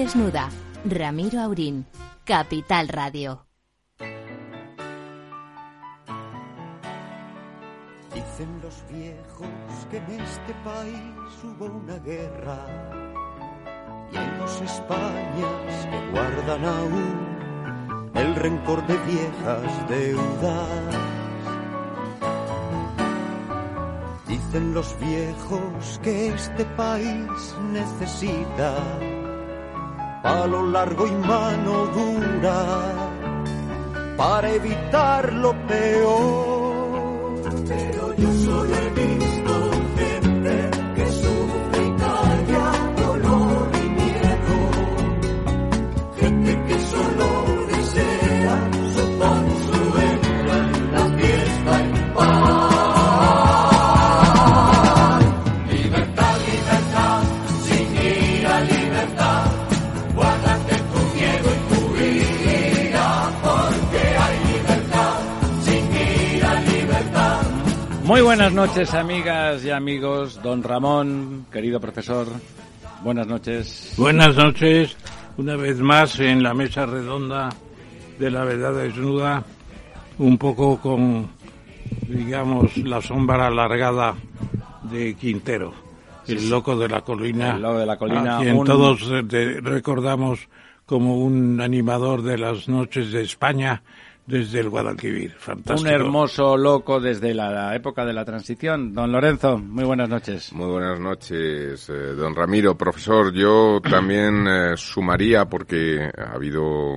Desnuda. Ramiro Aurín. Capital Radio. Dicen los viejos que en este país hubo una guerra y hay dos Españas que guardan aún el rencor de viejas deudas. Dicen los viejos que este país necesita palo largo y mano dura para evitar lo peor. Muy buenas noches, amigas y amigos. Don Ramón, querido profesor, buenas noches. Buenas noches, una vez más en la mesa redonda de la verdad desnuda, un poco con, digamos, la sombra alargada de Quintero, el loco de la colina, El loco de la colina, a quien un- todos eh, recordamos como un animador de las noches de España desde el Guadalquivir. Fantástico. Un hermoso loco desde la época de la transición. Don Lorenzo, muy buenas noches. Muy buenas noches, eh, don Ramiro. Profesor, yo también eh, sumaría, porque ha habido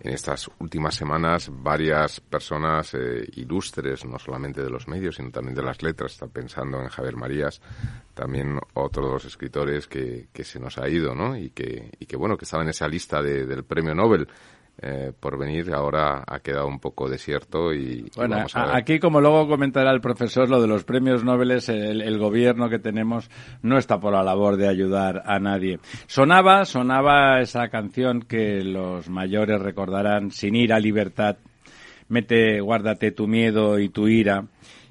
en estas últimas semanas varias personas eh, ilustres, no solamente de los medios, sino también de las letras. Está pensando en Javier Marías, también otro de los escritores que, que se nos ha ido, ¿no? Y que, y que bueno, que estaba en esa lista de- del premio Nobel. Eh, por venir ahora ha quedado un poco desierto y, y Bueno, vamos a a- ver. aquí, como luego comentará el profesor, lo de los premios Nobel, el, el gobierno que tenemos no está por la labor de ayudar a nadie. Sonaba, sonaba esa canción que los mayores recordarán, Sin ir a libertad, mete, guárdate tu miedo y tu ira.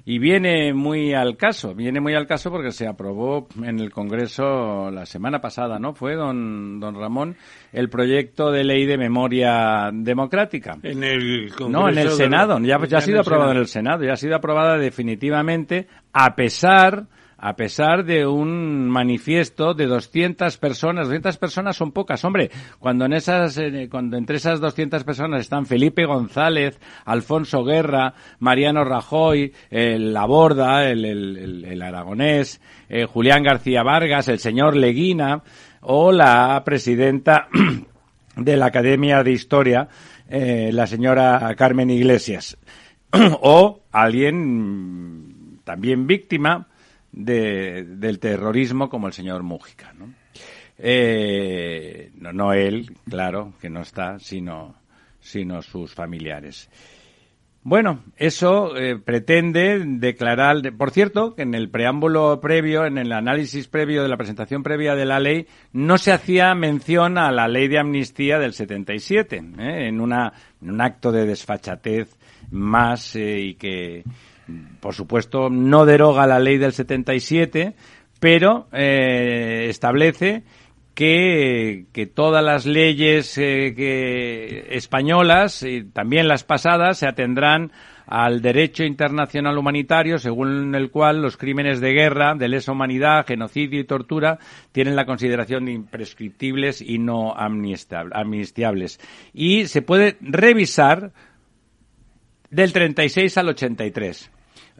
Y viene muy al caso, viene muy al caso porque se aprobó en el Congreso la semana pasada, ¿no? Fue, don, don Ramón, el proyecto de ley de memoria democrática. En el Congreso No, en el la- Senado. Ya, ya ha sido aprobado en el Senado. Ya ha sido aprobada definitivamente a pesar a pesar de un manifiesto de 200 personas. 200 personas son pocas, hombre. Cuando en esas, eh, cuando entre esas 200 personas están Felipe González, Alfonso Guerra, Mariano Rajoy, el Laborda, el, el, el- el aragonés, eh, Julián García Vargas, el señor Leguina o la presidenta de la Academia de Historia, eh, la señora Carmen Iglesias. o alguien también víctima de, del terrorismo como el señor Mújica. ¿no? Eh, no, no él, claro, que no está, sino, sino sus familiares. Bueno, eso eh, pretende declarar, por cierto, que en el preámbulo previo, en el análisis previo de la presentación previa de la ley, no se hacía mención a la ley de amnistía del 77, ¿eh? en, una, en un acto de desfachatez más y que, por supuesto, no deroga la ley del 77, pero eh, establece que, que todas las leyes eh, españolas y también las pasadas se atendrán al derecho internacional humanitario, según el cual los crímenes de guerra, de lesa humanidad, genocidio y tortura tienen la consideración de imprescriptibles y no amnistiables. Y se puede revisar del 36 al 83.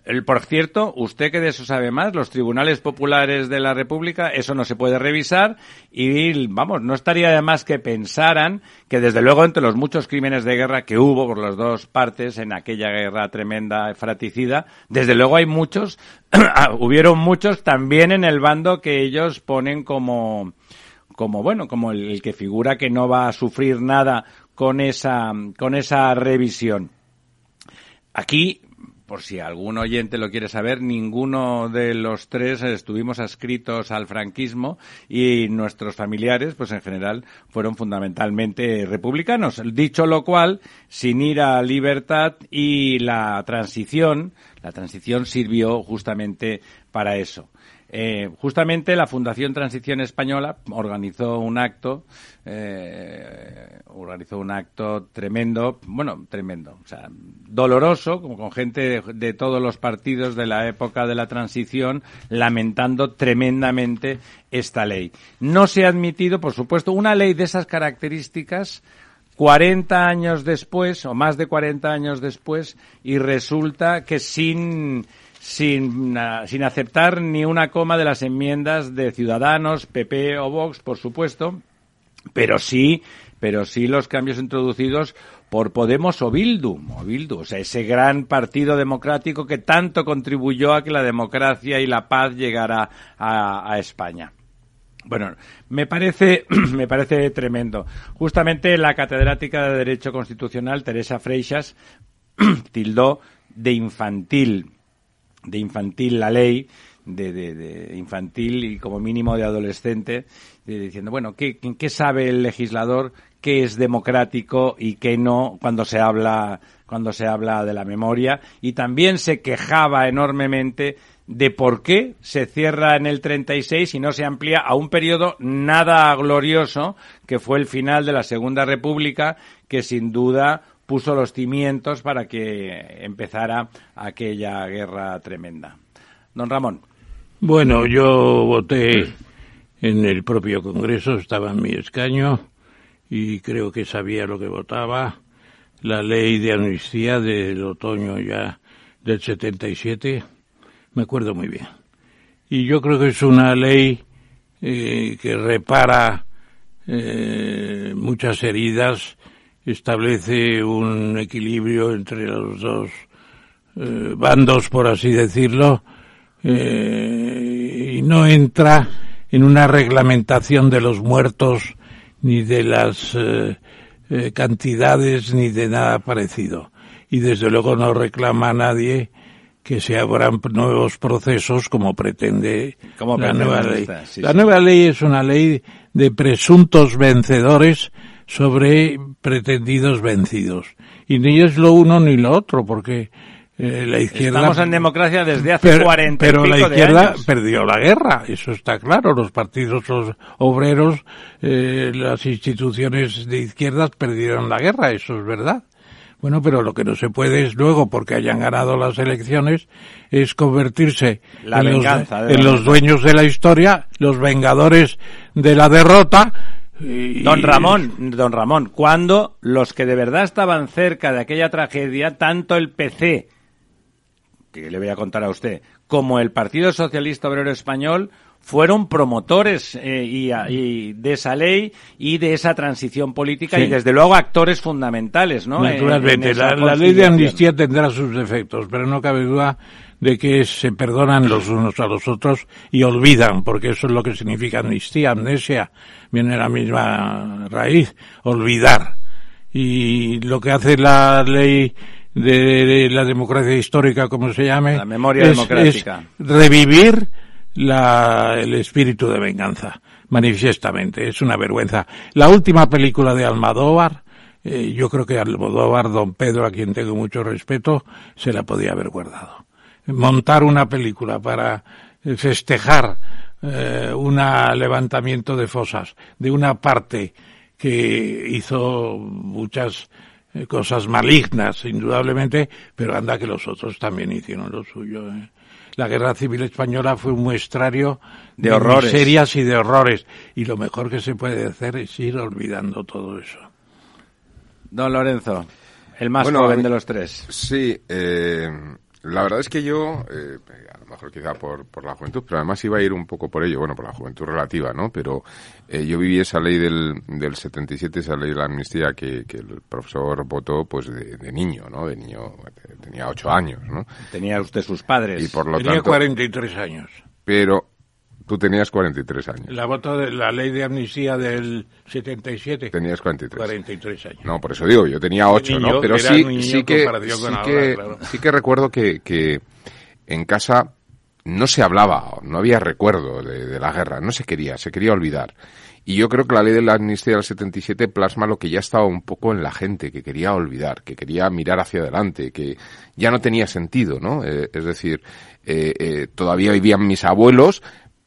El, por cierto, usted que de eso sabe más, los tribunales populares de la República, eso no se puede revisar y, vamos, no estaría de más que pensaran que, desde luego, entre los muchos crímenes de guerra que hubo por las dos partes en aquella guerra tremenda fraticida, desde luego hay muchos, hubieron muchos también en el bando que ellos ponen como, como bueno, como el que figura que no va a sufrir nada con esa, con esa revisión. Aquí por si algún oyente lo quiere saber, ninguno de los tres estuvimos adscritos al franquismo y nuestros familiares, pues en general, fueron fundamentalmente republicanos. Dicho lo cual, sin ir a libertad y la transición, la transición sirvió justamente para eso. Eh, justamente la Fundación Transición Española organizó un acto, eh, organizó un acto tremendo, bueno, tremendo, o sea, doloroso, como con gente de, de, todos los partidos de la época de la transición, lamentando tremendamente esta ley. No se ha admitido, por supuesto, una ley de esas características 40 años después, o más de 40 años después, y resulta que sin sin, uh, sin aceptar ni una coma de las enmiendas de Ciudadanos, PP o Vox, por supuesto, pero sí, pero sí los cambios introducidos por Podemos o Bildu, o Bildu, o sea, ese gran partido democrático que tanto contribuyó a que la democracia y la paz llegara a, a España. Bueno, me parece, me parece tremendo. Justamente la catedrática de Derecho Constitucional, Teresa Freixas, tildó de infantil de infantil la ley, de, de, de, infantil y como mínimo de adolescente, diciendo, bueno, ¿qué, ¿qué sabe el legislador? ¿Qué es democrático y qué no cuando se habla, cuando se habla de la memoria? Y también se quejaba enormemente de por qué se cierra en el 36 y no se amplía a un periodo nada glorioso que fue el final de la Segunda República, que sin duda puso los cimientos para que empezara aquella guerra tremenda. Don Ramón. Bueno, yo voté en el propio Congreso, estaba en mi escaño y creo que sabía lo que votaba. La ley de amnistía del otoño ya del 77, me acuerdo muy bien. Y yo creo que es una ley eh, que repara eh, muchas heridas establece un equilibrio entre los dos eh, bandos, por así decirlo, eh, y no entra en una reglamentación de los muertos ni de las eh, cantidades ni de nada parecido. Y desde luego no reclama a nadie que se abran nuevos procesos como pretende como la nueva ley. Esta, sí, la sí. nueva ley es una ley de presuntos vencedores sobre pretendidos vencidos. Y ni es lo uno ni lo otro, porque eh, la izquierda... Estamos en democracia desde hace pero, 40 Pero y pico la izquierda de años. perdió la guerra, eso está claro. Los partidos los obreros, eh, las instituciones de izquierdas perdieron la guerra, eso es verdad. Bueno, pero lo que no se puede es luego, porque hayan ganado las elecciones, es convertirse La en, los, la los dueños de la historia, los vengadores de la derrota. Y- Don Ramón, don Ramón, cuando los que de verdad estaban cerca de aquella tragedia, tanto el PC que le voy a contar a usted, como el Partido Socialista Obrero Español, fueron promotores eh, y, de esa ley y de esa transición política y desde luego actores fundamentales, ¿no? Naturalmente, la, ley de amnistía tendrá sus defectos, pero no cabe duda de que se perdonan los unos a los otros y olvidan, porque eso es lo que significa amnistía, amnesia, viene de la misma raíz, olvidar. Y lo que hace la ley de, la democracia histórica, como se llame, la memoria democrática. revivir la, el espíritu de venganza, manifiestamente. Es una vergüenza. La última película de Almodóvar, eh, yo creo que Almodóvar, don Pedro, a quien tengo mucho respeto, se la podía haber guardado. Montar una película para festejar eh, un levantamiento de fosas de una parte que hizo muchas eh, cosas malignas, indudablemente, pero anda que los otros también hicieron lo suyo. ¿eh? La guerra civil española fue un muestrario de, de horrores. miserias y de horrores. Y lo mejor que se puede hacer es ir olvidando todo eso. Don Lorenzo, el más joven de los tres. Sí, eh, la verdad es que yo, eh, a lo mejor quizá por, por la juventud, pero además iba a ir un poco por ello, bueno, por la juventud relativa, ¿no? Pero eh, yo viví esa ley del, del 77, esa ley de la amnistía que, que el profesor votó, pues de, de, niño, ¿no? De niño, tenía ocho años, ¿no? Tenía usted sus padres. Y por lo tenía tanto, 43 años. Pero Tú tenías 43 años. La voto de la ley de amnistía del 77. Tenías 43. 43 años. No, por eso digo, yo tenía 8, ¿no? Pero sí, sí que, sí, ahora, que claro. sí que recuerdo que, que en casa no se hablaba, no había recuerdo de, de, la guerra, no se quería, se quería olvidar. Y yo creo que la ley de la amnistía del 77 plasma lo que ya estaba un poco en la gente, que quería olvidar, que quería mirar hacia adelante, que ya no tenía sentido, ¿no? Eh, es decir, eh, eh, todavía vivían mis abuelos,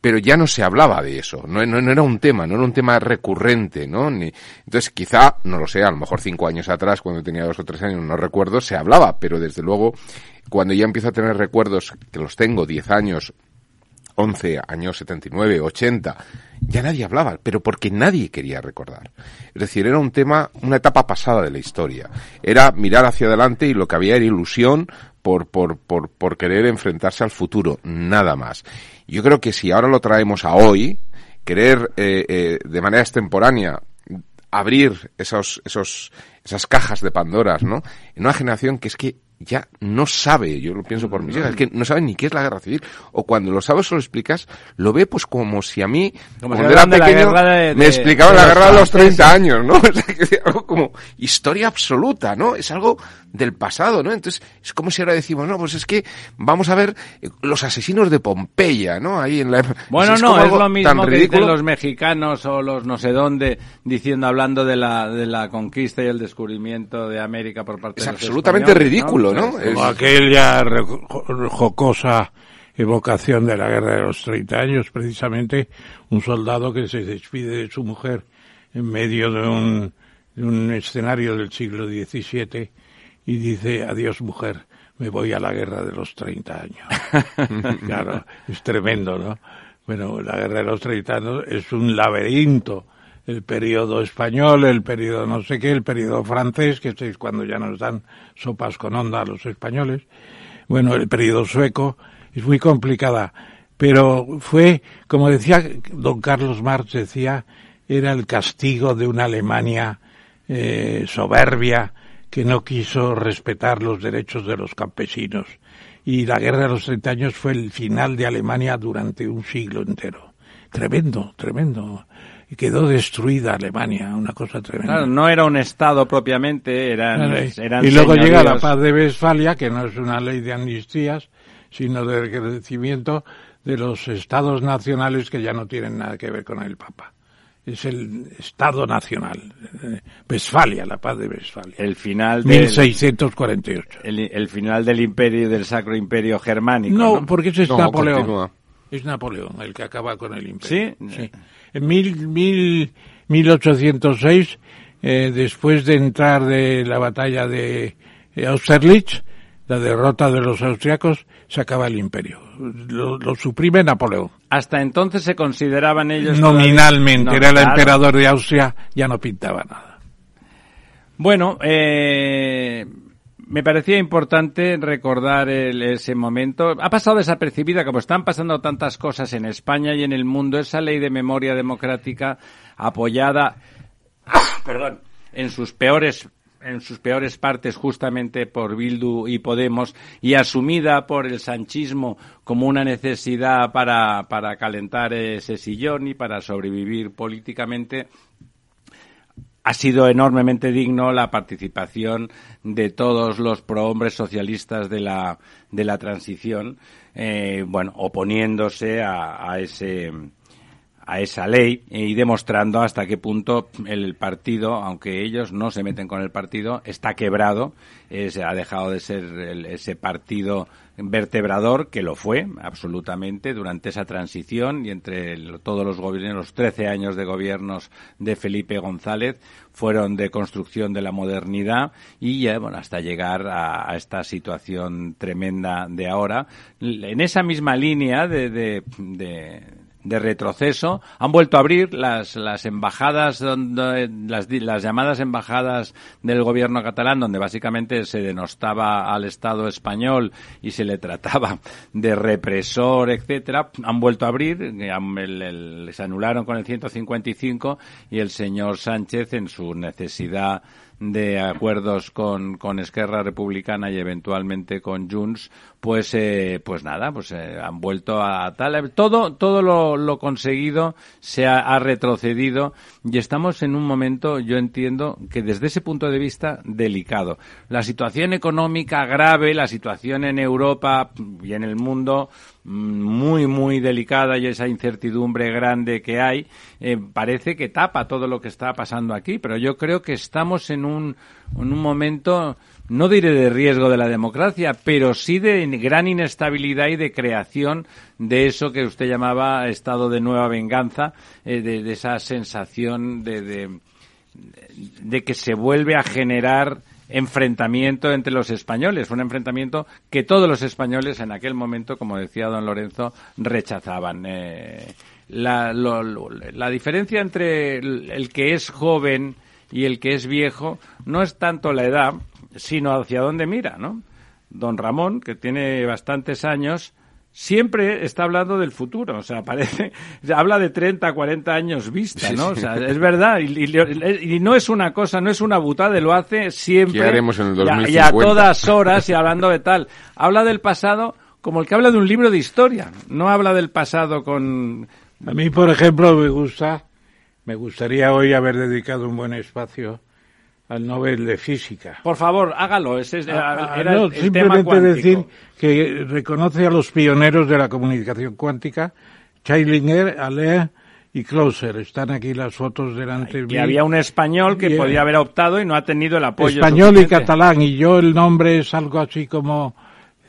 pero ya no se hablaba de eso, no, no, no, era un tema, no era un tema recurrente, ¿no? Ni, entonces quizá, no lo sé, a lo mejor cinco años atrás, cuando tenía dos o tres años, no recuerdo, se hablaba, pero desde luego, cuando ya empiezo a tener recuerdos, que los tengo, diez años, once años 79, 80, ya nadie hablaba, pero porque nadie quería recordar. Es decir, era un tema, una etapa pasada de la historia. Era mirar hacia adelante y lo que había era ilusión por, por, por, por querer enfrentarse al futuro, nada más. Yo creo que si ahora lo traemos a hoy, querer eh, eh, de manera extemporánea abrir esos, esos, esas cajas de Pandoras, ¿no? En una generación que es que ya no sabe, yo lo pienso por mis hijas, es que no sabe ni qué es la guerra civil. O cuando lo sabes o lo explicas, lo ve pues como si a mí, como cuando era pequeño, de de, me explicaba la guerra de los 30 años, ¿no? O sea, que es algo como historia absoluta, ¿no? Es algo del pasado, ¿no? Entonces, es como si ahora decimos, no, pues es que vamos a ver los asesinos de Pompeya, ¿no? Ahí en la... Bueno, es no, es lo mismo que dicen los mexicanos o los no sé dónde, diciendo, hablando de la, de la conquista y el descubrimiento de América por parte es de los absolutamente ridículo, ¿no? ¿No? Como aquella jocosa evocación de la guerra de los 30 años, precisamente un soldado que se despide de su mujer en medio de un, de un escenario del siglo XVII y dice, adiós mujer, me voy a la guerra de los 30 años. claro, es tremendo, ¿no? Bueno, la guerra de los 30 años es un laberinto. El periodo español, el periodo no sé qué, el periodo francés, que es cuando ya nos dan sopas con onda a los españoles. Bueno, el periodo sueco es muy complicada, pero fue, como decía don Carlos Marx, decía, era el castigo de una Alemania eh, soberbia, que no quiso respetar los derechos de los campesinos. Y la guerra de los 30 años fue el final de Alemania durante un siglo entero. Tremendo, tremendo. Y quedó destruida Alemania, una cosa tremenda. Claro, no era un Estado propiamente, eran, eran Y luego señoríos. llega la paz de Westfalia, que no es una ley de amnistías, sino de crecimiento de los estados nacionales que ya no tienen nada que ver con el Papa es el Estado Nacional. Westfalia, la paz de Westfalia. El final del, 1648. El, el, final del imperio, del Sacro Imperio Germánico. No, ¿no? porque ese es No, Napoleón. continúa. Es Napoleón el que acaba con el imperio. ¿Sí? Sí. En mil, mil, 1806, eh, después de entrar de la batalla de Austerlitz, la derrota de los austriacos, se acaba el imperio. Lo, lo suprime Napoleón. Hasta entonces se consideraban ellos... Nominalmente, todavía... era el emperador de Austria, ya no pintaba nada. Bueno, eh, me parecía importante recordar ese momento. Ha pasado desapercibida, como están pasando tantas cosas en España y en el mundo, esa ley de memoria democrática apoyada, perdón, en sus peores en sus peores partes justamente por Bildu y Podemos y asumida por el sanchismo como una necesidad para, para calentar ese sillón y para sobrevivir políticamente, ha sido enormemente digno la participación de todos los prohombres socialistas de la, de la transición, eh, bueno, oponiéndose a, a ese a esa ley y demostrando hasta qué punto el partido, aunque ellos no se meten con el partido, está quebrado, se ha dejado de ser ese partido vertebrador, que lo fue absolutamente durante esa transición y entre todos los gobiernos, los 13 años de gobiernos de Felipe González, fueron de construcción de la modernidad y ya, bueno, hasta llegar a, esta situación tremenda de ahora. En esa misma línea de, de de retroceso. Han vuelto a abrir las, las embajadas, donde, las, las llamadas embajadas del gobierno catalán, donde básicamente se denostaba al Estado español y se le trataba de represor, etcétera. Han vuelto a abrir, les anularon con el 155 y el señor Sánchez en su necesidad de acuerdos con, con Esquerra Republicana y eventualmente con Junts, pues, eh, pues nada, pues eh, han vuelto a tal. Todo, todo lo, lo conseguido se ha, ha, retrocedido y estamos en un momento, yo entiendo, que desde ese punto de vista, delicado. La situación económica grave, la situación en Europa y en el mundo, muy, muy delicada y esa incertidumbre grande que hay, eh, parece que tapa todo lo que está pasando aquí. Pero yo creo que estamos en un, en un momento, no diré de riesgo de la democracia, pero sí de gran inestabilidad y de creación de eso que usted llamaba estado de nueva venganza, eh, de, de, esa sensación de, de, de que se vuelve a generar enfrentamiento entre los españoles, un enfrentamiento que todos los españoles en aquel momento, como decía don Lorenzo, rechazaban. Eh, la, lo, la diferencia entre el que es joven y el que es viejo no es tanto la edad, sino hacia dónde mira, ¿no? Don Ramón, que tiene bastantes años, siempre está hablando del futuro, o sea, parece, habla de 30, 40 años vista, ¿no? O sea, es verdad, y, y, y, no es una cosa, no es una butada, lo hace siempre. ¿Qué haremos en el 2050? Y a, y a todas horas y hablando de tal. Habla del pasado como el que habla de un libro de historia, no habla del pasado con... A mí, por ejemplo, me gusta, me gustaría hoy haber dedicado un buen espacio al Nobel de Física. Por favor, hágalo. Ese es, ah, era no, el, el simplemente tema decir que reconoce a los pioneros de la comunicación cuántica, Scheilinger, Aller y Closer. Están aquí las fotos delante. Y había un español que y, podía haber optado y no ha tenido el apoyo. Español suficiente. y catalán. Y yo el nombre es algo así como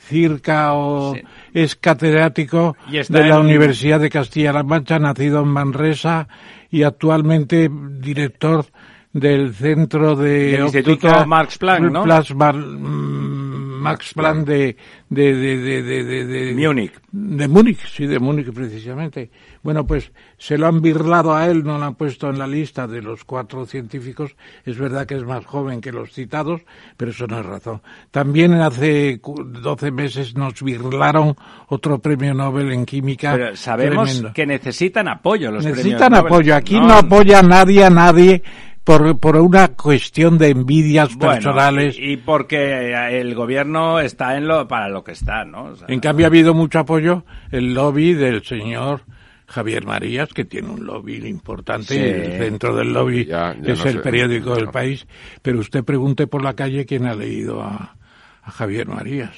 Circa o Sí. es catedrático de la en- Universidad de Castilla-La Mancha, nacido en Manresa y actualmente director del centro de Del Instituto Max Planck, ¿no? Mar- mm, Max Planck de, de, de, de, de, de- de- Múnich. de Múnich, sí, de Múnich precisamente. Bueno, pues se lo han birlado a él, no lo han puesto en la lista de los cuatro científicos. Es verdad que es más joven que los citados, pero eso no es razón. También hace cu- 12 meses nos birlaron otro premio Nobel en química. Pero sabemos tremendo. que necesitan apoyo los Necesitan premios Nobel. apoyo. Aquí no, apoya nadie a nadie por, por una cuestión de envidias Bueno, personales. Y, y porque el gobierno está en lo para lo que está, ¿no? O sea, En cambio ha habido mucho apoyo el lobby del señor Javier Marías, que tiene un lobby importante, Sí. el centro del lobby Ya- ya es no el sé. periódico del No. país, pero usted pregunte por la calle quién ha leído a, a Javier Marías.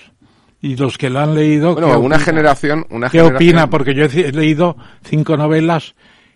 Y los que lo han leído, Bueno, ¿qué una opina? generación, una ¿Qué generación- opina? Porque yo he leído cinco novelas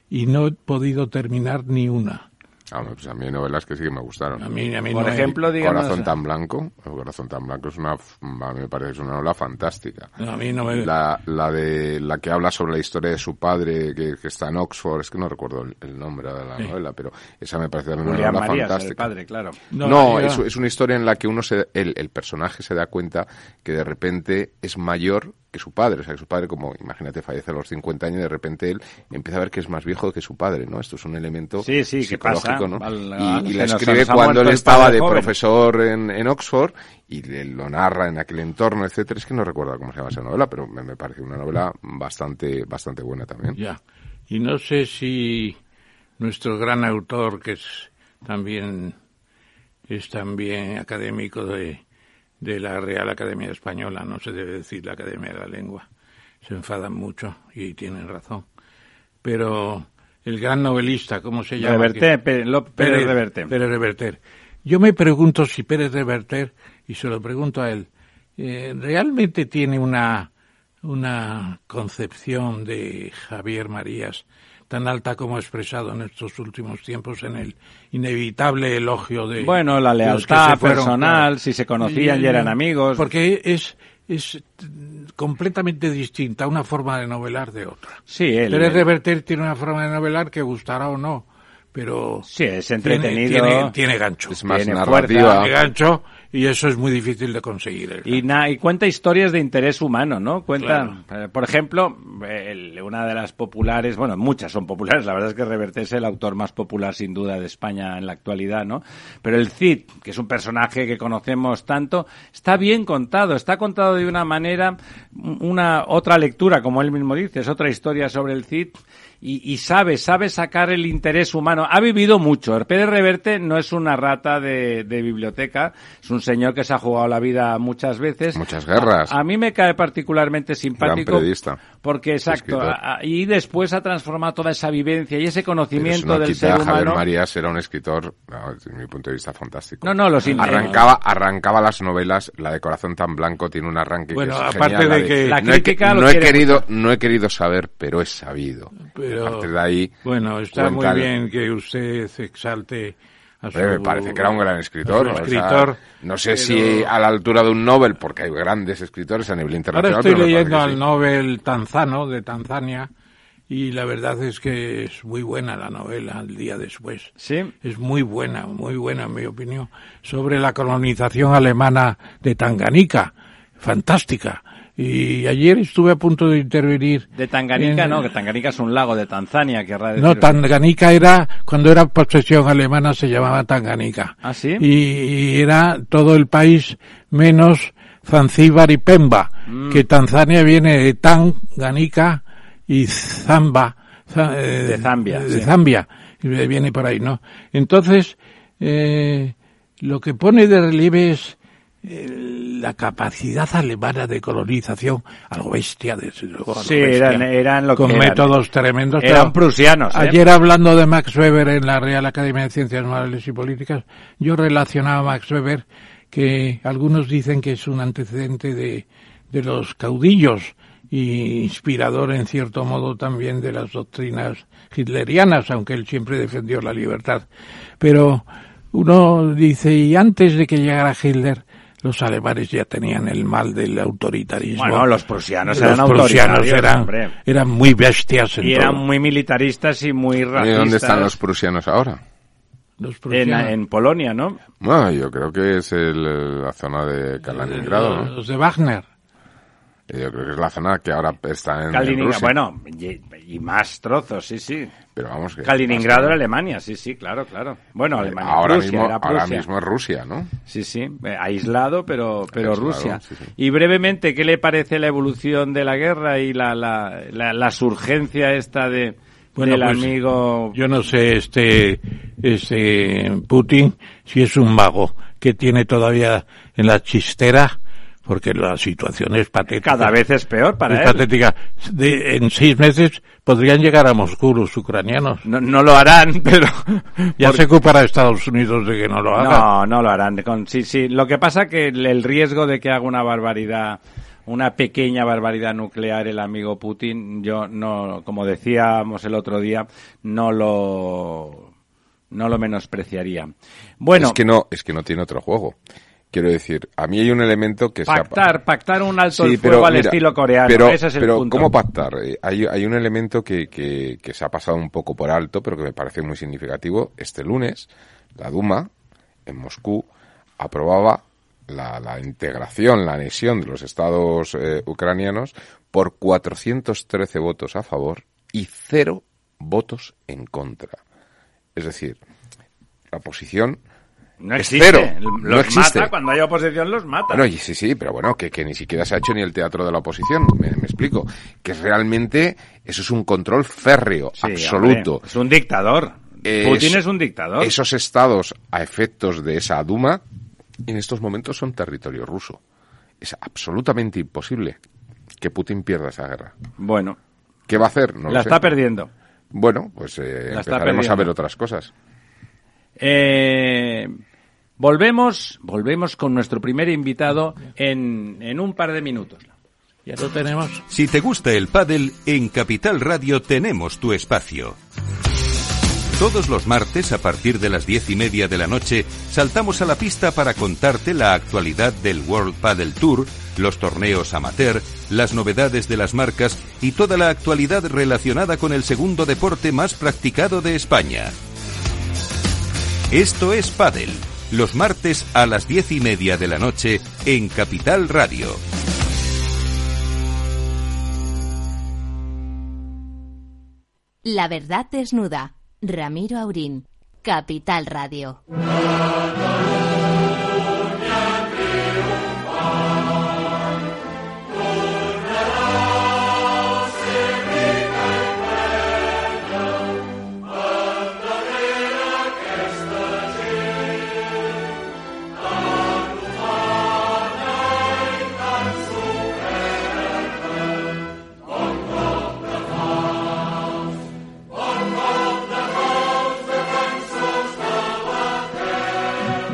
y no he podido terminar ni una. Ah, pues a mí hay novelas que sí que me gustaron. A mí, a mí Por no ejemplo, digamos... Corazón tan blanco, el Corazón tan blanco es una, a mí me parece que es una novela fantástica. a mí no me... La, la de la que habla sobre la historia de su padre que, que está en Oxford, es que no recuerdo el, el nombre de la Sí. novela, pero esa me parece también una novela Marías, el fantástica. padre, claro. No, No, es, una historia en la que uno se, el, el personaje se da cuenta que de repente es mayor que su padre. O sea, que su padre, como imagínate, fallece a los 50 años y de repente él empieza a ver que es más viejo que su padre, ¿no? Esto es un elemento Sí, sí, psicológico. ¿no? Al- y, la escribe cuando él estaba de joven. profesor en, en Oxford y le- lo narra en aquel entorno, etcétera. Es que no recuerdo cómo se llama esa novela, pero me, me parece una novela bastante, bastante buena también. Ya. Y no sé si nuestro gran autor, que es también es también académico de, de la Real Academia Española, no se debe decir la Academia de la Lengua, se enfadan mucho y tienen razón. Pero el gran novelista, ¿cómo se llama? Reverte, Pérez, Pérez Reverte. Pérez Reverter. Yo me pregunto si Pérez Reverter, y se lo pregunto a él, eh, ¿realmente tiene una, una concepción de Javier Marías tan alta como ha expresado en estos últimos tiempos en el inevitable elogio de Bueno, la lealtad personal, si se conocían y eran amigos. Porque es, es completamente distinta una forma de novelar de otra. Sí, él. Pérez Reverter tiene una forma de novelar que gustará o no, pero Sí, es tiene, entretenido. tiene, tiene gancho. Es más Tiene narrativa. Tiene gancho y eso es muy difícil de conseguir. Y, na- y cuenta historias de interés humano, ¿no? Cuenta, Claro. eh, por ejemplo, el- una de las populares, bueno, muchas son populares, la verdad es que Reverte es el autor más popular sin duda de España en la actualidad, ¿no? Pero el Cid, que es un personaje que conocemos tanto, está bien contado, está contado de una manera, una otra lectura, como él mismo dice, es otra historia sobre el Cid y, y sabe, sabe sacar el interés humano. Ha vivido mucho. Pérez Reverte no es una rata de, de biblioteca, es un señor que se ha jugado la vida muchas veces. Muchas guerras. A, a mí me cae particularmente simpático. periodista. Porque, exacto, Escritor. a- a- y después ha transformado toda esa vivencia y ese Pero conocimiento eso no del quita ser a Javier humano. Marías era un escritor, desde mi punto de vista, fantástico. No, no, los arrancaba, arrancaba las novelas, la de Corazón tan blanco tiene un arranque Bueno, que es aparte genial, de la que- La no he, crítica lo no he quiere querido, no he querido saber, pero he sabido. Pero- a partir de ahí, Bueno, está muy bien que usted exalte a su... Hombre, me parece que era un gran escritor. o sea, escritor, no sé pero- si a la altura de un Nobel, porque hay grandes escritores a nivel Ahora internacional. estoy pero me leyendo al sí. Nobel tanzano de Tanzania y la verdad es que es muy buena la novela el día después. Sí. Es muy buena, muy buena en mi opinión, sobre la colonización alemana de Tanganica. Fantástica. Y ayer estuve a punto de intervenir. De Tanganica, en- no, que Tanganica es un lago de Tanzania, querrá decir. No, Tanganica era, cuando era posesión alemana se llamaba Tanganica. ¿Ah, sí? Y, y era todo el país menos Zanzíbar y Pemba, Mm. que Tanzania viene de Tanganica y Zamba. za- eh, De Zambia, De sí. Zambia, y viene por ahí, ¿no? Entonces, eh, lo que pone de relieve es la capacidad alemana de colonización, algo bestia, desde luego. Sí, bestia, eran- eran lo que con eran. métodos tremendos. Eran pero prusianos, ¿eh? Ayer hablando de Max Weber en la Real Academia de Ciencias Morales y Políticas, yo relacionaba a Max Weber que algunos dicen que es un antecedente de, de los caudillos y inspirador en cierto modo también de las doctrinas hitlerianas, aunque él siempre defendió la libertad. Pero uno dice, y antes de que llegara Hitler, los alemanes ya tenían el mal del autoritarismo. Bueno, los prusianos Los eran prusianos autoritarios, eran, eran muy bestias en Y eran todo. muy militaristas y muy ¿Y racistas. dónde están los prusianos ahora? Los En, prusianos. en Polonia, ¿no? Bueno, yo creo que es el- la zona de Kaliningrado, ¿no? Los de Wagner. Yo creo que es la zona que ahora está en, en Kaliningrado, Rusia. bueno, y, y más trozos, sí, sí. Pero vamos que... Kaliningrado era Alemania, sí, sí, claro, claro. Bueno, Alemania, ahora Prusia, mismo, era ahora mismo es Rusia, ¿no? Sí, sí, eh, aislado, pero, pero Aislado, Rusia. sí, sí. Y brevemente, ¿qué le parece la evolución de la guerra y la, la, la, la surgencia esta de, Bueno, del pues, amigo... Yo no sé, este, este Putin, si es un mago que tiene todavía en la chistera, porque la situación es patética. Cada vez es peor para es él. patética. De- en seis meses podrían llegar a Moscú los ucranianos. No, no lo harán, pero... Ya porque- se ocupará Estados Unidos de que no lo haga. No, no lo harán. Con, sí, sí. Lo que pasa que el, el riesgo de que haga una barbaridad, una pequeña barbaridad nuclear el amigo Putin, yo no, como decíamos el otro día, no lo, no lo menospreciaría. Bueno, Es que no, es que no tiene otro juego. Quiero decir, a mí hay un elemento que se ha- pactar, pactar un alto Sí, el fuego pero al mira, estilo coreano, Pero, ese es el pero punto. ¿cómo pactar? Eh, Hay, hay un elemento que, que, que se ha pasado un poco por alto, pero que me parece muy significativo. Este lunes, la Duma, en Moscú, aprobaba la, la integración, la anexión de los estados eh, ucranianos por 413 votos a favor y cero votos en contra. Es decir, la oposición No existe. Los no existe. mata, cuando hay oposición los mata. Bueno, sí, sí, pero bueno, que, que ni siquiera se ha hecho ni el teatro de la oposición, me, me explico. Que realmente eso es un control férreo, Sí, absoluto. hombre, es un dictador. Es- Putin es un dictador. Esos estados a efectos de esa Duma en estos momentos son territorio ruso. Es absolutamente imposible que Putin pierda esa guerra. Bueno, ¿Qué va a hacer? No lo la sé. está perdiendo. Bueno, pues eh, empezaremos a ver otras cosas. Eh, volvemos, volvemos con nuestro primer invitado en, en un par de minutos. Ya lo tenemos. Si te gusta el pádel, en Capital Radio tenemos tu espacio. Todos los martes, a partir de las diez y media de la noche, saltamos a la pista para contarte la actualidad del World Padel Tour, los torneos amateur, las novedades de las marcas y toda la actualidad relacionada con el segundo deporte más practicado de España. Esto es Padel, los martes a las diez y media de la noche en Capital Radio. La verdad desnuda. Ramiro Aurín. Capital Radio.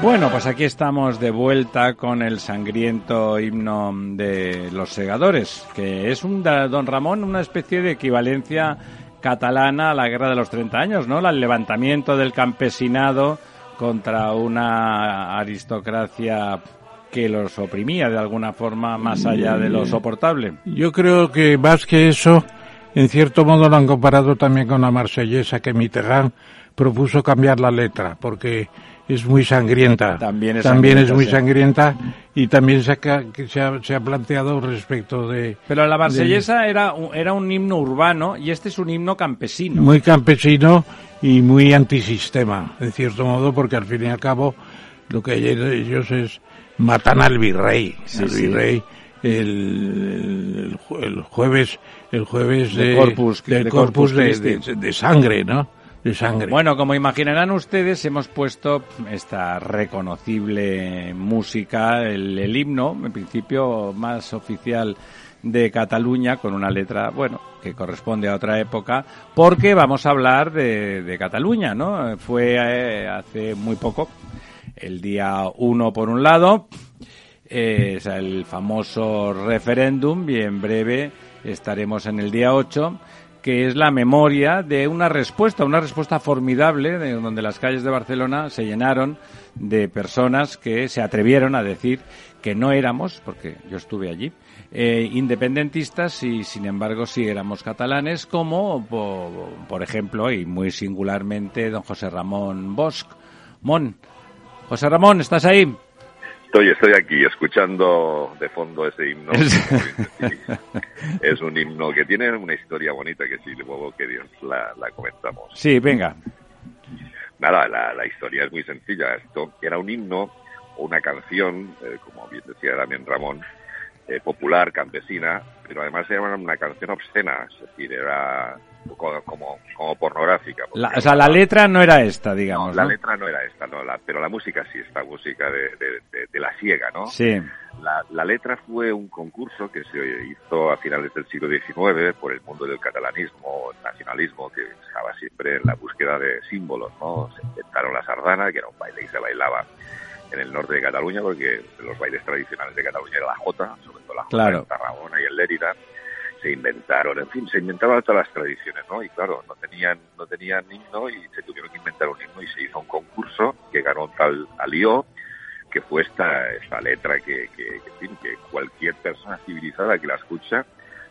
Bueno, pues aquí estamos de vuelta con el sangriento himno de los segadores, que es un don Ramón una especie de equivalencia catalana a la guerra de los 30 años, ¿no? El levantamiento del campesinado contra una aristocracia que los oprimía de alguna forma más allá de lo soportable. Yo creo que más que eso, en cierto modo lo han comparado también con la marsellesa que Mitterrand propuso cambiar la letra, porque es muy sangrienta. También es También sangrienta, es muy sí. sangrienta y también se ha, ca- que se ha, se ha planteado respecto de Pero la marsellesa era, un- era un himno urbano y este es un himno campesino. muy campesino y muy antisistema, en cierto modo, porque al fin y al cabo lo que ellos es matan al virrey, Sí, al sí. virrey el, el jue- el jueves el jueves De de, Corpus- del de corpus, de- de sangre, ¿no? Bueno, como imaginarán ustedes, hemos puesto esta reconocible música, el, himno, en principio más oficial de Cataluña, con una letra, bueno, que corresponde a otra época, porque vamos a hablar de, de Cataluña, ¿no? Fue eh, hace muy poco, el día 1 por un lado, es el famoso referéndum y en breve estaremos en el día 8 que es la memoria de una respuesta, una respuesta formidable, de donde las calles de Barcelona se llenaron de personas que se atrevieron a decir que no éramos, porque yo estuve allí, eh, independentistas y sin embargo sí éramos catalanes, como po- por, ejemplo y muy singularmente don José Ramón Bosch. Mon, José Ramón, ¿estás ahí? Estoy, estoy aquí escuchando de fondo ese himno. Es- un himno que tiene una historia bonita que sí, luego que la, la comentamos. Sí, venga. Nada, la, la historia es muy sencilla. Esto era un himno o una canción, eh, como bien decía también Ramón, eh, popular, campesina, pero además era una canción obscena, es decir, era como, como, pornográfica. La- o sea, la letra no era esta, No, digamos. la ¿no? letra no era esta, no, la, pero la música sí, esta música de, de- de- de la siega, ¿no? Sí. La, la letra fue un concurso que se hizo a finales del siglo XIX por el mundo del catalanismo, el nacionalismo, que estaba siempre en la búsqueda de símbolos, ¿no? Se inventaron la sardana, que era un baile que se bailaba en el norte de Cataluña, porque los bailes tradicionales de Cataluña era la jota, sobre todo la jota Claro. en Tarragona y en Lérida. Se inventaron, en fin, se inventaban todas las tradiciones, ¿no? Y claro, no tenían, no tenían himno y se tuvieron que inventar un himno y se hizo un concurso que ganó un tal Alió, que fue esta, esta letra que, que, que, en fin, que cualquier persona civilizada que la escucha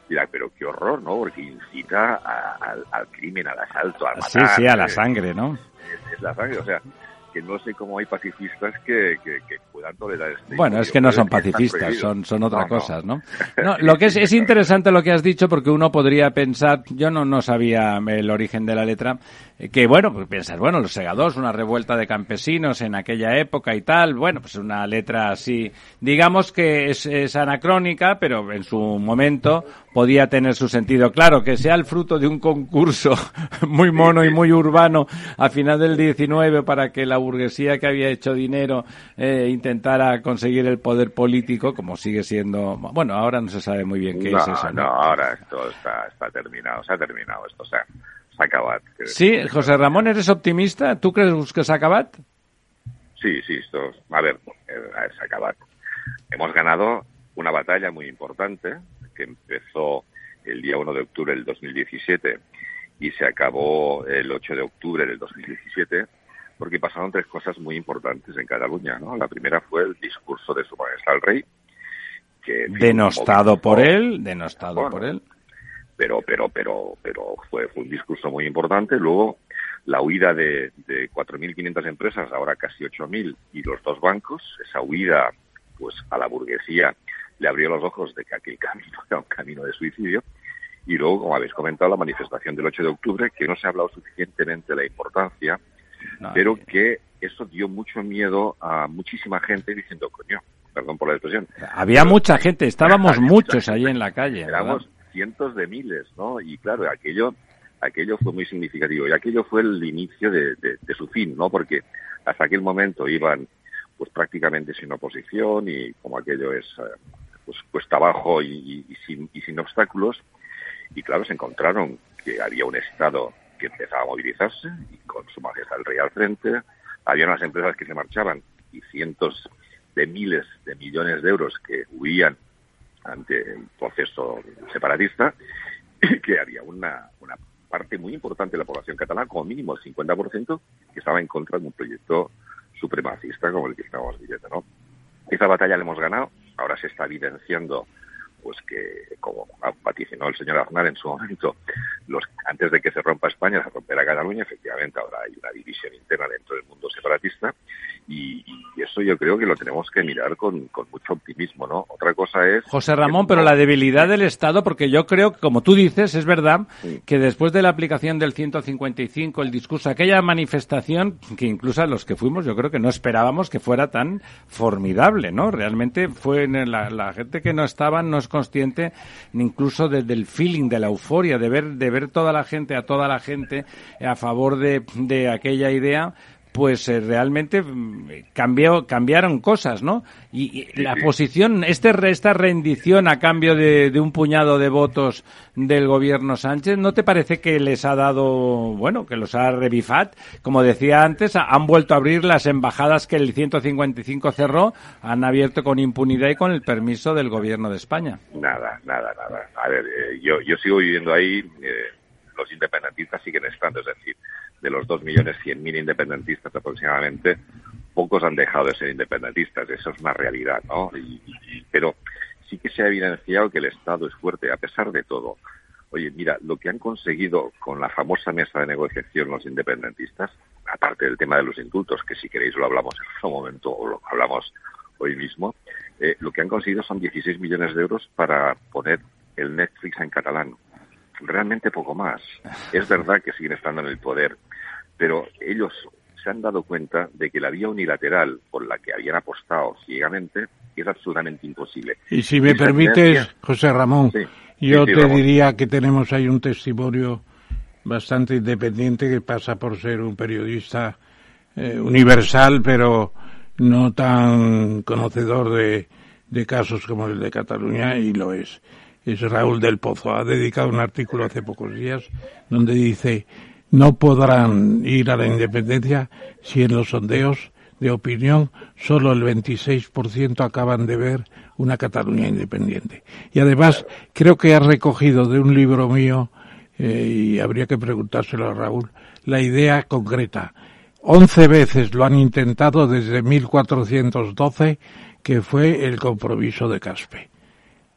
dirá, pero qué horror, ¿no? Porque incita a- al, al crimen, al asalto, al Sí, matar. sí, a la sangre, ¿no? Es, es la sangre, o sea, que no sé cómo hay pacifistas que, que, que puedan tolerar este Bueno, es que no son pacifistas, son, son otra cosa, ¿no? ¿no? lo que es, es interesante lo que has dicho porque uno podría pensar, yo no, no sabía el origen de la letra, eh, que bueno, pues piensas, bueno, los segadores, una revuelta de campesinos en aquella época y tal, bueno, pues una letra así, digamos que es, es anacrónica, pero en su momento podía tener su sentido. Claro, que sea el fruto de un concurso muy mono y muy urbano a final del 19 para que la burguesía que había hecho dinero eh, intentara conseguir el poder político, como sigue siendo. Bueno, ahora no se sabe muy bien qué es eso. No, ahora esto está, está terminado, se ha terminado esto, o sea, se ha acabado. Sí, José Ramón, ¿eres optimista? ¿Tú crees que se ha acabado? Sí, sí, esto, a ver, eh, se ha acabado. Hemos ganado una batalla muy importante que empezó el día 1 de octubre del 2017 y se acabó el 8 de octubre del 2017 porque pasaron tres cosas muy importantes en Cataluña, ¿no? La primera fue el discurso de su majestad el rey, que denostado por él, denostado por él. Pero, pero, pero, pero fue, fue un discurso muy importante. Luego, la huida de, de 4.500 empresas, ahora casi 8.000, y los dos bancos, esa huida, pues, a la burguesía le abrió los ojos de que aquel camino era un camino de suicidio. Y luego, como habéis comentado, la manifestación del 8 de octubre, que no se ha hablado suficientemente de la importancia pero que eso dio mucho miedo a muchísima gente diciendo, coño, perdón por la expresión. Había mucha gente, estábamos muchos ahí en la calle. Éramos cientos de miles, ¿no? Y claro, aquello aquello fue muy significativo y aquello fue el inicio de, su fin, ¿no? Porque hasta aquel momento iban pues prácticamente sin oposición y como aquello es eh, pues cuesta abajo y, sin, y obstáculos y claro se encontraron que había un estado que empezaba a movilizarse y con su majestad el rey al frente. Había unas empresas que se marchaban y cientos de miles de millones de euros que huían ante el proceso separatista, que había una, una parte muy importante de la población catalana, como mínimo el 50%, que estaba en contra de un proyecto supremacista como el que estamos viviendo. ¿no? Esa batalla la hemos ganado, ahora se está evidenciando pues que, como vaticinó el señor Aznar en su momento, los, antes de que se rompa España, se romperá Cataluña, efectivamente ahora hay una división interna dentro del mundo separatista y, eso yo creo que lo tenemos que mirar con, con, mucho optimismo, ¿no? Otra cosa es... José Ramón, pero la debilidad del Estado, porque yo creo que, como tú dices, es verdad que después de la aplicación del 155, el discurso, aquella manifestación, que incluso los que fuimos, yo creo que no esperábamos que fuera tan formidable, ¿no? Realmente fue la, la gente que no estaba, no consciente incluso desde el feeling, de la euforia, de ver, de ver toda la gente, a toda la gente a favor de, de aquella idea, pues eh, realmente mm, cambió, cambiaron cosas, ¿no? Y, la posición, este, esta rendición a cambio de, un puñado de votos del gobierno Sánchez, ¿no te parece que les ha dado, bueno, que los ha revifat? Como decía antes, han vuelto a abrir las embajadas que el 155 cerró, han abierto con impunidad y con el permiso del gobierno de España. Nada, nada, nada. A ver, eh, yo, yo sigo viviendo ahí, eh, los independentistas siguen estando, es decir, de los dos millones cien mil independentistas aproximadamente, pocos han dejado de ser independentistas, eso es una realidad, ¿no? pero sí que se ha evidenciado que el Estado es fuerte, a pesar de todo. Oye, mira, lo que han conseguido con la famosa mesa de negociación los independentistas, aparte del tema de los indultos, que si queréis lo hablamos en otro momento o lo hablamos hoy mismo, eh, lo que han conseguido son 16 millones de euros para poner el Netflix en catalán. Realmente poco más. Es verdad que siguen estando en el poder, pero ellos se han dado cuenta de que la vía unilateral por la que habían apostado ciegamente es absolutamente imposible. Y si me permites, José Ramón, yo te diría que tenemos ahí un testimonio bastante independiente que pasa por ser un periodista eh, universal, pero no tan conocedor de, de casos como el de Cataluña, y lo es. Es Raúl del Pozo. Ha dedicado un artículo hace pocos días donde dice no podrán ir a la independencia si en los sondeos de opinión solo el 26% acaban de ver una Cataluña independiente. Y además creo que ha recogido de un libro mío, eh, y habría que preguntárselo a Raúl, la idea concreta. Once veces lo han intentado desde 1412, que fue el compromiso de Caspe.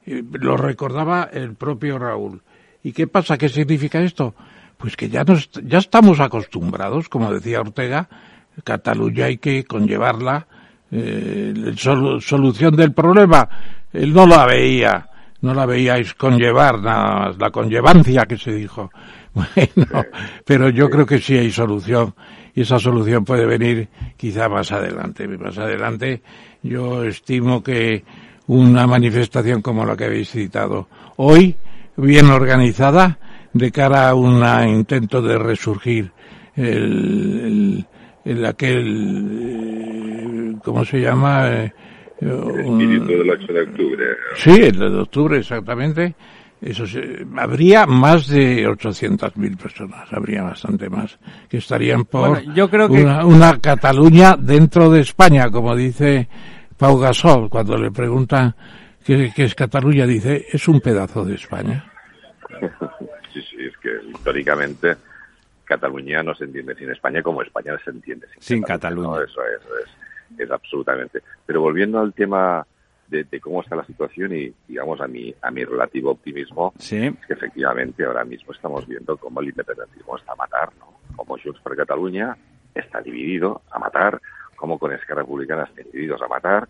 Eh, lo recordaba el propio Raúl. ¿Y qué pasa? ¿Qué significa esto? Pues que ya, nos, ya estamos acostumbrados, como decía Ortega, Cataluña hay que conllevarla. Eh, solución del problema, él no la veía, no la veíais conllevar, nada más, la conllevancia que se dijo. Bueno, pero yo creo que sí hay solución y esa solución puede venir quizá más adelante. Más adelante yo estimo que una manifestación como la que habéis citado hoy, bien organizada, de cara a un intento de resurgir el, el, aquel, ¿cómo se llama? Eh, el espíritu del 8 de octubre. Sí, el de octubre, exactamente. Eso habría más de 800.000 personas, habría bastante más, que estarían por yo creo que... una, una, Cataluña dentro de España, como dice Pau Gasol, cuando le preguntan qué, qué es Cataluña, dice, es un pedazo de España. sí, sí, es que históricamente Cataluña no se entiende sin España como España se entiende sin, Cataluña. Eso, es, es, absolutamente. Pero volviendo al tema de, cómo está la situación y, digamos, a mi, a mi relativo optimismo, ¿Sí? es que efectivamente ahora mismo estamos viendo cómo el independentismo está a matar, ¿no? Como Junts per Cataluña está dividido a matar, como con Esquerra Republicana están divididos a matar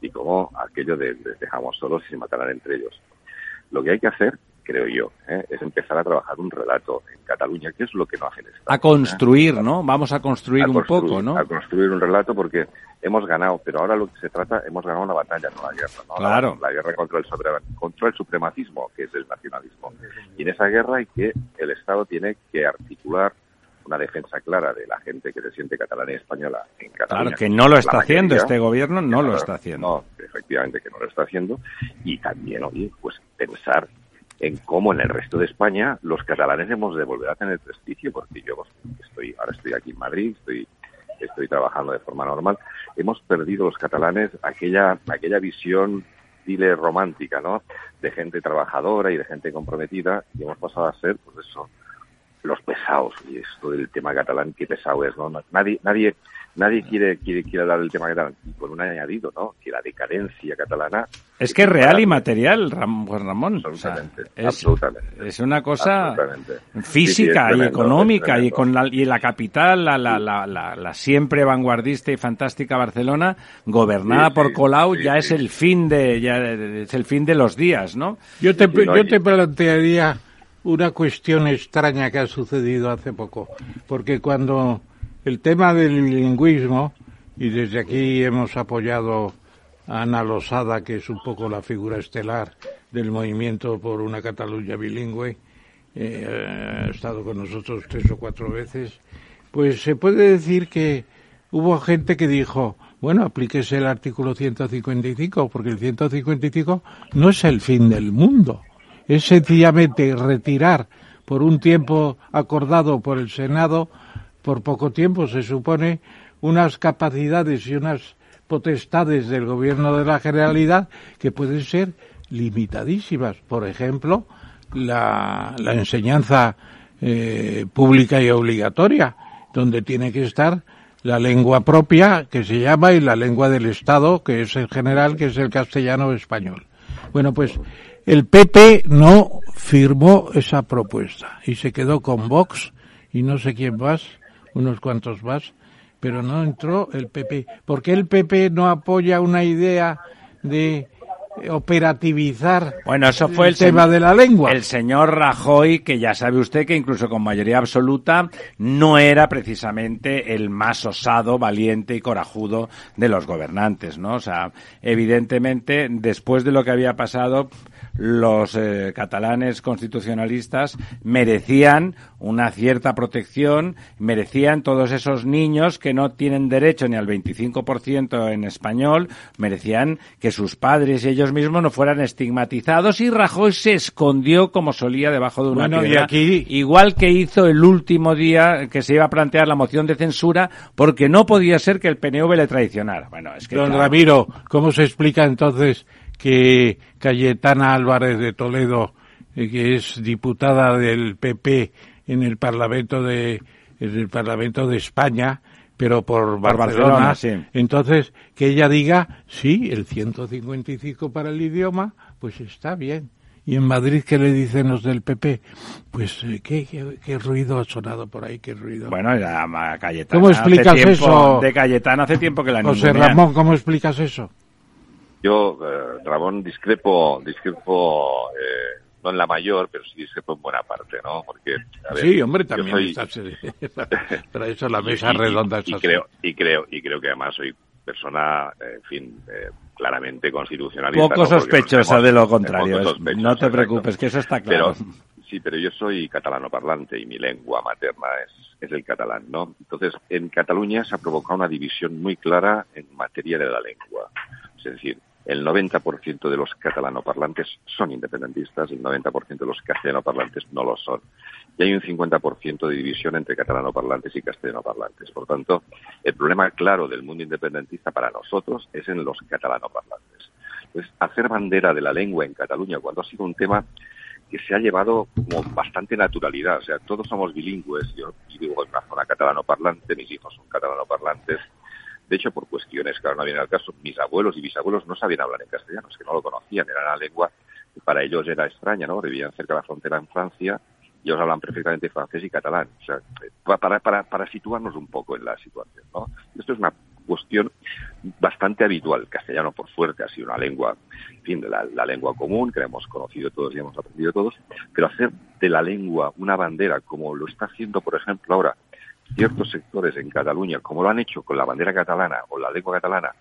y como aquello de les dejamos solos y se matarán entre ellos. Lo que hay que hacer creo yo, ¿eh? es empezar a trabajar un relato en Cataluña, que es lo que no hace el Estado. A construir, ¿no? Vamos a construir un poco, ¿no? A construir un relato porque hemos ganado, pero ahora lo que se trata, hemos ganado una batalla, no la guerra, ¿no? Claro. La, guerra contra el, contra el supremacismo, que es el nacionalismo. Y en esa guerra hay que, el Estado tiene que articular una defensa clara de la gente que se siente catalana y española en Cataluña. Claro, que no lo está haciendo este gobierno, no lo está haciendo. No, efectivamente que no lo está haciendo. Y también, oye, pues pensar en cómo en el resto de España los catalanes hemos de volver a tener prestigio, porque yo estoy, ahora estoy aquí en Madrid, estoy, estoy trabajando de forma normal, hemos perdido los catalanes aquella, aquella visión dile romántica, ¿no? De gente trabajadora y de gente comprometida, y hemos pasado a ser, pues eso, los pesados. Y esto del tema catalán, qué pesado es, ¿no? Nadie, nadie, nadie quiere, quiere, quiere hablar del tema catalán. Y con un añadido, ¿no? Que la decadencia catalana... Es que es real y material, Juan Ramón. Absolutamente, es, absolutamente. Es una cosa física y económica y con la, y la capital, la, la, la, la, siempre vanguardista y fantástica Barcelona, gobernada por Colau, ya es el fin de, ya es el fin de los días, ¿no? Yo te, yo te plantearía una cuestión extraña que ha sucedido hace poco, porque cuando el tema del bilingüismo, y desde aquí hemos apoyado a Ana Losada, que es un poco la figura estelar del movimiento por una Cataluña bilingüe, eh, ha estado con nosotros tres o cuatro veces, pues se puede decir que hubo gente que dijo, bueno, aplíquese el artículo 155, porque el 155 no es el fin del mundo, es sencillamente retirar por un tiempo acordado por el Senado por poco tiempo, se supone, unas capacidades y unas potestades del gobierno de la Generalidad que pueden ser limitadísimas. Por ejemplo, la, enseñanza eh, pública y obligatoria, donde tiene que estar la lengua propia, que se llama, y la lengua del Estado, que es el general, que es el castellano español. Bueno, pues el PP no firmó esa propuesta y se quedó con Vox y no sé quién más unos cuantos más, pero no entró el PP. ¿Por qué el PP no apoya una idea de operativizar bueno, eso fue el, tema de la lengua. El señor Rajoy, que ya sabe usted que incluso con mayoría absoluta no era precisamente el más osado, valiente y corajudo de los gobernantes, ¿no? O sea, evidentemente, después de lo que había pasado, los eh, catalanes constitucionalistas merecían una cierta protección, merecían todos esos niños que no tienen derecho ni al 25% en español, merecían que sus padres y ellos mismos no fueran estigmatizados y Rajoy se escondió como solía debajo de una bueno, piedra, aquí... igual que hizo el último día que se iba a plantear la moción de censura porque no podía ser que el PNV le traicionara. Bueno, es que Don Ramiro, ¿cómo se explica entonces que Cayetana Álvarez de Toledo, eh, que es diputada del PP en el Parlamento de, en el Parlamento de España, pero por Barcelona, entonces que ella diga, sí, el 155 para el idioma, pues está bien. ¿Y en Madrid qué le dicen los del PP? Pues, eh, ¿qué, qué, ruido ha sonado por ahí? ¿Qué ruido? Bueno, ya Cayetana. ¿Cómo explicas eso? De Cayetana hace tiempo que la José Ramón, ¿cómo explicas eso? Yo, eh, Ramón, discrepo, discrepo eh, no en la mayor, pero sí discrepo en buena parte, ¿no? Porque, sí, hombre, también está, pero eso la mesa redonda. Y, creo, y creo, y creo que además soy persona, en fin, eh, claramente constitucionalista. Poco sospechosa de lo contrario. no te preocupes, que eso está claro. sí, pero yo soy catalano parlante y mi lengua materna es, es el catalán, ¿no? Entonces, en Cataluña se ha provocado una división muy clara en materia de la lengua. Es decir, el 90% de los catalanoparlantes son independentistas el 90% de los castellanoparlantes no lo son. Y hay un 50% de división entre catalanoparlantes y castellanoparlantes. Por tanto, el problema claro del mundo independentista para nosotros es en los catalanoparlantes. Entonces, hacer bandera de la lengua en Cataluña cuando ha sido un tema que se ha llevado como bastante naturalidad. O sea, todos somos bilingües. Yo vivo en una zona catalanoparlante, mis hijos son catalanoparlantes de hecho, por cuestiones que ahora no vienen al caso, mis abuelos y bisabuelos no sabían hablar en castellano, es que no lo conocían, era una lengua que para ellos era extraña, ¿no? Vivían cerca de la frontera en Francia y ellos hablan perfectamente francés y catalán. O sea, para, para, para situarnos un poco en la situación, ¿no? Esto es una cuestión bastante habitual. castellano, por suerte, ha sido una lengua, en fin, la, la, lengua común que la hemos conocido todos y hemos aprendido todos, pero hacer de la lengua una bandera, como lo está haciendo, por ejemplo, ahora ciertos sectores en Cataluña, como lo han hecho con la bandera catalana o la lengua catalana,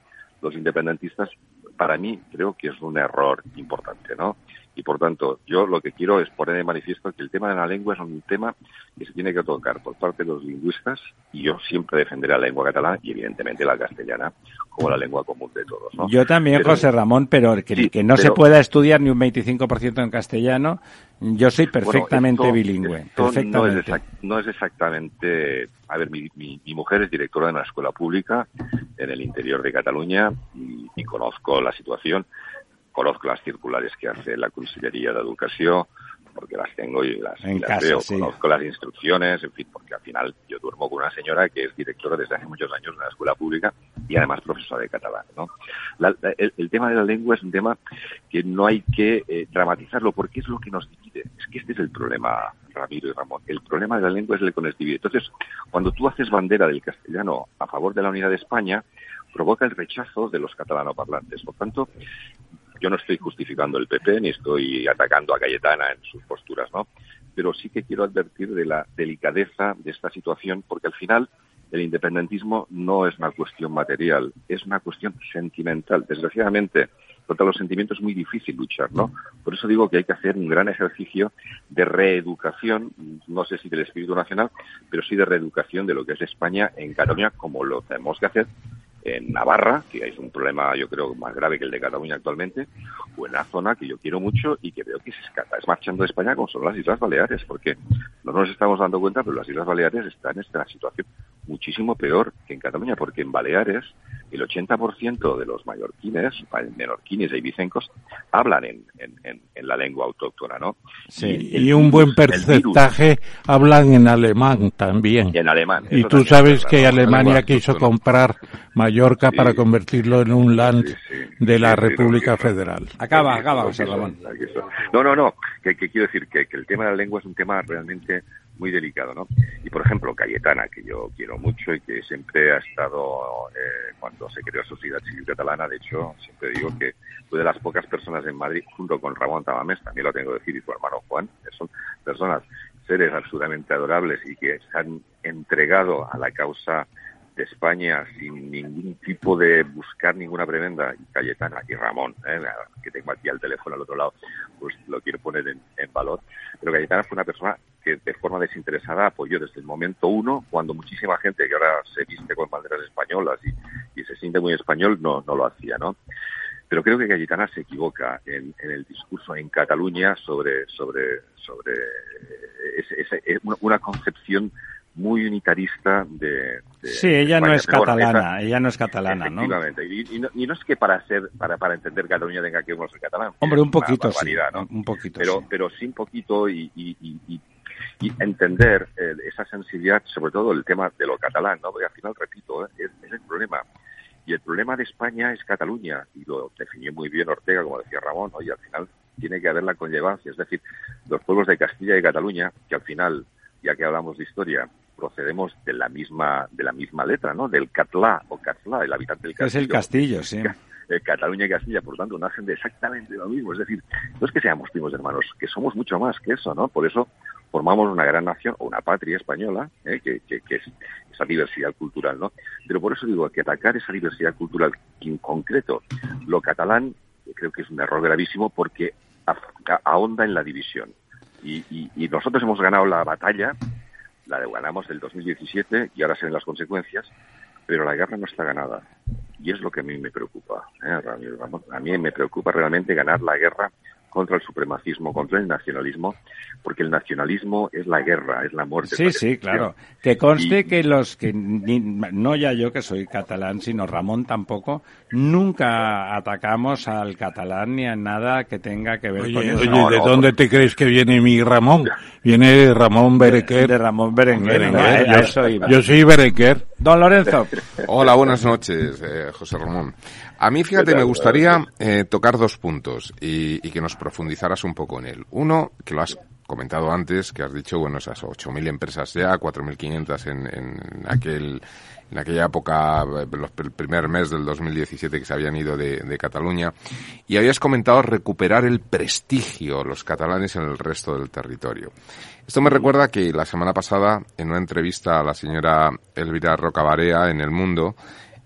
los independentistas, para mí creo que es un error importante, ¿no? Y por tanto, yo lo que quiero es poner de manifiesto que el tema de la lengua es un tema que se tiene que tocar por parte de los lingüistas y yo siempre defenderé la lengua catalana y evidentemente la castellana como la lengua común de todos. ¿no? Yo también, José Ramón, pero que, que no se pueda estudiar ni un 25% en castellano, yo soy perfectamente bilingüe. perfectamente. No, es exactamente... A ver, mi, mi, mujer es directora de una escuela pública en el interior de Cataluña y conozco la situación conozco las circulares que hace la Consellería de Educación, porque las tengo y las, veo, conozco las instrucciones, en fin, porque al final yo duermo con una señora que es directora desde hace muchos años de una escuela pública y además profesora de catalán. ¿no? el, tema de la lengua es un tema que no hay que eh, dramatizarlo porque es lo que nos divide. Es que este es el problema, Ramiro y Ramón. El problema de la lengua es el que nos divide. Entonces, cuando tú haces bandera del castellano a favor de la unidad de España, provoca el rechazo de los catalanoparlantes. Por tanto, yo no estoy justificando el PP ni estoy atacando a Cayetana en sus posturas, ¿no? Pero sí que quiero advertir de la delicadeza de esta situación porque al final el independentismo no es una cuestión material, es una cuestión sentimental. Desgraciadamente, contra los sentimientos es muy difícil luchar, ¿no? Por eso digo que hay que hacer un gran ejercicio de reeducación, no sé si del espíritu nacional, pero sí de reeducación de lo que es España en Cataluña, como lo tenemos que hacer en Navarra, que es un problema yo creo más grave que el de Cataluña actualmente, o en la zona que yo quiero mucho y que veo que se es marchando de España como son las Islas Baleares, porque no nos estamos dando cuenta, pero las Islas Baleares están en esta situación muchísimo peor que en Cataluña, porque en Baleares el 80% de los mallorquines, menorquines e ibicencos, hablan en, en, en, la lengua autóctona, ¿no? Sí, y, un buen porcentaje hablan en alemán también. Y en alemán. Y tú sabes que Alemania quiso comprar Mallorca para convertirlo en un land de la República Federal. Acaba, acaba, José Ramón. No, no, no, que, quiero decir que, que el tema de la lengua es un tema realmente muy delicado, ¿no? Y por ejemplo, Cayetana, que yo quiero mucho y que siempre ha estado, eh, cuando se creó Sociedad Civil Catalana, de hecho, siempre digo que fue de las pocas personas en Madrid, junto con Ramón Tamamés, también lo tengo que decir, y su hermano Juan, que son personas, seres absolutamente adorables y que se han entregado a la causa de España sin ningún tipo de buscar ninguna prebenda, y Cayetana y Ramón, ¿eh? que tengo aquí al teléfono al otro lado, pues lo quiero poner en, valor. Pero Cayetana fue una persona que de forma desinteresada apoyó desde el momento uno, cuando muchísima gente que ahora se viste con banderas españolas y, se siente muy español, no, no lo hacía, ¿no? Pero creo que Cayetana se equivoca en, el discurso en Cataluña sobre, sobre, sobre una concepción muy unitarista de, sí ella no es catalana ella no es catalana no y, no es que para ser para para entender Cataluña tenga que ser catalán hombre un poquito sí un poquito pero pero sí un poquito y, y, entender eh, esa sensibilidad sobre todo el tema de lo catalán no porque al final repito eh, es, el problema. Y el problema de España es Cataluña y lo definió muy bien Ortega como decía Ramón y al final tiene que haber la conllevancia. Es decir, los pueblos de Castilla y Cataluña, que al final, ya que hablamos de historia, procedemos de la misma de la misma letra, ¿no? Del catlá o catlá, el habitante del castillo. Es el castillo, sí. Cataluña y Castilla, por tanto, nacen de exactamente lo mismo. Es decir, no es que seamos primos hermanos, que somos mucho más que eso, ¿no? Por eso formamos una gran nación o una patria española, ¿eh? que, es esa diversidad cultural, ¿no? Pero por eso digo que atacar esa diversidad cultural en concreto, lo catalán, creo que es un error gravísimo porque ahonda en la división. Y, nosotros hemos ganado la batalla, la ganamos el 2017 y ahora se ven las consecuencias, pero la guerra no está ganada. Y es lo que a mí me preocupa. ¿eh? A mí me preocupa realmente ganar la guerra contra el supremacismo, contra el nacionalismo, porque el nacionalismo es la guerra, es la muerte. Sí, sí, claro. Que conste que los que, no ya yo que soy catalán, sino Ramón tampoco, nunca atacamos al catalán ni a nada que tenga que ver con eso. Oye, ¿de dónde te crees que viene mi Ramón? Viene Ramón Berenguer. De, Ramón Berenguer. yo, soy Berenguer. Don Lorenzo. Hola, buenas noches, eh, José Ramón. A mí, fíjate, me gustaría eh, tocar dos puntos y, que nos profundizaras un poco en él. Uno, que lo has comentado antes, que has dicho, bueno, esas 8.000 empresas ya, 4.500 en, en aquel en aquella época, el primer mes del 2017 que se habían ido de, de, Cataluña, y habías comentado recuperar el prestigio los catalanes en el resto del territorio. Esto me recuerda que la semana pasada, en una entrevista a la señora Elvira Rocabarea en El Mundo,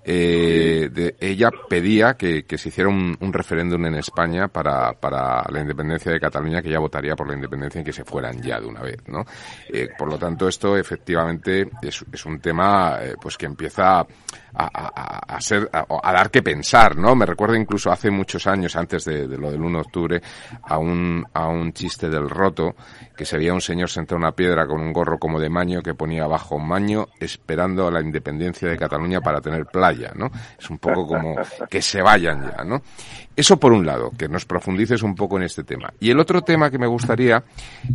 eh, de, ella pedía que, que se hiciera un, un, referéndum en España para, para la independencia de Cataluña, que ella votaría por la independencia y que se fueran ya de una vez, ¿no? Eh, por lo tanto, esto efectivamente es, es un tema eh, pues que empieza a, a, a ser, a, dar que pensar, ¿no? Me recuerdo incluso hace muchos años, antes de, lo del 1 de octubre, a un, a un chiste del roto, que se veía un señor sentado en una piedra con un gorro como de maño que ponía abajo maño esperando a la independencia de Cataluña para tener playa ¿no? Es un poco como que se vayan ya, ¿no? Eso por un lado, que nos profundices un poco en este tema. Y el otro tema que me gustaría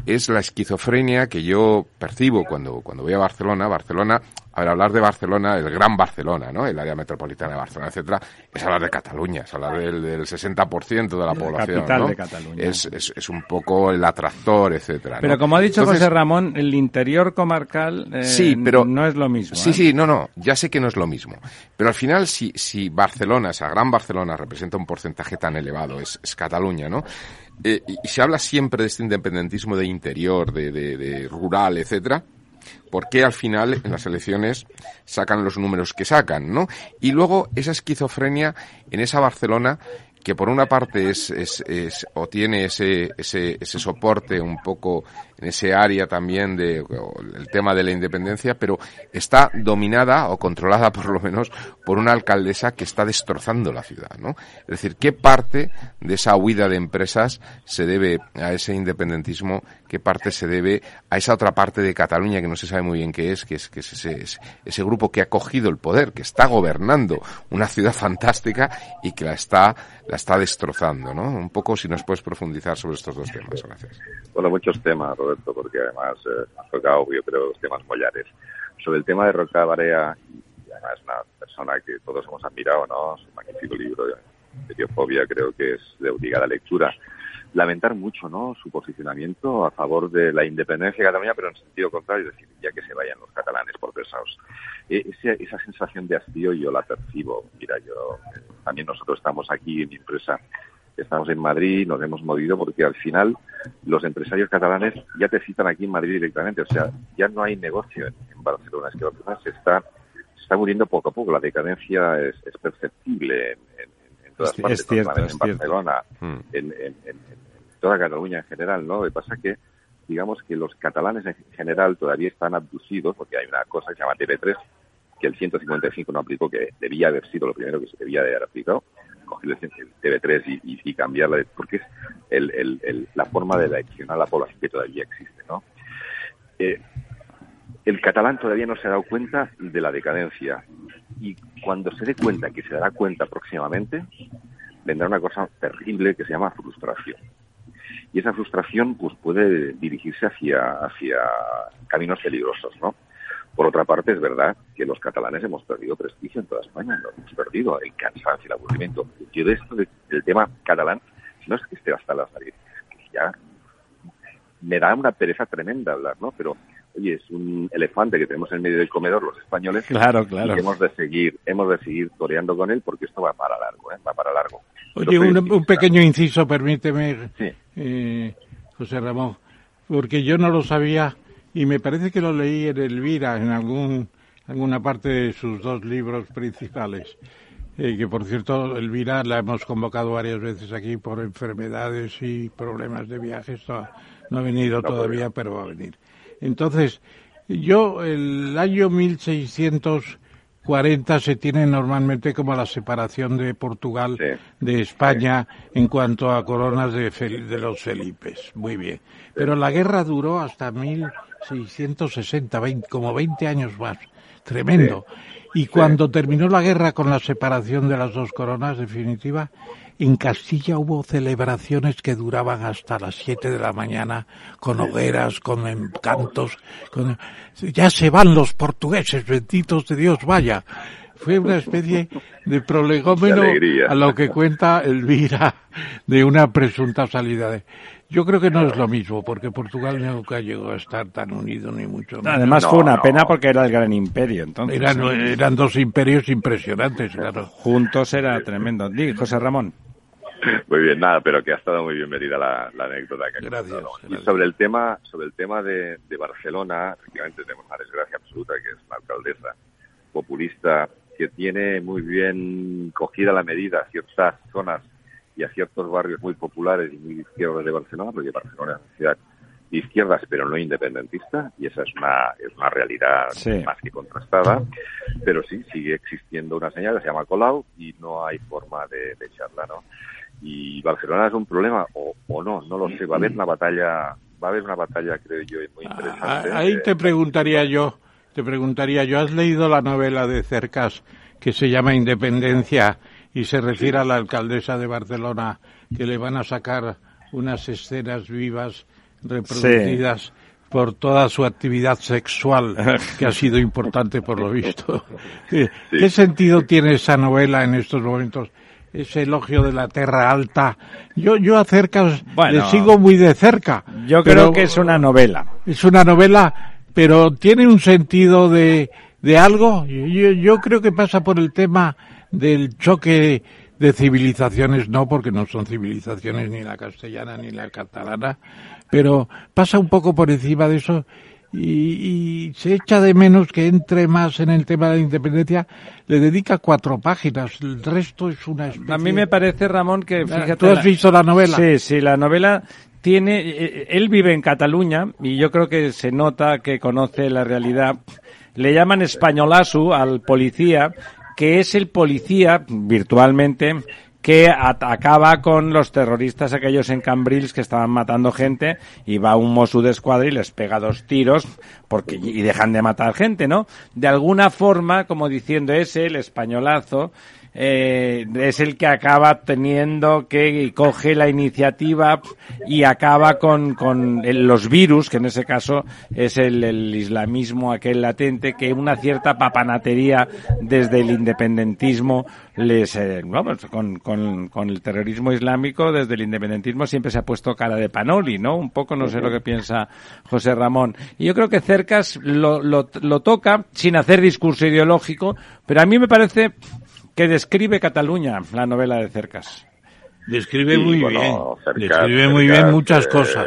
es la esquizofrenia que yo percibo cuando, cuando voy a Barcelona. Barcelona a ver, hablar de Barcelona, el gran Barcelona, ¿no? El área metropolitana de Barcelona, etcétera, es hablar de Cataluña, es hablar del, del 60% de la población, capital ¿no? de Cataluña. Es, es, es, un poco el atractor, etcétera. Pero como ha dicho Entonces, José Ramón, el interior comarcal eh, sí, pero, no es lo mismo. Sí, ¿eh? sí, no, no, ya sé que no es lo mismo. Pero al final, si, si Barcelona, esa gran Barcelona, representa un porcentaje tan elevado, es, es Cataluña, ¿no? Eh, y se habla siempre de este independentismo de interior, de, de, de rural, etcétera por qué al final en las elecciones sacan los números que sacan, ¿no? Y luego esa esquizofrenia en esa Barcelona que por una parte es, es, es o tiene ese, ese, ese soporte un poco en ese área también de el tema de la independencia, pero está dominada o controlada por lo menos por una alcaldesa que está destrozando la ciudad, ¿no? Es decir, ¿qué parte de esa huida de empresas se debe a ese independentismo? ¿Qué parte se debe a esa otra parte de Cataluña que no se sabe muy bien qué es, que es, que es ese, ese, grupo que ha cogido el poder, que está gobernando una ciudad fantástica y que la está, la está destrozando, ¿no? Un poco si nos puedes profundizar sobre estos dos temas. Gracias. Bueno, muchos temas, porque además eh, has tocado, yo creo, los temas mollares. Sobre el tema de Roca Barea, y además una persona que todos hemos admirado, ¿no? Su magnífico libro de Etiofobia creo que es de obligada lectura. Lamentar mucho, ¿no? Su posicionamiento a favor de la independencia de Cataluña, pero en sentido contrario, es decir, ya que se vayan los catalanes por pesados. E esa, esa sensación de hastío yo la percibo. Mira, yo, eh, también nosotros estamos aquí en mi empresa estamos en Madrid, nos hemos movido porque al final los empresarios catalanes ya te citan aquí en Madrid directamente, o sea, ya no hay negocio en, en Barcelona, es que Barcelona se está, se está muriendo poco a poco, la decadencia es, es perceptible en, en, en, todas es, partes, es cierto, en Barcelona, cierto. en, toda Cataluña en general, ¿no? Lo que pasa que digamos que los catalanes en general todavía están abducidos, porque hay una cosa que se llama TV3, que el 155 no aplicó, que debía haber sido lo primero que se debía de haber aplicado, coger el TV3 y, y, cambiarla, porque es el, la forma de eleccionar a la población que todavía existe, ¿no? Eh, el catalán todavía no se ha dado cuenta de la decadencia y cuando se dé cuenta, que se dará cuenta próximamente, vendrá una cosa terrible que se llama frustración. Y esa frustración pues puede dirigirse hacia, hacia caminos peligrosos, ¿no? Por otra parte, es verdad que los catalanes hemos perdido prestigio en toda España, lo hemos perdido, el cansancio, el aburrimiento. Yo de esto, del tema catalán, no es que esté hasta las narices, es que ya me da una pereza tremenda hablar, ¿no? Pero oye, es un elefante que tenemos en medio del comedor los españoles. Claro, claro. Y hemos de seguir, hemos de seguir toreando con él porque esto va para largo, ¿eh? Va para largo. Oye, un, pequeño inciso, permíteme, eh, José Ramón, porque yo no lo sabía y me parece que lo leí en Elvira, en algún, alguna parte de sus dos libros principales. Eh, que por cierto, Elvira la hemos convocado varias veces aquí por enfermedades y problemas de viajes. No, ha venido todavía, pero va a venir. Entonces, yo el año 1640 se tiene normalmente como la separación de Portugal de España en cuanto a coronas de, de los Felipes. Muy bien. Pero la guerra duró hasta 1660, como 20 años más. Tremendo. Y cuando terminó la guerra con la separación de las dos coronas definitiva, en Castilla hubo celebraciones que duraban hasta las 7 de la mañana, con hogueras, con encantos, con... ya se van los portugueses, benditos de Dios, vaya. Fue una especie de prolegómeno a lo que cuenta Elvira de una presunta salida de... Yo creo que no es lo mismo, porque Portugal nunca llegó a estar tan unido ni mucho menos. Además fue una pena porque era el gran imperio, entonces. Eran, eran dos imperios impresionantes, claro. Juntos era tremendo. Dí, José Ramón. Muy bien, nada, pero que ha estado muy bienvenida la, la anécdota que gracias, Y sobre el tema, sobre el tema de, de Barcelona, efectivamente tenemos una desgracia absoluta que es una alcaldesa populista que tiene muy bien cogida la medida ciertas zonas y a ciertos barrios muy populares y muy izquierdos de Barcelona, porque Barcelona es una ciudad de izquierdas pero no independentista y esa es una, es una realidad más que contrastada, pero sí, sigue existiendo una señal que se llama Colau y no hay forma de, de echarla, ¿no? Y Barcelona es un problema o, o no, no lo sé, va a haber una batalla, va a haber una batalla creo yo muy ah, interesante. Ahí te preguntaría yo, te preguntaría yo, ¿has leído la novela de Cercas que se llama Independencia y se refiere a la alcaldesa de Barcelona que le van a sacar unas escenas vivas reproducidas por toda su actividad sexual que ha sido importante por lo visto. ¿Qué sentido tiene esa novela en estos momentos? Ese elogio de la tierra alta. Yo, yo acerca, le sigo muy de cerca. Yo creo que es una novela. Es una novela, pero tiene un sentido de, de algo. Yo, yo creo que pasa por el tema del choque de civilizaciones, no porque no son civilizaciones ni la castellana ni la catalana, pero pasa un poco por encima de eso y, se echa de menos que entre más en el tema de la independencia. Le dedica cuatro páginas, el resto es una especie... A mí me parece, Ramón, que... Fíjate, ¿Tú has visto la novela? Sí, sí, la novela tiene... Eh, él vive en Cataluña y yo creo que se nota que conoce la realidad. Le llaman españolasu al policía, que es el policía, virtualmente, que acaba con los terroristas aquellos en Cambrils que estaban matando gente y va un Mosu de escuadra y les pega dos tiros porque y dejan de matar gente, ¿no? De alguna forma, como diciendo ese el españolazo eh, es el que acaba teniendo que coge la iniciativa y acaba con, con los virus, que en ese caso es el, el, islamismo aquel latente, que una cierta papanatería desde el independentismo les, eh, vamos, con, con, el terrorismo islámico, desde el independentismo siempre se ha puesto cara de panoli, ¿no? Un poco no sé lo que piensa José Ramón. Y yo creo que Cercas lo, lo, lo toca sin hacer discurso ideológico, pero a mí me parece que describe Cataluña, la novela de Cercas. Describe muy bien. describe muy bien muchas eh, cosas.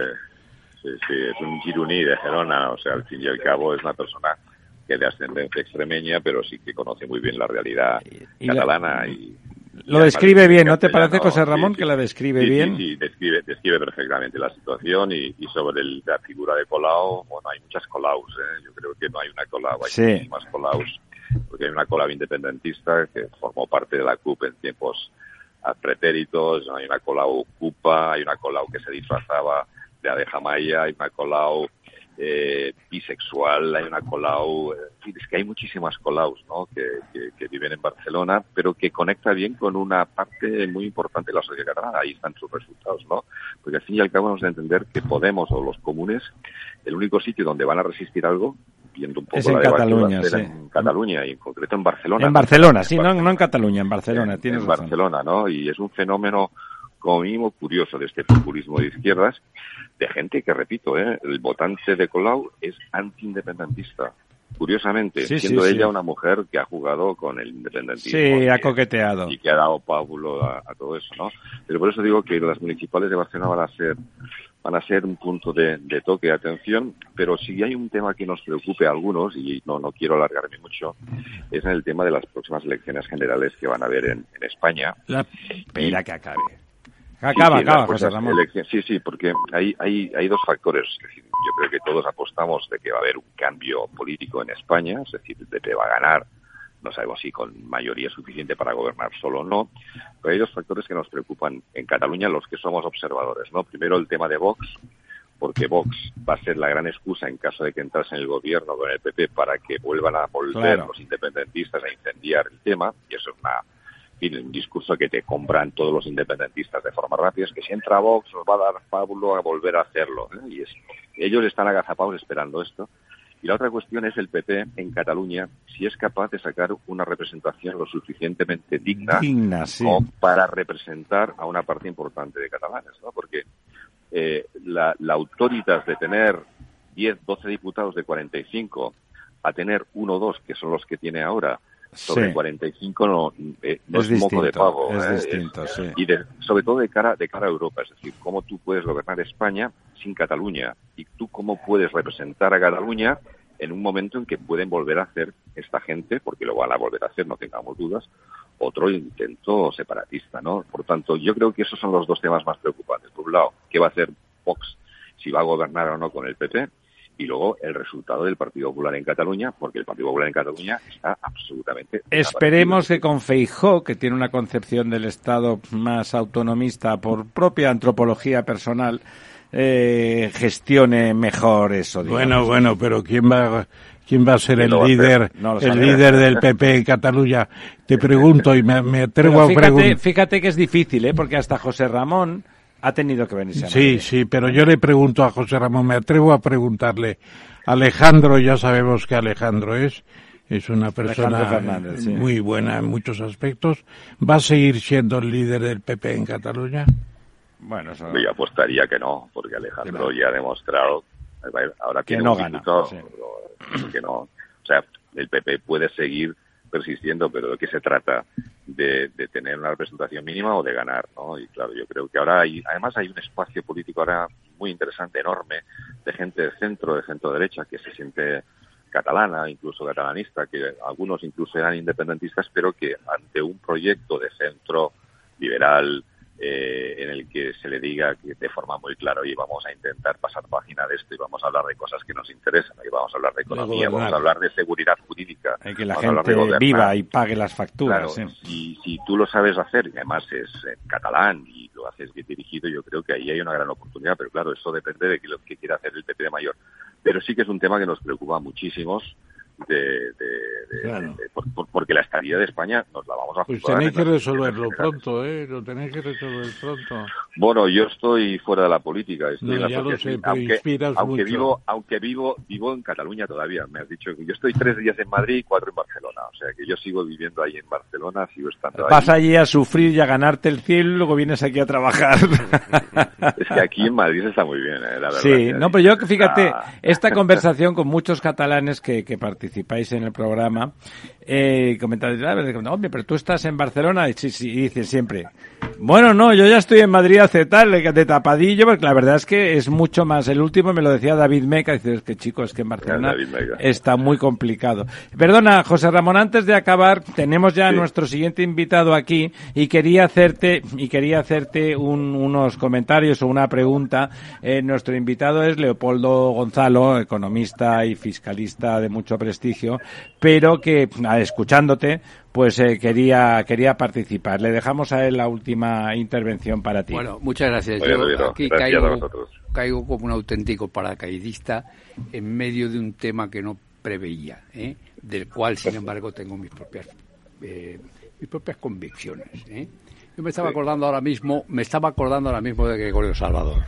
Sí, sí, es un gironí de Gerona, o sea, al fin y al cabo es una persona que de ascendencia extremeña, pero sí que conoce muy bien la realidad catalana y lo describe bien, ¿no te parece, José Ramón, que la describe bien? Sí, describe, describe perfectamente la situación y, sobre la figura de Colau, bueno, hay muchas Colaus, ¿eh? yo creo que no hay una Colau, hay más Colaus porque hay una cola independentista que formó parte de la CUP en tiempos pretéritos, hay una Colau CUPA, hay una Colau que se disfrazaba de abeja maya, hay una Colau eh, bisexual, hay una Colau, es que hay muchísimas Colaus ¿no? Que, que, viven en Barcelona, pero que conecta bien con una parte muy importante de la sociedad catalana, ahí están sus resultados, ¿no? Porque al fin y al cabo vamos a entender que Podemos o los comunes, el único sitio donde van a resistir algo un poco es en Cataluña, en Cataluña y en concreto en Barcelona. En Barcelona, sí, no, en Cataluña, en Barcelona, en, Barcelona, ¿no? Y es un fenómeno como mínimo curioso de este populismo de izquierdas, de gente que, repito, ¿eh? el votante de Colau es antiindependentista. Curiosamente, siendo ella una mujer que ha jugado con el independentismo. Sí, ha coqueteado. Y que ha dado pábulo a, todo eso, ¿no? Pero por eso digo que las municipales de Barcelona van a ser van a ser un punto de, toque de atención, pero si hay un tema que nos preocupe a algunos, y no, no quiero alargarme mucho, es en el tema de las próximas elecciones generales que van a haber en, España. La pena que acabe. Acaba, acaba, José Ramón. Sí, sí, porque hay, hay, hay dos factores. Es decir, yo creo que todos apostamos de que va a haber un cambio político en España, es decir, de que va a ganar, no sabemos si con mayoría suficiente para gobernar solo o no, pero hay dos factores que nos preocupan en Cataluña, los que somos observadores, ¿no? Primero el tema de Vox, porque Vox va a ser la gran excusa en caso de que entrase en el gobierno con el PP para que vuelvan a volver los independentistas a incendiar el tema, y eso es una un discurso que te compran todos los independentistas de forma rápida, es que si entra Vox nos va a dar Pablo a volver a hacerlo. ¿eh? Y es, ellos están agazapados esperando esto. Y la otra cuestión es el PP en Cataluña, si es capaz de sacar una representación lo suficientemente digna, para representar a una parte importante de catalanes, ¿no? Porque eh, la, la autoritas de tener 10, 12 diputados de 45 a tener uno o dos, que son los que tiene ahora, sobre 45 no, eh, es, moco de pavo. Es ¿eh? distinto, sí. Y sobre todo de cara, de cara a Europa, es decir, cómo tú puedes gobernar España sin Cataluña y tú cómo puedes representar a Cataluña en un momento en que pueden volver a hacer esta gente, porque lo van a volver a hacer, no tengamos dudas, otro intento separatista, ¿no? Por tanto, yo creo que esos son los dos temas más preocupantes. Por un lado, ¿qué va a hacer Vox si va a gobernar o no con el PP? Y luego el resultado del Partido Popular en Cataluña, porque el Partido Popular en Cataluña está absolutamente. Esperemos que con Feijó, que tiene una concepción del Estado más autonomista por propia antropología personal, eh, gestione mejor eso. Bueno, bueno, pero ¿quién va, quién va a ser el líder, el líder del PP en Cataluña? Te pregunto y me, atrevo a preguntar. Fíjate que es difícil, ¿eh? porque hasta José Ramón ha tenido que venir. Sí, sí, pero yo le pregunto a José Ramón, me atrevo a preguntarle. Alejandro, ya sabemos que Alejandro es, es una persona muy buena en muchos aspectos. ¿Va a seguir siendo el líder del PP en Cataluña? Bueno, eso... yo apostaría que no, porque Alejandro ya ha demostrado ahora que no gana, que no, o sea, el PP puede seguir persistiendo, pero de qué se trata de, tener una representación mínima o de ganar, ¿no? Y claro, yo creo que ahora hay, además hay un espacio político ahora muy interesante, enorme, de gente de centro, de centro derecha, que se siente catalana, incluso catalanista, que algunos incluso eran independentistas, pero que ante un proyecto de centro liberal, eh, en el que se le diga que de forma muy clara, y vamos a intentar pasar página de esto y vamos a hablar de cosas que nos interesan, y vamos a hablar de economía, vamos a hablar de seguridad jurídica. Hay que la gente viva y pague las facturas. Claro, si, tú lo sabes hacer, y además es en catalán y lo haces bien dirigido, yo creo que ahí hay una gran oportunidad, pero claro, eso depende de lo que quiera hacer el PP de mayor. Pero sí que es un tema que nos preocupa muchísimos de, porque la estabilidad de España nos la vamos a Pues tenéis que resolverlo pronto, ¿eh? Lo tenéis que resolver pronto. Bueno, yo estoy fuera de la política, estoy en la ya lo sé, aunque, aunque vivo, aunque vivo, vivo en Cataluña todavía. Me has dicho que yo estoy tres días en Madrid y cuatro en Barcelona, o sea que yo sigo viviendo ahí en Barcelona, sigo estando Vas allí a sufrir y a ganarte el cielo y luego vienes aquí a trabajar. es que aquí en Madrid está muy bien, ¿eh? la verdad. Sí, no, pero yo fíjate, esta conversación con muchos catalanes que, que participan participáis en el programa, eh, comentáis, hombre, pero tú estás en Barcelona, y sí, sí, dice siempre, bueno, no, yo ya estoy en Madrid hace tal, de tapadillo, porque la verdad es que es mucho más. El último me lo decía David Meca, dice, es que chicos, es que en Barcelona está muy complicado. Perdona, José Ramón, antes de acabar, tenemos ya a nuestro siguiente invitado aquí y quería hacerte, y quería hacerte unos comentarios o una pregunta. Eh, nuestro invitado es Leopoldo Gonzalo, economista y fiscalista de mucho prestigio, pero que, escuchándote, pues eh, quería quería participar. Le dejamos a él la última intervención para ti. Bueno, muchas gracias. Yo aquí caigo, como un auténtico paracaidista en medio de un tema que no preveía, ¿eh? del cual, sin embargo, tengo mis propias eh, mis propias convicciones. Yo me estaba acordando ahora mismo, me estaba acordando ahora mismo de Gregorio Salvador.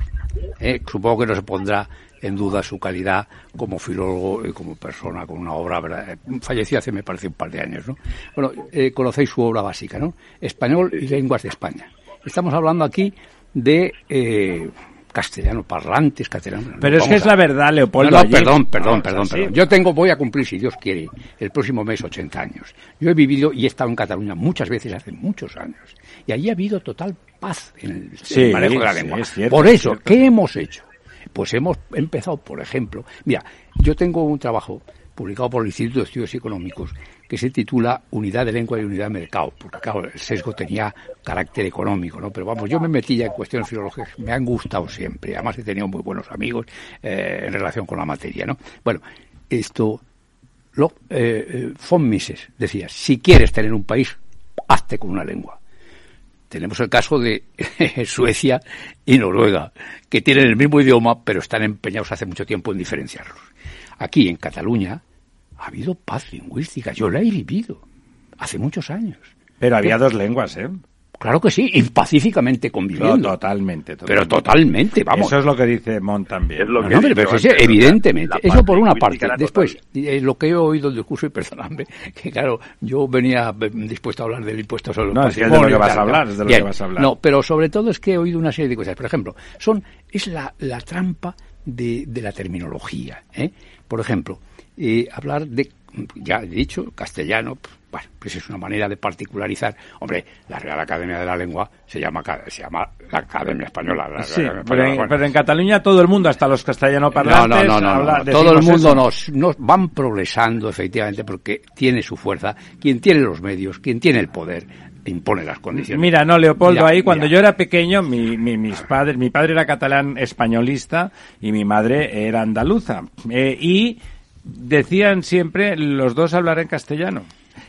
Supongo que no se pondrá en duda su calidad como filólogo y como persona con una obra, ¿verdad? falleció hace me parece un par de años, ¿no? Bueno, eh, conocéis su obra básica, ¿no? Español y lenguas de España. estamos hablando aquí de eh, castellano parlantes, castellano. Pero es que es la verdad, Leopoldo. No, perdón, perdón, perdón, perdón. Yo tengo, voy a cumplir, si Dios quiere, el próximo mes 80 años. Yo he vivido y he estado en Cataluña muchas veces hace muchos años. Y allí ha habido total paz en el, manejo de la lengua. Por eso, ¿qué hemos hecho? Pues hemos empezado, por ejemplo, mira, yo tengo un trabajo publicado por el Instituto de Estudios Económicos que se titula Unidad de Lengua y Unidad de Mercado, porque claro, el sesgo tenía carácter económico, ¿no? Pero vamos, yo me metí ya en cuestiones filológicas, me han gustado siempre, además he tenido muy buenos amigos eh, en relación con la materia, ¿no? Bueno, esto, lo, eh, von eh, Mises decía, si quieres tener un país, hazte con una lengua. Tenemos el caso de Suecia y Noruega, que tienen el mismo idioma, pero están empeñados hace mucho tiempo en diferenciarlos. Aquí, en Cataluña, ha habido paz lingüística. Yo la he vivido hace muchos años. Pero había dos lenguas, ¿eh? Claro que sí, y pacíficamente conviviendo. totalmente, Pero totalmente, vamos. Eso es lo que dice Mont también. Es lo que evidentemente. Eso por una parte. Después, eh, lo que he oído del discurso, y perdóname, que claro, yo venía dispuesto a hablar del impuesto sobre No, es de lo que vas a hablar, es de lo que vas a hablar. No, pero sobre todo es que he oído una serie de cosas. Por ejemplo, son, es la, la trampa de, de la terminología. ¿eh? Por ejemplo, eh, hablar de, ya he dicho, castellano, bueno, pues es una manera de particularizar. Hombre, la Real Academia de la Lengua se llama, se llama la Academia Española. pero, en, Cataluña todo el mundo, hasta los castellano parlantes, no, no, no, todo el mundo nos, nos van progresando efectivamente porque tiene su fuerza, quien tiene los medios, quien tiene el poder, impone las condiciones. Mira, no, Leopoldo, ahí cuando yo era pequeño, mi, mis padres, mi padre era catalán españolista y mi madre era andaluza. Eh, y decían siempre los dos hablar en castellano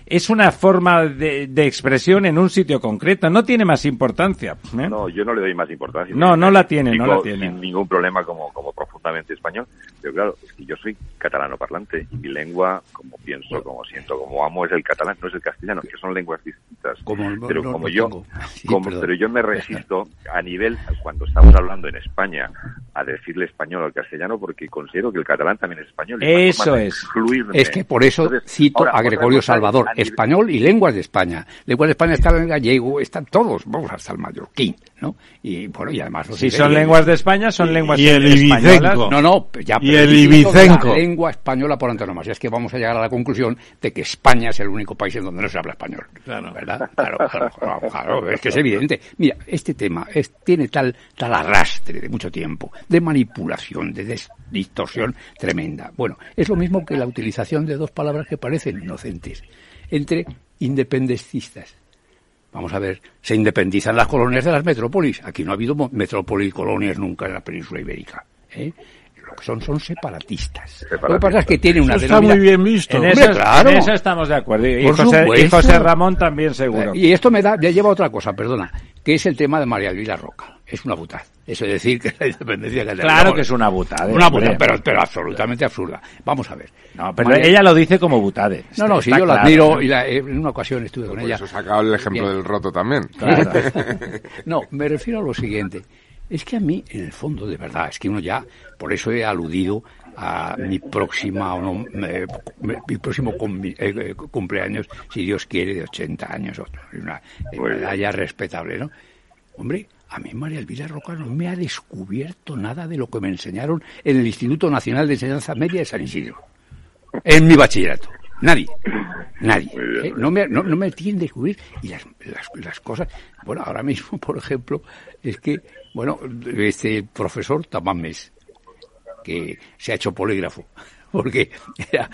es una forma de, expresión en un sitio concreto, no tiene más importancia. ¿eh? No, yo no le doy más importancia. No, no la tiene, no la tiene. Sin ningún problema como, como profundamente español, pero claro, es que yo soy catalano parlante y mi lengua, como pienso, como siento, como amo, es el catalán, no es el castellano, que son lenguas distintas. pero como yo, como, pero yo me resisto a nivel, cuando estamos hablando en España, a decirle español al castellano porque considero que el catalán también es español. Eso es. Es que por eso cito a Gregorio Salvador español y lenguas de España. Lenguas de España está el gallego, están todos, vamos hasta el mallorquín, ¿no? Y bueno, y además... Si son lenguas de España, son lenguas y el españolas. No, no, ya... Y el ibicenco. La lengua española por antonomasia. Es que vamos a llegar a la conclusión de que España es el único país en donde no se habla español. Claro. ¿Verdad? Claro, claro, claro, es que es evidente. Mira, este tema es, tiene tal, tal arrastre de mucho tiempo, de manipulación, de distorsión tremenda. Bueno, es lo mismo que la utilización de dos palabras que parecen inocentes entre independentistas. Vamos a ver, se independizan las colonias de las metrópolis. Aquí no ha habido metrópolis colonias nunca en la península ibérica. ¿eh? Que son son separatistas. Lo que pasa es que tiene una eso está muy bien visto. En, eso, claro. en eso estamos de acuerdo. Y, José, Ramón también seguro. Y esto me da, ya lleva otra cosa, perdona, que es el tema de María Luisa Roca es una butada. Eso es decir que la independencia Claro que es una butada. Una butada, pero, pero absolutamente absurda. Vamos a ver. No, pero ella lo dice como butade. No, no, si yo la admiro y la, en una ocasión estuve con ella. Eso sacado el ejemplo del roto también. no, me refiero a lo siguiente. Es que a mí, en el fondo, de verdad, es que uno ya, por eso he aludido a mi próxima o no, mi próximo eh, eh, cumpleaños, si Dios quiere, de 80 años, una medalla respetable, ¿no? Hombre, a mí María Elvira Roca no me ha descubierto nada de lo que me enseñaron en el Instituto Nacional de Enseñanza Media de San Isidro. En mi bachillerato. Nadie. Nadie. ¿eh? No, me, no, me tienen descubrir. Y las, las, cosas. Bueno, ahora mismo, por ejemplo, es que, bueno, este profesor Tamames, que se ha hecho polígrafo, porque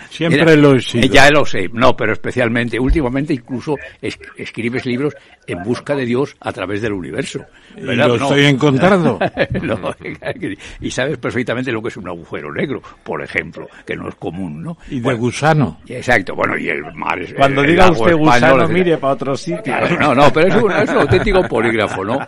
siempre lo he Ya lo sé, no, pero especialmente, últimamente incluso escribes libros en busca de Dios a través del universo. Lo estoy encontrando. y sabes perfectamente lo que es un agujero negro, por ejemplo, que no es común, ¿no? Y de gusano. Exacto, bueno, y el mar es... Cuando diga usted gusano, mire para otro sitio. no, no, pero es un, es un auténtico polígrafo, ¿no?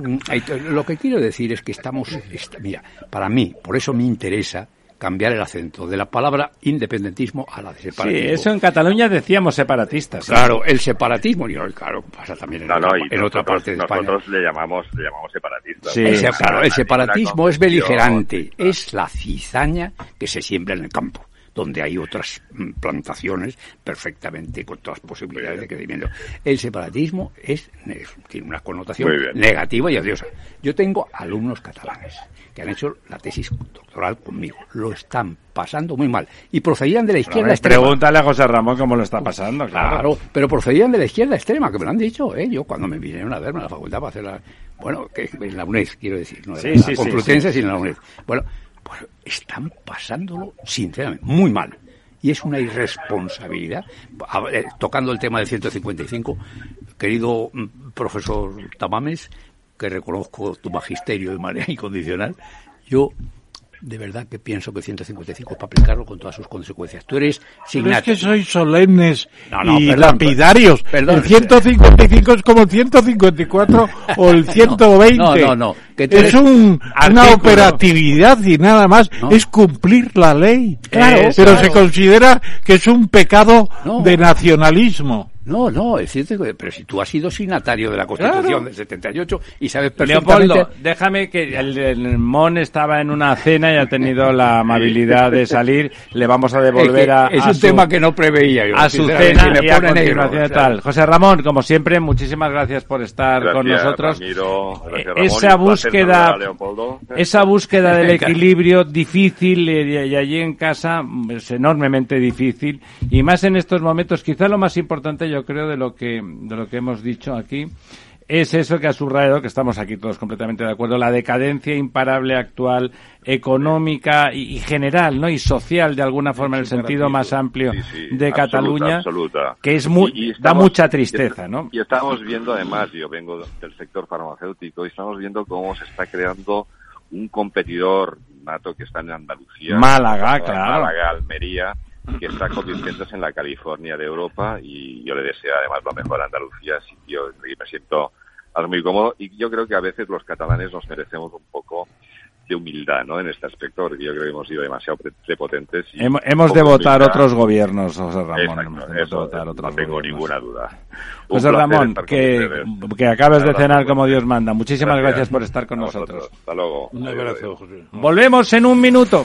Lo que quiero decir es que estamos... Mira, para mí, por eso me interesa cambiar el acento de la palabra independentismo a la de separatismo. Sí, eso en Cataluña decíamos separatistas. Claro, el separatismo, y claro, pasa también en, otra, parte de España. Nosotros le llamamos, le llamamos separatistas. Sí, claro, el separatismo es beligerante, es la cizaña que se siembra en el campo donde hay otras mm, plantaciones perfectamente con todas las posibilidades de crecimiento. El separatismo es, tiene una connotación negativa y odiosa. Yo tengo alumnos catalanes que han hecho la tesis doctoral conmigo. Lo están pasando muy mal. Y procedían de la izquierda extrema. Pregúntale a José Ramón cómo lo está pasando, claro. pero procedían de la izquierda extrema, que me lo han dicho, ¿eh? Yo cuando me vinieron a verme a la facultad para hacer la... Bueno, que en la UNED, quiero decir, no sí, sí, Complutense, sino en la UNED. Bueno, pues están pasándolo, sinceramente, muy mal y es una irresponsabilidad. Tocando el tema del 155, querido mm, profesor Tamames, que reconozco tu magisterio de manera incondicional, yo de verdad que pienso que 155 es para aplicarlo con todas sus consecuencias. Tú eres signatario. es que sois solemnes y lapidarios. el 155 es como el 154 o el 120. No, no, no. es una operatividad y nada más. Es cumplir la ley. Claro, pero se considera que es un pecado de nacionalismo. No, no, es cierto, pero si tú has sido signatario de la Constitución del 78 y sabes perfectamente... Leopoldo, déjame que el, Mon estaba en una cena y ha tenido la amabilidad de salir. Le vamos a devolver a, Es un tema que no preveía yo. A su cena y a continuación tal. José Ramón, como siempre, muchísimas gracias por estar con nosotros. Eh, esa búsqueda, esa búsqueda del equilibrio difícil eh, y allí en casa es enormemente difícil y más en estos momentos. Quizá lo más importante yo creo, de lo que, de lo que hemos dicho aquí, es eso que ha subrayado, que estamos aquí todos completamente de acuerdo, la decadencia imparable actual, económica y, general, ¿no? Y social, de alguna forma, en el sentido más amplio de Cataluña, que es muy, da mucha tristeza, ¿no? Y estamos viendo, además, yo vengo del sector farmacéutico, y estamos viendo cómo se está creando un competidor nato que está en Andalucía. Málaga, claro. Málaga, Almería, que está convirtiéndose en la California de Europa y yo le deseo además lo mejor a Andalucía, yo me siento muy cómodo y yo creo que a veces los catalanes nos merecemos un poco de humildad ¿no? en este aspecto, porque yo creo que hemos sido demasiado prepotentes. Y hemos, de votar otros gobiernos, José Ramón. no tengo ninguna duda. José Ramón, que, que acabes de cenar como Dios manda. Muchísimas gracias, por estar con nosotros. Hasta luego. Un abrazo, José. Volvemos en un minuto.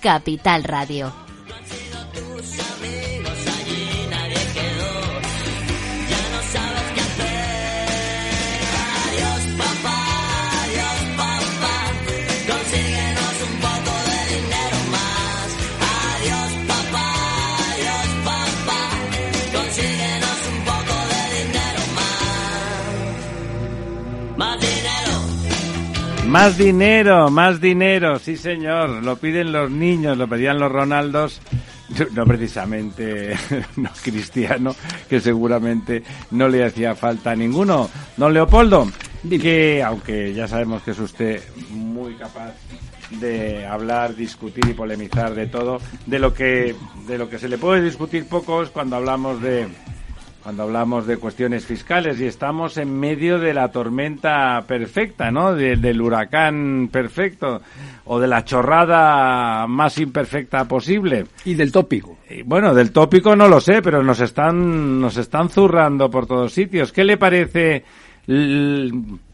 Capital Radio. Más dinero, más dinero, sí señor, lo piden los niños, lo pedían los Ronaldos, no precisamente no cristiano, que seguramente no le hacía falta a ninguno. Don Leopoldo, que aunque ya sabemos que es usted muy capaz de hablar, discutir y polemizar de todo, de lo que de lo que se le puede discutir poco es cuando hablamos de cuando hablamos de cuestiones fiscales y estamos en medio de la tormenta perfecta, ¿no? del huracán perfecto o de la chorrada más imperfecta posible. Y del tópico. bueno, del tópico no lo sé, pero nos están nos están zurrando por todos sitios. ¿Qué le parece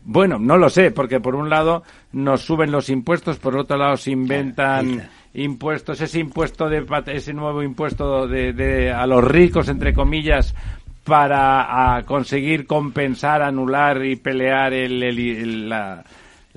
bueno, no lo sé, porque por un lado nos suben los impuestos, por otro lado se inventan impuestos, ese impuesto de ese nuevo impuesto de, a los ricos entre comillas para conseguir compensar, anular y pelear la,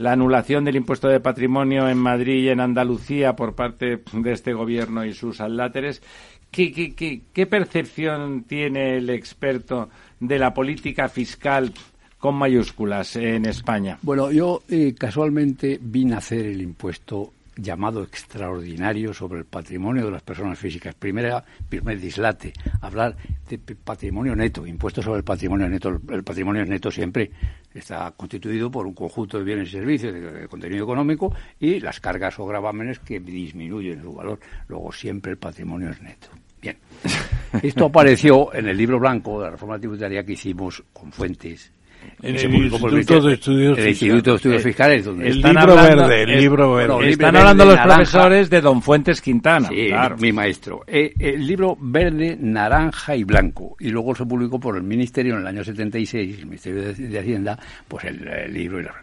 anulación del impuesto de patrimonio en Madrid y en Andalucía por parte de este gobierno y sus aláteres. ¿Qué, qué, qué percepción tiene el experto de la política fiscal con mayúsculas en España? Bueno, yo eh, casualmente vi nacer el impuesto llamado extraordinario sobre el patrimonio de las personas físicas. Primera, primer dislate, hablar de patrimonio neto, impuestos sobre el patrimonio neto. El patrimonio neto siempre está constituido por un conjunto de bienes y servicios de, contenido económico y las cargas o gravámenes que disminuyen su valor. Luego siempre el patrimonio es neto. Bien. Esto apareció en el libro blanco de la reforma tributaria que hicimos con fuentes en el Instituto de Estudios, el Instituto de Estudios Fiscales. Donde el libro verde, el libro verde. están hablando los profesores de Don Fuentes Quintana. Sí, mi maestro. Eh, el libro verde, naranja y blanco. Y luego se publicó por el Ministerio en el año 76, el Ministerio de, Hacienda, pues el, libro y la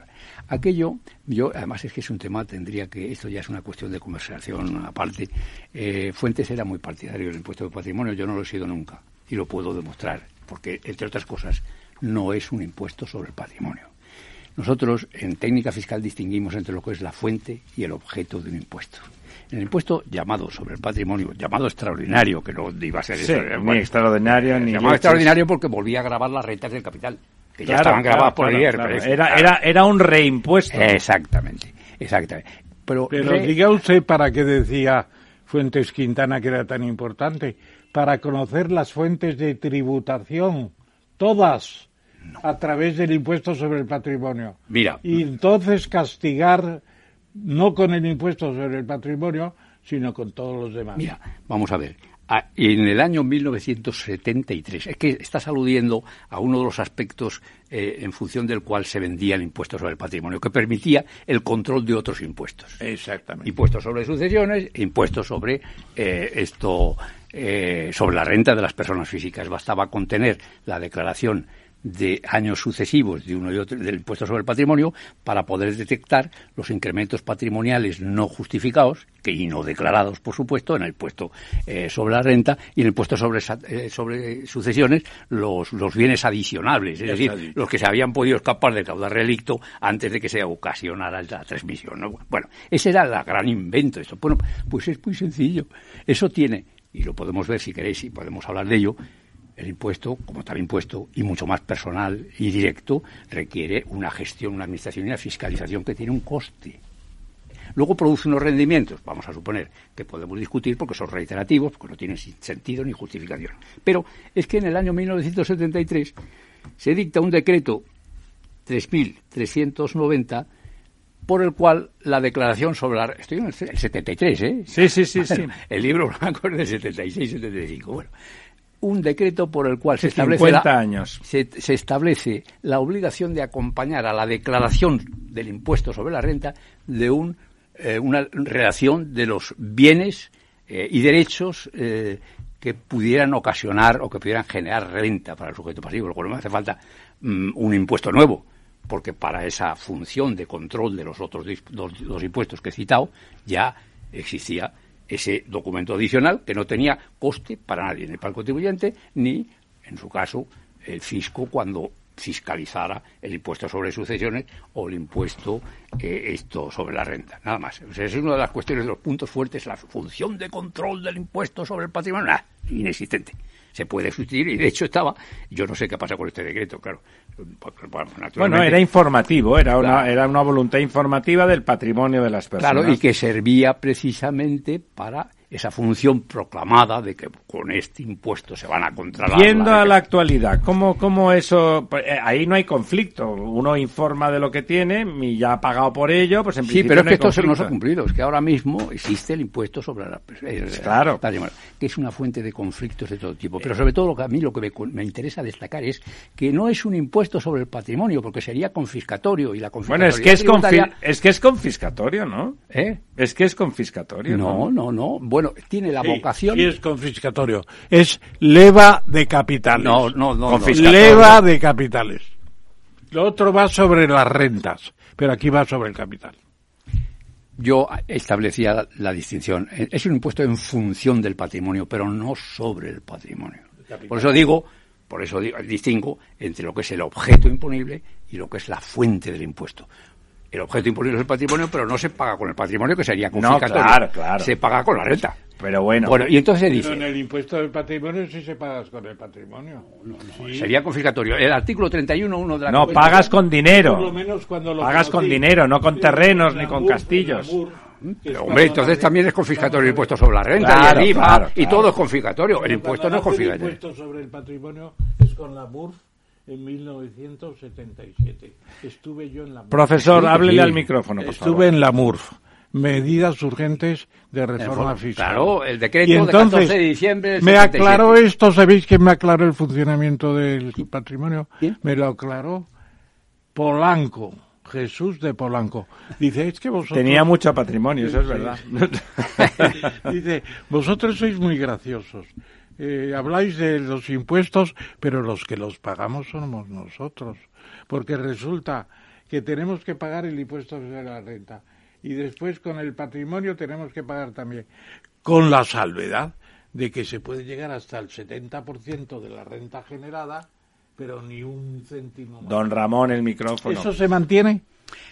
Aquello, yo, además es que es un tema, tendría que, esto ya es una cuestión de conversación aparte. Eh, Fuentes era muy partidario del impuesto de patrimonio, yo no lo he sido nunca, y lo puedo demostrar, porque, entre otras cosas, no es un impuesto sobre el patrimonio. Nosotros en técnica fiscal distinguimos entre lo que es la fuente y el objeto de un impuesto. En el impuesto llamado sobre el patrimonio, llamado extraordinario, que no iba a ser sí, ni extraordinario ni llamado extraordinario porque volvía a grabar las rentas del capital, que ya estaban grabadas por el IRPF. Era, era, era un reimpuesto. Exactamente, exactamente. Pero, diga usted para qué decía Fuentes Quintana que era tan importante, para conocer las fuentes de tributación, todas a través del impuesto sobre el patrimonio. Mira. Y entonces castigar no con el impuesto sobre el patrimonio, sino con todos los demás. Mira, vamos a ver. En el año 1973, es que estás aludiendo a uno de los aspectos eh, en función del cual se vendía el impuesto sobre el patrimonio, que permitía el control de otros impuestos. Exactamente. Impuestos sobre sucesiones, impuestos sobre eh, esto, eh, sobre la renta de las personas físicas. Bastaba contener la declaración de años sucesivos de uno y otro del impuesto sobre el patrimonio para poder detectar los incrementos patrimoniales no justificados que y no declarados por supuesto en el impuesto eh, sobre la renta y en el impuesto sobre eh, sobre sucesiones los, los bienes adicionables es decir los que se habían podido escapar del caudal relicto antes de que se ocasionara la transmisión bueno ese era el gran invento esto. Bueno pues es muy sencillo. Eso tiene y lo podemos ver si queréis y podemos hablar de ello el impuesto, como tal impuesto, y mucho más personal y directo, requiere una gestión, una administración y una fiscalización que tiene un coste. Luego produce unos rendimientos, vamos a suponer que podemos discutir porque son reiterativos, porque no tienen sentido ni justificación. Pero es que en el año 1973 se dicta un decreto 3.390 por el cual la declaración sobre la... Estoy en el 73, ¿eh? Sí, sí, sí. sí. El libro blanco es del 76-75. Bueno, un decreto por el cual se establece, la, años. Se, establece la obligación de acompañar a la declaración del impuesto sobre la renta de un, eh, una relación de los bienes eh, y derechos eh, que pudieran ocasionar o que pudieran generar renta para el sujeto pasivo. Luego no hace falta mm, un impuesto nuevo, porque para esa función de control de los otros dos impuestos que he citado ya existía ese documento adicional que no tenía coste para nadie, ni para el contribuyente, ni, en su caso, el fisco cuando fiscalizara el impuesto sobre sucesiones o el impuesto eh, esto sobre la renta, nada más. esa es una de las cuestiones de los puntos fuertes, la función de control del impuesto sobre el patrimonio, inexistente. Se puede sustituir y de hecho estaba, yo no sé qué pasa con este decreto, claro. Bueno, era informativo, era una, era una voluntad informativa del patrimonio de las personas. Claro, y que servía precisamente para esa función proclamada de que con este impuesto se van a controlar. Yendo a la actualidad, ¿cómo, cómo eso? Pues, eh, ahí no hay conflicto. Uno informa de lo que tiene y ya ha pagado por ello, pues en Sí, pero es que esto se nos ha cumplido. Es que ahora mismo existe el impuesto sobre la. Eh, claro. que es una fuente de conflictos de todo tipo. Pero sobre todo lo que a mí lo que me, me, interesa destacar es que no es un impuesto sobre el patrimonio, porque sería confiscatorio y la Bueno, es que es, es que es confiscatorio, ¿no? ¿Eh? Es que es confiscatorio. No, no, no. Bueno, tiene la vocación. Sí, es confiscatorio. Es leva de capitales. No, no, no. Leva de capitales. Lo otro va sobre las rentas, pero aquí va sobre el capital. Yo establecía la distinción. Es un impuesto en función del patrimonio, pero no sobre el patrimonio. Por eso digo, por eso distingo entre lo que es el objeto imponible y lo que es la fuente del impuesto el objeto imponible es el patrimonio, pero no se paga con el patrimonio, que sería confiscatorio. No, claro, claro. Se paga con la renta. Pero bueno. Bueno, y entonces se dice. Pero en el impuesto del patrimonio sí se paga con el patrimonio. No, no, Sería confiscatorio. El artículo 31.1 de la No, pagas con dinero. Por lo menos cuando lo pagas con dinero, no con terrenos ni con castillos. Pero, hombre, entonces también es confiscatorio el impuesto sobre la renta y el y todo es confiscatorio. El impuesto no es confiscatorio. El impuesto sobre el patrimonio es con la MURF en 1977. Estuve yo en la Profesor, háblele al micrófono, por Estuve en la MURF. Medidas urgentes de reforma fiscal. Claro, el decreto de 14 de diciembre. Del me aclaró esto, ¿sabéis quién me aclaró el funcionamiento del patrimonio? Me lo aclaró Polanco. Jesús de Polanco. Dice, es que vosotros... Tenía mucho patrimonio, eso es verdad. Dice, vosotros sois muy graciosos. Eh, habláis de los impuestos, pero los que los pagamos somos nosotros, porque resulta que tenemos que pagar el impuesto sobre la renta y después con el patrimonio tenemos que pagar también, con la salvedad de que se puede llegar hasta el 70% de la renta generada, pero ni un céntimo más. Don Ramón, el micrófono. ¿Eso se mantiene?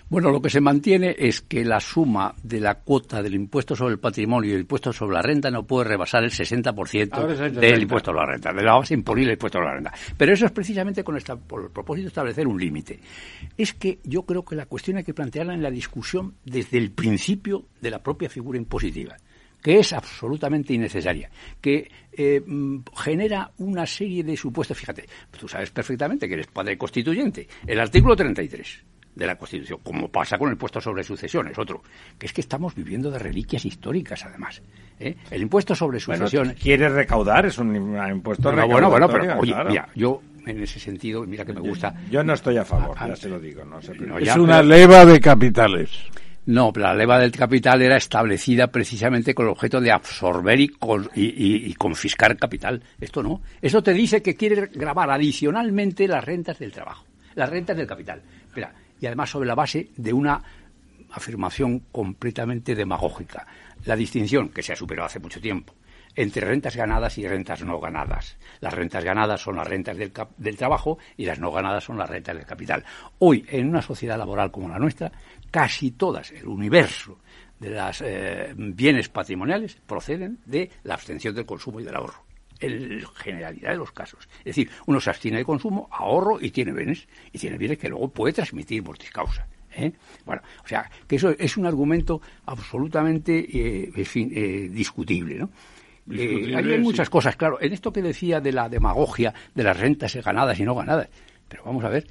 Bueno, lo que se mantiene es que la suma de la cuota del impuesto sobre el patrimonio y el impuesto sobre la renta no puede rebasar el 60% del impuesto sobre la renta, de la base imponible del impuesto sobre la renta. Pero eso es precisamente con esta, por el propósito de establecer un límite. Es que yo creo que la cuestión hay que plantearla en la discusión desde el principio de la propia figura impositiva que es absolutamente innecesaria, que eh, mm, genera una serie de supuestos. Fíjate, tú sabes perfectamente que eres padre constituyente. El artículo 33 de la Constitución, como pasa con el impuesto sobre sucesiones, otro, que es que estamos viviendo de reliquias históricas, además. ¿eh? El impuesto sobre sucesiones... quiere recaudar, es un impuesto bueno, Bueno, bueno, pero oye, mira, yo en ese sentido, mira que me gusta... Yo no estoy a favor, ya se lo digo. No, es una leva de capitales. No, pero la leva del capital era establecida precisamente con el objeto de absorber y, y, confiscar capital. Esto no. Eso te dice que quiere grabar adicionalmente las rentas del trabajo, las rentas del capital. Espera, y además sobre la base de una afirmación completamente demagógica. La distinción, que se ha superado hace mucho tiempo, entre rentas ganadas y rentas no ganadas. Las rentas ganadas son las rentas del, trabajo y las no ganadas son las rentas del capital. Hoy, en una sociedad laboral como la nuestra, casi todas, el universo de los eh, bienes patrimoniales proceden de la abstención del consumo y del ahorro en generalidad de los casos. Es decir, uno se abstiene de consumo, ahorro y tiene bienes, y tiene bienes que luego puede transmitir mortis causa. ¿eh? Bueno, o sea, que eso es un argumento absolutamente, eh, eh, discutible, ¿no? hay muchas cosas, claro. En esto que decía de la demagogia de las rentas ganadas y no ganadas. Pero vamos a ver,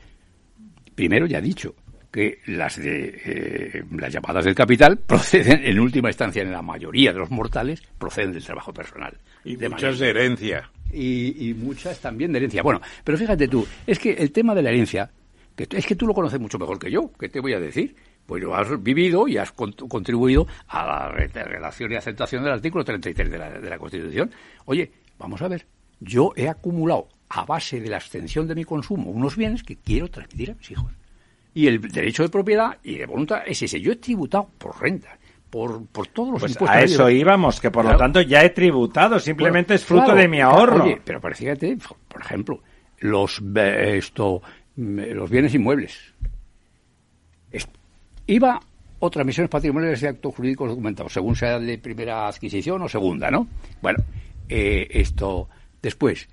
primero ya he dicho, que las de eh, las llamadas del capital proceden en última instancia en la mayoría de los mortales proceden del trabajo personal y muchas de herencia. Y, muchas también de herencia. Bueno pero fíjate tú es que el tema de la herencia que es que tú lo conoces mucho mejor que yo qué te voy a decir pues lo has vivido y has contribuido a la relación y aceptación del artículo 33 de la, de la Constitución. Oye vamos a ver yo he acumulado a base de la extensión de mi consumo unos bienes que quiero transmitir a mis hijos. Y el derecho de propiedad y de voluntad es ese. Yo he tributado por renta. Por, por todos los pues impuestos. A eso íbamos, que por lo tanto ya he tributado, simplemente es fruto de mi ahorro. Oye, pero fíjate, por ejemplo, los, esto, los bienes inmuebles. IVA o transmisiones patrimoniales de actos jurídicos documentados, según sea de primera adquisición o segunda, ¿no? Bueno, eh, esto, después,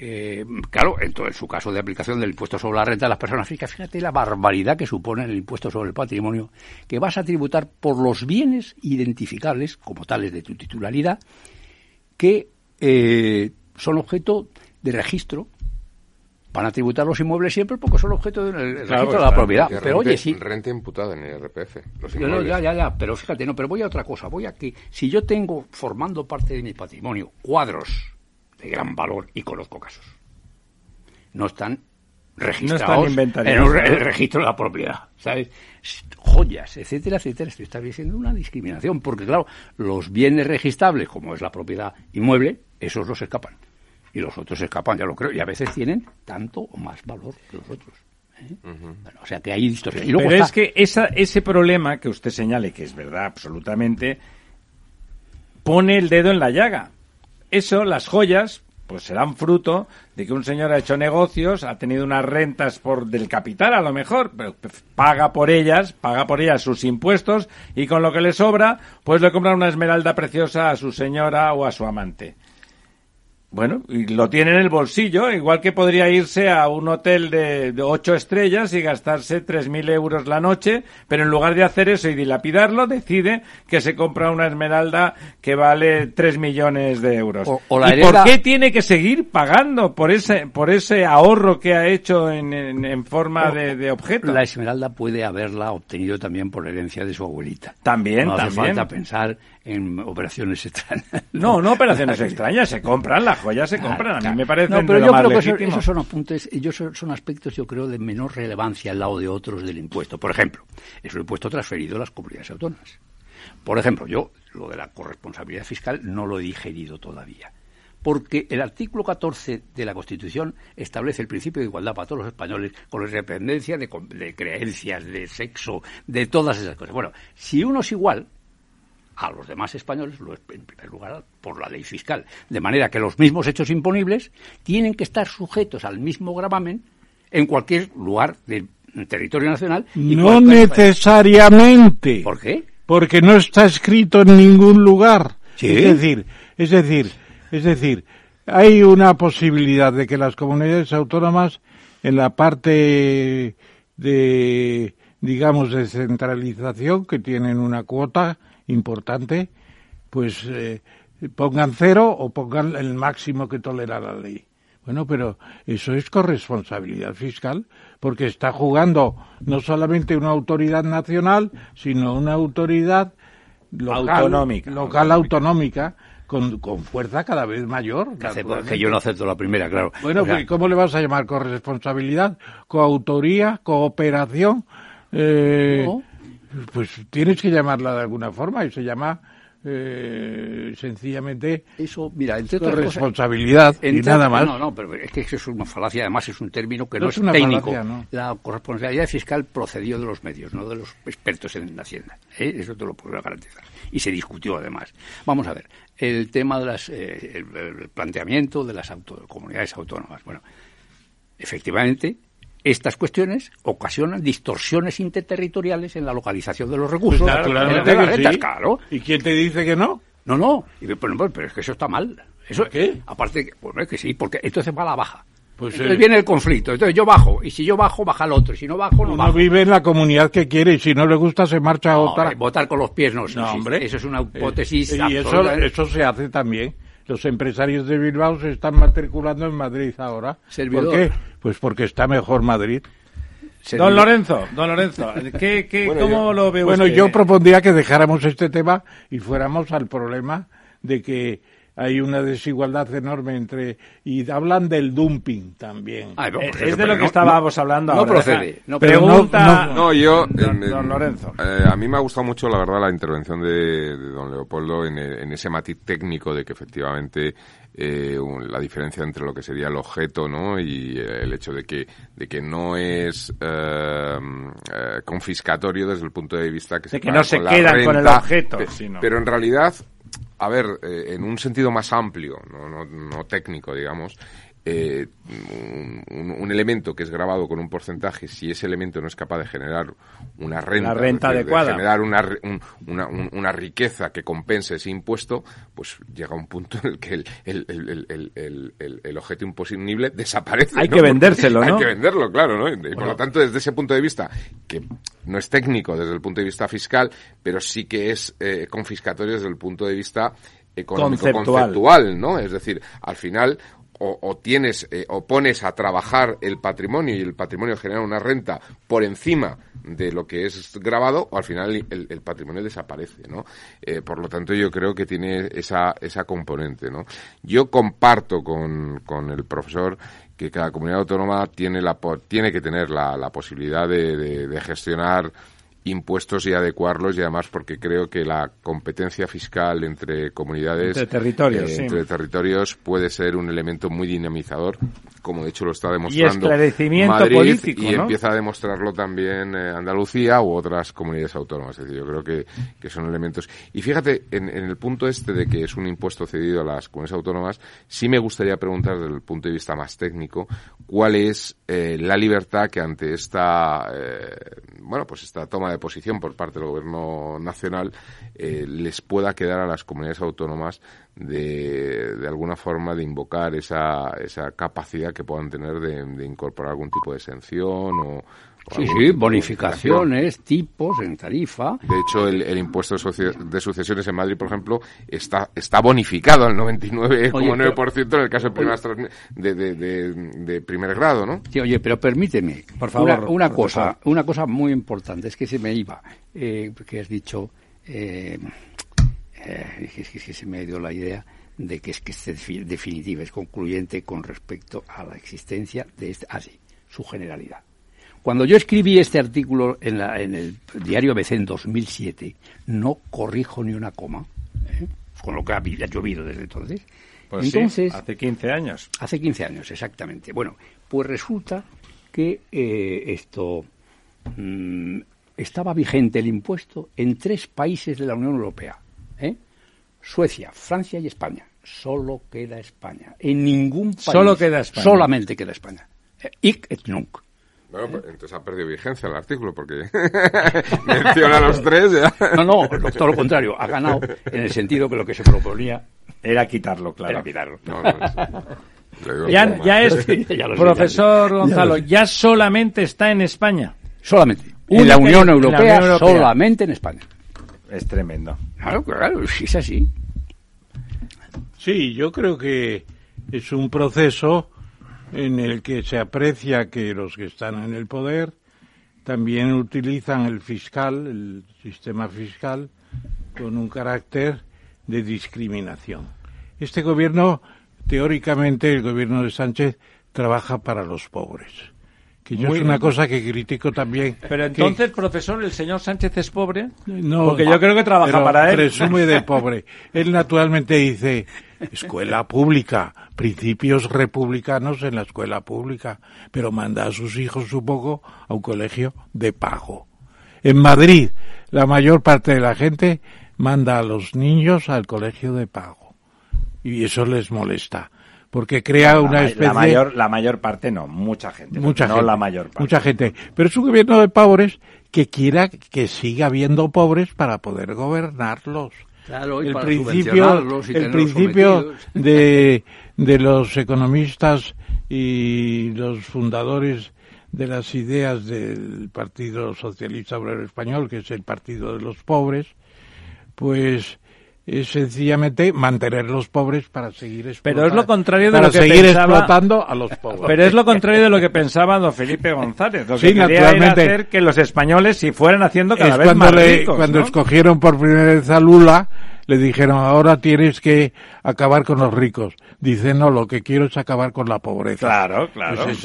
eh, claro, en, todo, en su caso de aplicación del impuesto sobre la renta de las personas fíjate, fíjate la barbaridad que supone el impuesto sobre el patrimonio, que vas a tributar por los bienes identificables, como tales de tu titularidad, que eh, son objeto de registro. Van a tributar los inmuebles siempre porque son objeto del registro de la propiedad. Pero oye, sí. Renta imputada en el RPF. ya, ya, ya. Pero fíjate, no, pero voy a otra cosa. Voy a que si yo tengo formando parte de mi patrimonio cuadros de gran valor y conozco casos, no están registrados en el registro de la propiedad, ¿sabes? Joyas, etcétera, etcétera. Esto está siendo una discriminación, porque claro, los bienes registrables, como es la propiedad inmueble, esos los escapan. Y los otros escapan, ya lo creo, y a veces tienen tanto o más valor que los otros. ¿eh? o sea que hay distorsión. Pero es que esa, ese problema que usted señale, que es verdad absolutamente, pone el dedo en la llaga. Eso, las joyas, pues serán fruto de que un señor ha hecho negocios, ha tenido unas rentas por del capital a lo mejor, pero paga por ellas, paga por ellas sus impuestos y con lo que le sobra, pues le compra una esmeralda preciosa a su señora o a su amante. Bueno, y lo tiene en el bolsillo, igual que podría irse a un hotel de, ocho estrellas y gastarse tres mil euros la noche, pero en lugar de hacer eso y dilapidarlo, decide que se compra una esmeralda que vale tres millones de euros. ¿Y por qué tiene que seguir pagando por ese, por ese ahorro que ha hecho en, en, forma de, de, objeto? La esmeralda puede haberla obtenido también por herencia de su abuelita. También, no hace falta pensar en operaciones extrañas. No, no operaciones extrañas, se compran, las joyas se compran, a mí me parece No, pero yo creo que esos son apuntes, ellos son, aspectos, yo creo, de menor relevancia al lado de otros del impuesto. Por ejemplo, es un impuesto transferido a las comunidades autónomas. Por ejemplo, yo lo de la corresponsabilidad fiscal no lo he digerido todavía. Porque el artículo 14 de la Constitución establece el principio de igualdad para todos los españoles con la independencia de, de creencias, de sexo, de todas esas cosas. Bueno, si uno es igual, a los demás españoles, en primer lugar, por la ley fiscal. De manera que los mismos hechos imponibles tienen que estar sujetos al mismo gravamen en cualquier lugar del territorio nacional. no necesariamente. ¿Por qué? Porque no está escrito en ningún lugar. Es decir, es decir, es decir, hay una posibilidad de que las comunidades autónomas en la parte de digamos de centralización que tienen una cuota importante, pues eh, pongan cero o pongan el máximo que tolera la ley. Bueno, pero eso es corresponsabilidad fiscal, porque está jugando no solamente una autoridad nacional, sino una autoridad local, autonómica, local autonómica, con, con, fuerza cada vez mayor. Que yo no acepto la primera, claro. Bueno, pues, ¿cómo le vas a llamar corresponsabilidad? ¿Coautoría? ¿Cooperación? Eh, pues tienes que llamarla de alguna forma y se llama eh, sencillamente eso mira entre responsabilidad y nada más. no no pero es que eso es una falacia además es un término que no, es, técnico. la corresponsabilidad fiscal procedió de los medios no de los expertos en la hacienda ¿eh? eso te lo puedo garantizar. Y se discutió además. Vamos a ver el tema de las eh, el, planteamiento de las comunidades autónomas. Bueno efectivamente estas cuestiones ocasionan distorsiones interterritoriales en la localización de los recursos. Pues naturalmente claro. ¿Y quién te dice que no? No, no, pero, es que eso está mal. Eso, ¿Qué? Aparte, bueno, es que sí, porque entonces va a la baja. Pues entonces viene el conflicto. Entonces yo bajo, y si yo bajo, baja el otro. Y si no bajo, no Uno vive en la comunidad que quiere, y si no le gusta, se marcha a otra. votar con los pies no, no hombre. Eso es una hipótesis. y eso, eso se hace también los empresarios de Bilbao se están matriculando en Madrid ahora. ¿Por qué? Pues porque está mejor Madrid. Don Lorenzo, don Lorenzo, ¿qué, qué, ¿cómo lo ve Bueno, yo propondría que dejáramos este tema y fuéramos al problema de que hay una desigualdad enorme entre y hablan del dumping también. Pues es de lo que estábamos hablando no procede. No pregunta no, yo don, Lorenzo. eh, a mí me ha gustado mucho la verdad la intervención de, don Leopoldo en, en, ese matiz técnico de que efectivamente eh, la diferencia entre lo que sería el objeto ¿no? y el hecho de que, de que no es eh, confiscatorio desde el punto de vista que, de que no se quedan con el objeto pero en realidad a ver, eh, en un sentido más amplio, no, no, no técnico, digamos, eh, un, elemento que es grabado con un porcentaje, si ese elemento no es capaz de generar una renta, renta adecuada. de generar una, una, una, riqueza que compense ese impuesto, pues llega un punto en el que el, el, el, el objeto imposible desaparece. Hay que vendérselo, ¿no? Hay que venderlo, claro, ¿no? Y por lo tanto, desde ese punto de vista, que no es técnico desde el punto de vista fiscal, pero sí que es eh, confiscatorio desde el punto de vista económico conceptual. ¿no? Es decir, al final o, tienes eh, o pones a trabajar el patrimonio y el patrimonio genera una renta por encima de lo que es grabado o al final el, patrimonio desaparece no eh, por lo tanto yo creo que tiene esa esa componente no yo comparto con, con el profesor que cada comunidad autónoma tiene la tiene que tener la, la posibilidad de, de gestionar impuestos y adecuarlos y además porque creo que la competencia fiscal entre comunidades entre territorios, eh, entre territorios puede ser un elemento muy dinamizador como de hecho lo está demostrando Madrid y empieza a demostrarlo también eh, Andalucía u otras comunidades autónomas. Es decir yo creo que, que son elementos. Y fíjate en, en, el punto este de que es un impuesto cedido a las comunidades autónomas sí me gustaría preguntar desde el punto de vista más técnico cuál es eh, la libertad que ante esta bueno pues esta toma de de posición por parte del Gobierno Nacional eh, les pueda quedar a las comunidades autónomas de, de alguna forma de invocar esa, esa capacidad que puedan tener de, incorporar algún tipo de exención o, Sí, sí, bonificaciones, tipos en tarifa. De hecho, el, impuesto de sucesiones en Madrid, por ejemplo, está, está bonificado al 99,9% en el caso de, de, de, primer grado, ¿no? Sí, oye, pero permíteme, por favor, una, cosa, una cosa muy importante, es que se me iba, eh, que has dicho, eh, eh, es, que, se me ha ido la idea de que es que es definitiva, es concluyente con respecto a la existencia de este, así, ah, su generalidad. Cuando yo escribí este artículo en, la, en el diario ABC en 2007, no corrijo ni una coma, ¿eh? con lo que ha llovido desde entonces. Pues entonces, hace 15 años. Hace 15 años, exactamente. Bueno, pues resulta que eh, esto mm, estaba vigente el impuesto en tres países de la Unión Europea. ¿eh? Suecia, Francia y España. Solo queda España. En ningún país. Solo queda España. Solamente queda España. Ic et nunc. Bueno, pues, entonces ha perdido vigencia el artículo porque menciona a los tres. Ya. No, no, todo lo contrario, ha ganado en el sentido que lo que se proponía era quitarlo, claro. Era quitarlo. ya, ya es, profesor Gonzalo, ya solamente está en España. Solamente. En la, Unión Europea, solamente en España. Es tremendo. Claro, claro, es así. Sí, yo creo que es un proceso en el que se aprecia que los que están en el poder también utilizan el fiscal, el sistema fiscal, con un carácter de discriminación. Este gobierno, teóricamente, el gobierno de Sánchez, trabaja para los pobres. Que yo es una cosa que critico también. Pero entonces, profesor, ¿el señor Sánchez es pobre? No. Porque yo creo que trabaja para él. Presume de pobre. Él naturalmente dice, escuela pública, principios republicanos en la escuela pública, pero manda a sus hijos, supongo, a un colegio de pago. En Madrid, la mayor parte de la gente manda a los niños al colegio de pago. Y eso les molesta. Porque crea una especie... La mayor, la mayor parte no, mucha gente. Mucha no gente, la mayor parte. Mucha gente. Pero es un gobierno de pobres que quiera que siga habiendo pobres para poder gobernarlos el principio, el principio de, de los economistas y los fundadores de las ideas del Partido Socialista Obrero Español, que es el partido de los pobres, pues es sencillamente mantener los pobres para seguir explotando. Pero es lo contrario de lo que seguir explotando a los pobres. Pero es lo contrario de lo que pensaba don Felipe González. Lo que sí, naturalmente. hacer que los españoles si fueran haciendo cada vez cuando más ricos, Cuando escogieron por primera vez a Lula, le dijeron, ahora tienes que acabar con los ricos. Dice, no, lo que quiero es acabar con la pobreza. Claro, claro. Pues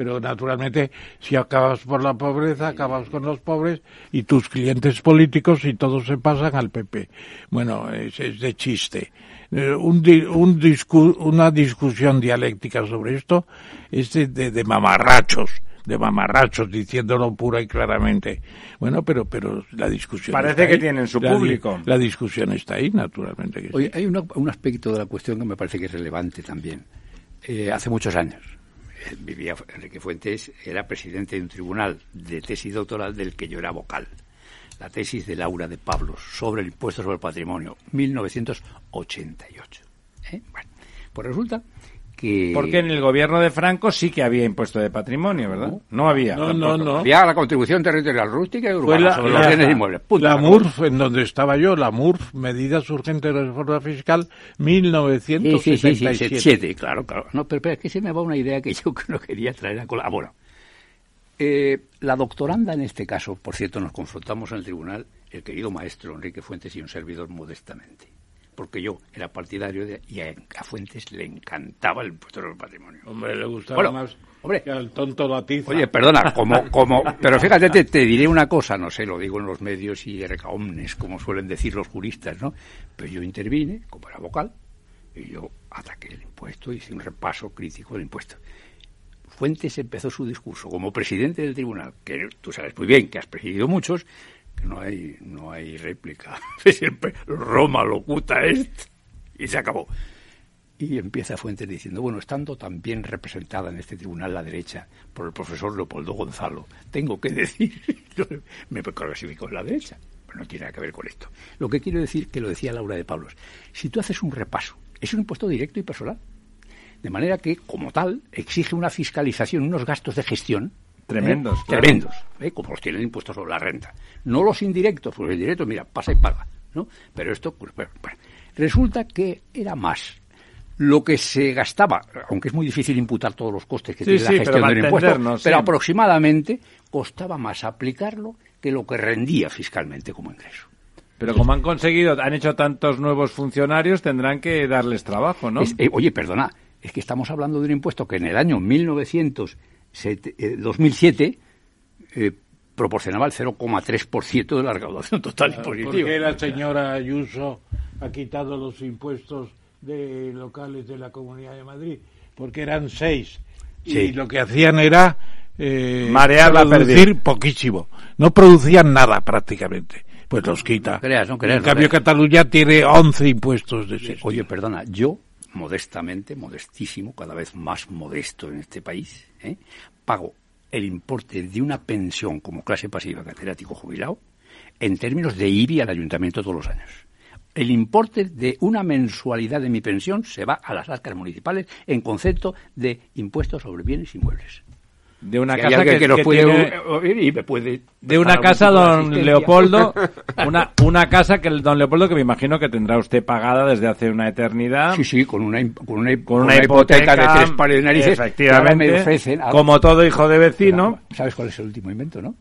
pero naturalmente si acabas por la pobreza, acabas con los pobres y tus clientes políticos y todos se pasan al PP. Bueno, es, de chiste. Eh, un, un una discusión dialéctica sobre esto es de, mamarrachos de mamarrachos diciéndolo pura y claramente. Bueno, pero pero la discusión parece que tienen su público. La discusión está ahí, naturalmente. Oye, hay un aspecto de la cuestión que me parece que es relevante también eh, hace muchos años. Vivía Enrique Fuentes, era presidente de un tribunal de tesis doctoral del que yo era vocal. La tesis de Laura de Pablos sobre el impuesto sobre el patrimonio, 1988. ¿Eh? Bueno, pues resulta porque en el gobierno de Franco sí que había impuesto de patrimonio, ¿verdad? No, había. No, no, no. Había la contribución territorial rústica y urbana sobre los bienes inmuebles. la MURF, en donde estaba yo, la MURF, Medidas Urgentes de Reforma Fiscal, 1977. Sí, sí, claro, claro. No, pero, pero, es que se me va una idea que yo no quería traer a cola. Ah, bueno, eh, la doctoranda en este caso, por cierto, nos confrontamos en el tribunal, el querido maestro Enrique Fuentes y un servidor modestamente porque yo era partidario de, y a, Fuentes le encantaba el impuesto del patrimonio. Hombre, le gustaba más hombre, que al tonto latiza. Oye, perdona, como, como, pero fíjate, te, diré una cosa, no sé, lo digo en los medios y recaomnes, como suelen decir los juristas, ¿no? Pero yo intervine, como era vocal, y yo ataqué el impuesto, hice un repaso crítico del impuesto. Fuentes empezó su discurso como presidente del tribunal, que tú sabes muy bien que has presidido muchos, no hay, no hay réplica. Siempre Roma locuta esto. Y se acabó. Y empieza Fuentes diciendo, bueno, estando tan bien representada en este tribunal la derecha por el profesor Leopoldo Gonzalo, tengo que decir, me clasifico en la derecha, pero no tiene nada que ver con esto. Lo que quiero decir, que lo decía Laura de Pablos, si tú haces un repaso, es un impuesto directo y personal, de manera que, como tal, exige una fiscalización, unos gastos de gestión Tremendos. ¿Eh? Tremendos, ¿eh? como los tienen impuestos sobre la renta. No los indirectos, porque el directo, mira, pasa y paga. ¿no? Pero esto, pues, bueno, resulta que era más lo que se gastaba, aunque es muy difícil imputar todos los costes que tiene la gestión del impuesto, pero aproximadamente costaba más aplicarlo que lo que rendía fiscalmente como ingreso. Pero como han conseguido, han hecho tantos nuevos funcionarios, tendrán que darles trabajo, ¿no? Eh, oye, perdona, es que estamos hablando de un impuesto que en el año 1900 2007 eh, proporcionaba el 0,3% de la recaudación total impositiva. ¿Por qué la señora Ayuso ha quitado los impuestos de locales de la Comunidad de Madrid? Porque eran seis. Y lo que hacían era eh, Marear producir poquísimo. No producían nada prácticamente. Pues los quita. en cambio, Cataluña tiene 11 impuestos de ese. Oye, perdona, yo modestamente, modestísimo, cada vez más modesto en este país, ¿eh? pago el importe de una pensión como clase pasiva catedrático jubilado en términos de IBI al ayuntamiento todos los años. El importe de una mensualidad de mi pensión se va a las arcas municipales en concepto de impuestos sobre bienes inmuebles de una casa que, puede, de una casa don Leopoldo una una casa que el don Leopoldo que me imagino que tendrá usted pagada desde hace una eternidad sí sí con una con una, hipoteca, de tres pares de narices efectivamente como todo hijo de vecino sabes cuál es el último invento no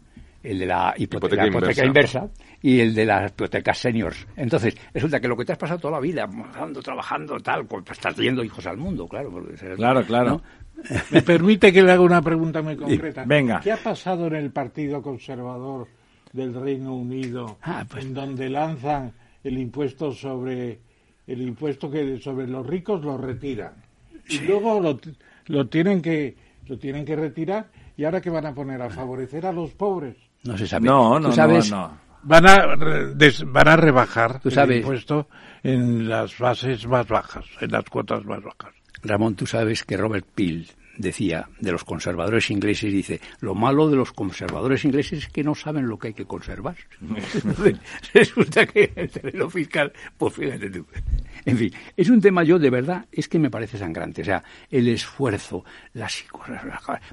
el de la hipoteca, inversa. y el de las hipotecas seniors. Entonces, resulta que lo que te has pasado toda la vida, trabajando, tal, estás trayendo hijos al mundo, claro. Claro, claro. ¿Me permite que le haga una pregunta muy concreta? Venga. ¿Qué ha pasado en el Partido Conservador del Reino Unido, ah, pues en donde lanzan el impuesto sobre el impuesto que sobre los ricos lo retiran y luego lo, lo tienen que lo tienen que retirar y ahora qué van a poner a favorecer a los pobres? No se sabe. No, no, sabes? no, Van a, van a rebajar el impuesto en las bases más bajas, en las cuotas más bajas. Ramón, tú sabes que Robert Peel decía de los conservadores ingleses, dice, lo malo de los conservadores ingleses es que no saben lo que hay que conservar. Resulta que el terreno fiscal, pues fíjate tú. En fin, es un tema yo de verdad, es que me parece sangrante. O sea, el esfuerzo, las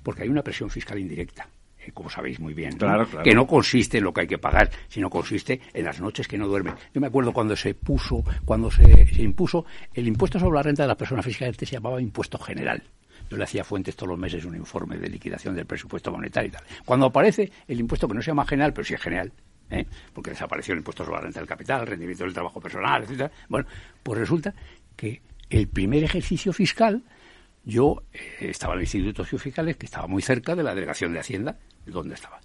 porque hay una presión fiscal indirecta como sabéis muy bien, que no consiste en lo que hay que pagar, sino consiste en las noches que no duermen. Yo me acuerdo cuando se puso, cuando se, impuso el impuesto sobre la renta de las personas físicas, este se llamaba impuesto general. Yo le hacía Fuentes todos los meses un informe de liquidación del presupuesto monetario y tal. Cuando aparece el impuesto que no se llama general, pero sí es general, ¿eh? porque desapareció el impuesto sobre la renta del capital, el rendimiento del trabajo personal, etcétera. Bueno, pues resulta que el primer ejercicio fiscal yo eh, estaba en el Instituto de Fiscales, que estaba muy cerca de la delegación de Hacienda, donde estaba.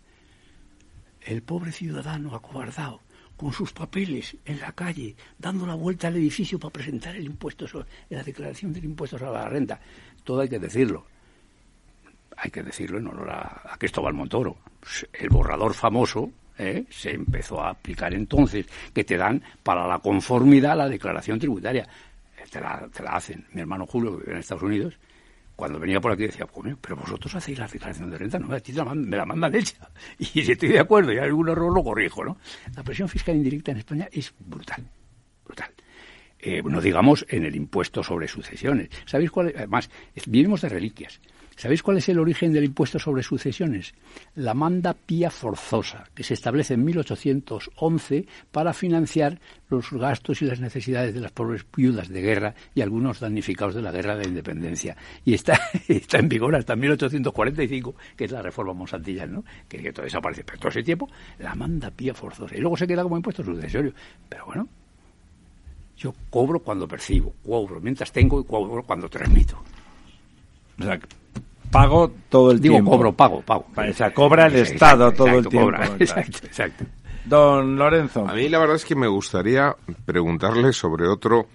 El pobre ciudadano acobardado, con sus papeles en la calle, dando la vuelta al edificio para presentar el impuesto sobre, la declaración del impuesto sobre la renta. Todo hay que decirlo. Hay que decirlo en honor a, Cristóbal Montoro. El borrador famoso ¿eh? se empezó a aplicar entonces, que te dan para la conformidad la declaración tributaria. Te la, te la hacen. Mi hermano Julio, que vive en Estados Unidos, cuando venía por aquí decía, pero vosotros hacéis la declaración de renta, no, me la mandan hecha. Y si estoy de acuerdo y hay algún error lo corrijo, ¿no? La presión fiscal indirecta en España es brutal, brutal. Eh, no digamos en el impuesto sobre sucesiones. ¿Sabéis cuál? Además, vivimos de reliquias. ¿Sabéis cuál es el origen del impuesto sobre sucesiones? La manda pía forzosa, que se establece en 1811 para financiar los gastos y las necesidades de las pobres viudas de guerra y algunos damnificados de la guerra de la independencia. Y está, está en vigor hasta 1845, que es la reforma monsantillana, ¿no? Que, que todo desaparece. Pero todo ese tiempo, la manda pía forzosa. Y luego se queda como impuesto sucesorio. Pero bueno, yo cobro cuando percibo, cobro mientras tengo y cobro cuando transmito. O sea, pago todo el Digo, tiempo. cobro, pago, pago. O sea, cobra el Estado todo el tiempo. exacto, exacto. Don Lorenzo. A mí la verdad es que me gustaría preguntarle sobre otro,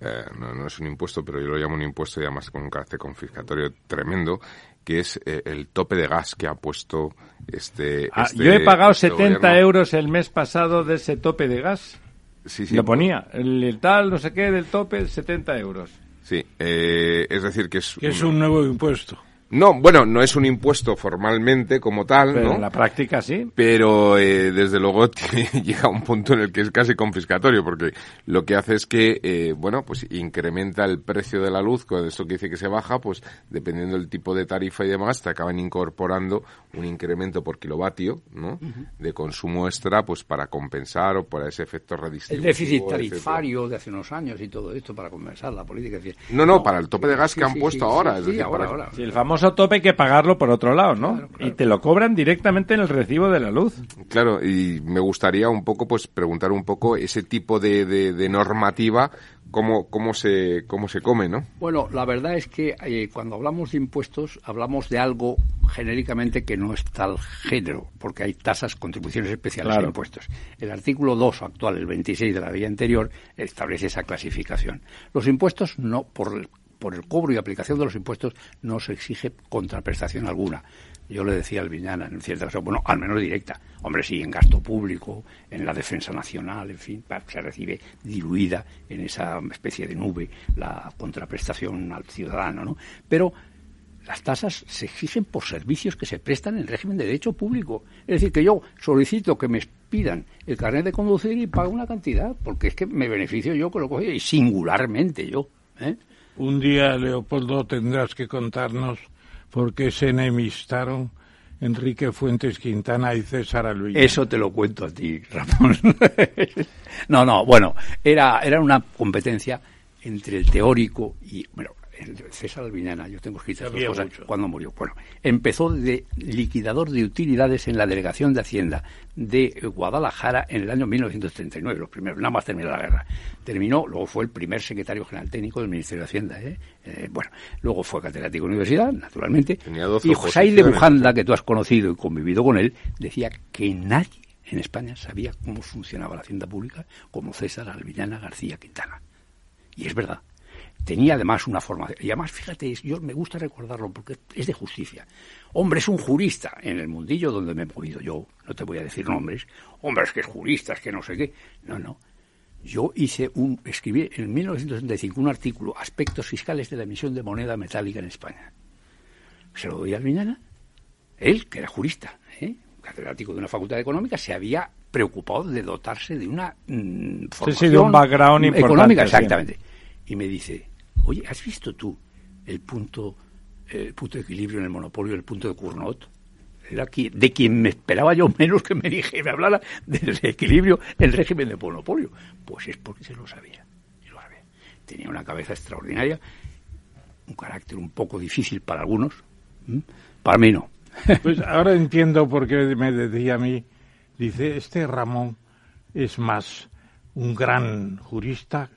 eh, no, es un impuesto, pero yo lo llamo un impuesto y además con un carácter confiscatorio tremendo, que es eh, el tope de gas que ha puesto este... Ah, este yo he pagado 70 euros el mes pasado de ese tope de gas. Sí, sí. Lo ponía, el, tal, no sé qué, del tope, 70 euros. Sí, eh, es decir, que es... Que es un nuevo impuesto. No, bueno, no es un impuesto formalmente como tal, Pero ¿no? en la práctica sí. Pero eh, desde luego llega a un punto en el que es casi confiscatorio, porque lo que hace es que, eh, bueno, pues incrementa el precio de la luz, con esto que dice que se baja, pues dependiendo del tipo de tarifa y demás, te acaban incorporando un incremento por kilovatio, ¿no? De consumo extra, pues para compensar o para ese efecto El redistributivo. déficit tarifario de hace unos años y todo esto para compensar la política. es decir, No, no, para el tope de gas sí, que han sí, puesto sí, ahora. sí, es sí, decir, ahora, para- ahora. Sí, el famoso tope hay que pagarlo por otro lado, ¿no? Claro, claro. Y te lo cobran directamente en el recibo de la luz. Claro, y me gustaría un poco, pues, preguntar un poco ese tipo de, de, de normativa, cómo, cómo se, cómo se come, ¿no? Bueno, la verdad es que eh, cuando hablamos de impuestos hablamos de algo genéricamente que no es tal género, porque hay tasas, contribuciones especiales Claro. e impuestos. El artículo 2 actual, el 26 de la ley anterior, establece esa clasificación. Los impuestos no, por el, por el cobro y aplicación de los impuestos, no se exige contraprestación alguna. Yo le decía al Viñana, en cierta ocasión, bueno, al menos directa. Hombre, sí, en gasto público, en la defensa nacional, en fin, se recibe diluida en esa especie de nube la contraprestación al ciudadano, ¿no? Pero las tasas se exigen por servicios que se prestan en el régimen de derecho público. Es decir, que yo solicito que me pidan el carnet de conducir y pago una cantidad, porque es que me beneficio yo con lo que cojo y singularmente yo. ¿eh? Un día, Leopoldo, tendrás que contarnos por qué se enemistaron Enrique Fuentes Quintana y César Alvilla. Eso te lo cuento a ti, Ramón. no, no, bueno, era, era una competencia entre el teórico y, bueno, César Albiñana, yo tengo escritas dos cosas, cuando murió. Bueno, empezó de liquidador de utilidades en la Delegación de Hacienda de Guadalajara en el año 1939, los primeros, nada más terminó la guerra. Terminó, luego fue el primer secretario general técnico del Ministerio de Hacienda. ¿eh? Eh, bueno, luego fue catedrático de universidad, naturalmente. Tenía 12 y José de. Bujanda, que tú has conocido y convivido con él, decía que nadie en España sabía cómo funcionaba la hacienda pública como César Alvillana García Quintana. Y es verdad. Tenía además una formación. Y además, fíjate, yo me gusta recordarlo porque es de justicia. Hombre, es un jurista en el mundillo donde me he movido yo. No te voy a decir nombres. Hombre, es que es jurista, es que no sé qué. No, no. Yo hice un, escribí en 1965 un artículo, Aspectos fiscales de la emisión de moneda metálica en España. Se lo doy a Alviñana. Él, que era jurista, ¿eh? catedrático de una facultad económica, se había preocupado de dotarse de una mm, formación sí, de un background importante, económica, sí. exactamente. Y me dice, oye, ¿has visto tú el punto, el punto de equilibrio en el monopolio, el punto de Cournot? Era de quien me esperaba yo menos que me dije, me hablara del equilibrio en régimen de monopolio. Pues es porque se lo sabía. Tenía una cabeza extraordinaria, un carácter un poco difícil para algunos, para mí no. Pues ahora entiendo por qué me decía a mí, dice, este Ramón es más un gran jurista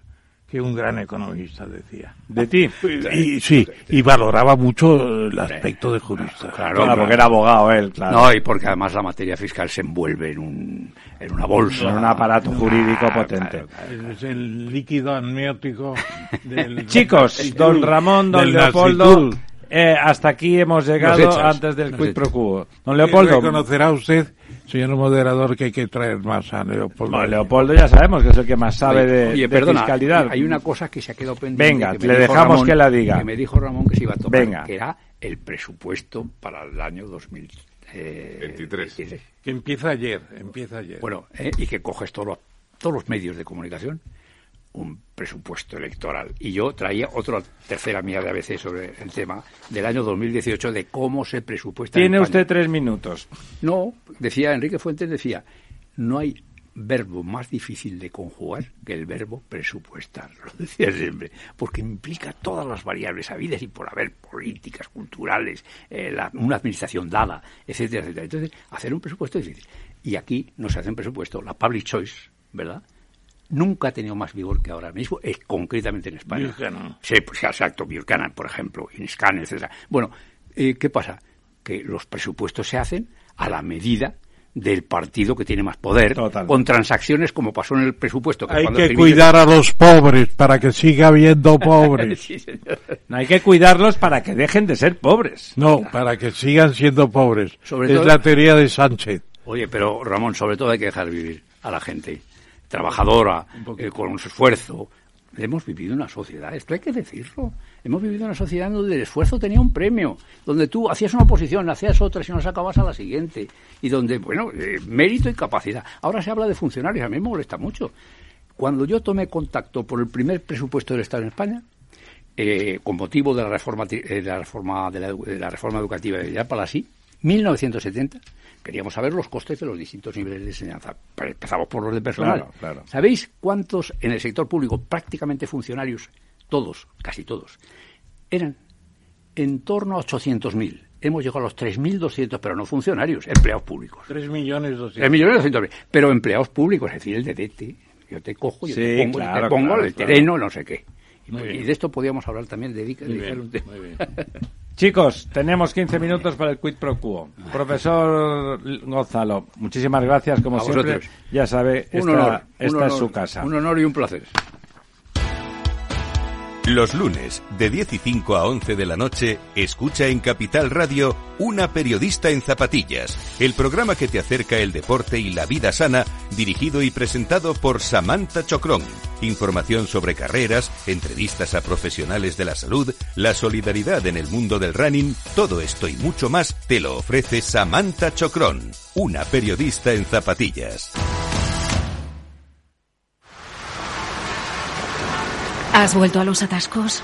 que un gran economista, decía. De ti. Y, sí, y valoraba mucho el aspecto de jurista. Claro, Claro, porque era abogado él, claro. No, y porque además la materia fiscal se envuelve en, un, en una bolsa. En un aparato jurídico Claro, potente. claro, Es el líquido amniótico del... Chicos, don Ramón, don Leopoldo, eh, hasta aquí hemos llegado antes del quid pro quo. Don Leopoldo, Reconocerá usted señor moderador, que hay que traer más a Leopoldo. Leopoldo ya sabemos que es el que más sabe de, Oye, fiscalidad. Hay una cosa que se ha quedado pendiente. Venga, le dejamos que la diga. Que me dijo Ramón que se iba a tocar, Venga. que era el presupuesto para el año 2023. Eh, que empieza ayer, empieza ayer. Bueno, eh, y que coges todos los medios de comunicación un presupuesto electoral. Y yo traía otra tercera mía de ABC sobre el tema del año 2018 de cómo se presupuesta. Tiene usted tres minutos. No, decía Enrique Fuentes, decía, no hay verbo más difícil de conjugar que el verbo presupuestar, lo decía siempre, porque implica todas las variables habidas y por haber políticas, culturales, eh, una administración dada, etcétera, etcétera. Entonces, hacer un presupuesto es difícil. Y aquí no se hace un presupuesto, la public choice, ¿verdad? Nunca ha tenido más vigor que ahora mismo, es concretamente en España. Sí, pues exacto, Buchanan, por ejemplo, Inscan, etcétera. Bueno, eh, ¿qué pasa? Que los presupuestos se hacen a la medida del partido que tiene más poder, con transacciones como pasó en el presupuesto. Que hay que cuidar a los pobres para que siga habiendo pobres. no hay que cuidarlos para que dejen de ser pobres. No, para que sigan siendo pobres. es la teoría de Sánchez. Oye, pero Ramón, sobre todo hay que dejar vivir a la gente trabajadora, eh, con su esfuerzo. Hemos vivido una sociedad, esto hay que decirlo. Hemos vivido una sociedad donde el esfuerzo tenía un premio, donde tú hacías una posición, hacías otra y no sacabas a la siguiente, y donde, bueno, eh, mérito y capacidad. Ahora se habla de funcionarios, a mí me molesta mucho. Cuando yo tomé contacto por el primer presupuesto del Estado en España, eh, con motivo de la reforma de la reforma de la, reforma educativa de Palasí, 1970, queríamos saber los costes de los distintos niveles de enseñanza. empezamos por los de personal. ¿Sabéis cuántos en el sector público, prácticamente funcionarios, todos, casi todos, eran en torno a 800.000? Hemos llegado a los 3.200, pero no funcionarios, empleados públicos. 3 millones 3 millones pero empleados públicos, es decir, el DDT. Yo te cojo, yo te pongo, te pongo el terreno, no sé qué. Y, de esto podíamos hablar también, de dedicar un tema. Chicos, tenemos 15 minutos para el quid pro quo. Profesor Gonzalo, muchísimas gracias, como siempre. Ya sabe, esta, esta es su casa. Un honor y un placer. Los lunes, de 10 y 5 a 11 de la noche, escucha en Capital Radio Una periodista en zapatillas, el programa que te acerca el deporte y la vida sana, dirigido y presentado por Samantha Chocrón. Información sobre carreras, entrevistas a profesionales de la salud, la solidaridad en el mundo del running, todo esto y mucho más te lo ofrece Samantha Chocrón, una periodista en zapatillas. ¿Has vuelto a los atascos?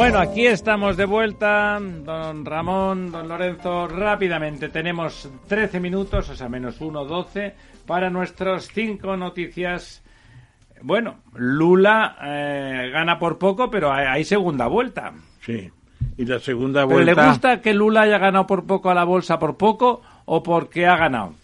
Bueno, aquí estamos de vuelta, don Ramón, don Lorenzo. Rápidamente, tenemos 13 minutos, o sea, menos 1, 12, para nuestras cinco noticias. Bueno, Lula eh, gana por poco, pero hay, segunda vuelta. Sí, y la segunda vuelta. ¿Le gusta que Lula haya ganado por poco a la bolsa por poco o porque ha ganado?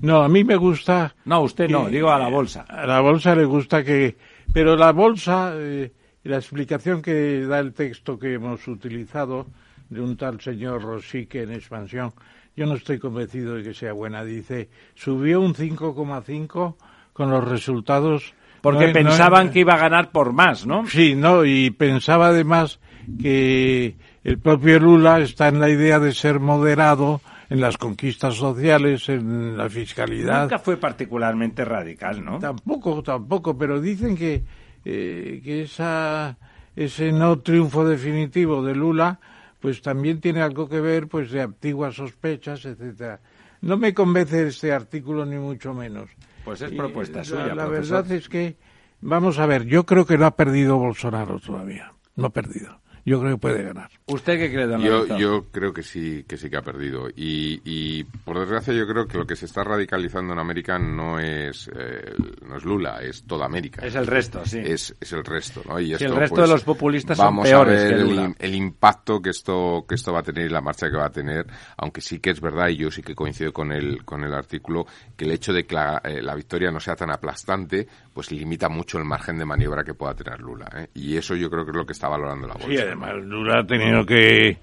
No, a mí me gusta. No, usted no, digo a la bolsa. A la bolsa le gusta que. Pero la bolsa. Eh, la explicación que da el texto que hemos utilizado de un tal señor Rosique en expansión, yo no estoy convencido de que sea buena. Dice, subió un 5,5 con los resultados. Porque pensaban que iba a ganar por más, ¿no? Sí, no, y pensaba además que el propio Lula está en la idea de ser moderado en las conquistas sociales, en la fiscalidad. Nunca fue particularmente radical, ¿no? Tampoco, tampoco, pero dicen que eh, que esa, ese no triunfo definitivo de Lula pues también tiene algo que ver pues de antiguas sospechas, etcétera. No me convence este artículo ni mucho menos. Pues es propuesta suya. La, verdad es que, vamos a ver, yo creo que no ha perdido Bolsonaro todavía. No ha perdido yo creo que puede ganar. ¿Usted qué cree, don yo, yo creo que sí, que sí que ha perdido. Y, y, por desgracia yo creo que lo que se está radicalizando en América no es, eh, no es Lula, es toda América. Es el resto, sí. Es, es el resto, ¿no? Y el resto de los populistas son peores a ver que Lula. El, el, impacto que esto, que esto va a tener y la marcha que va a tener, aunque sí que es verdad, y yo sí que coincido con el, con el artículo, que el hecho de que la, eh, la victoria no sea tan aplastante, pues limita mucho el margen de maniobra que pueda tener Lula. ¿eh? Y eso yo creo que es lo que está valorando la bolsa además Lula ha tenido que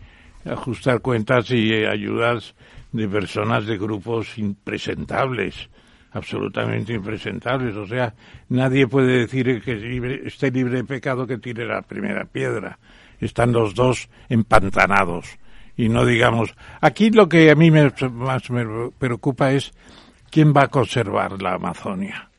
ajustar cuentas y ayudar de personas de grupos impresentables, absolutamente impresentables. O sea, nadie puede decir que esté libre de pecado que tire la primera piedra. Están los dos empantanados. Y no digamos, aquí lo que a mí más me preocupa es quién va a conservar la Amazonia.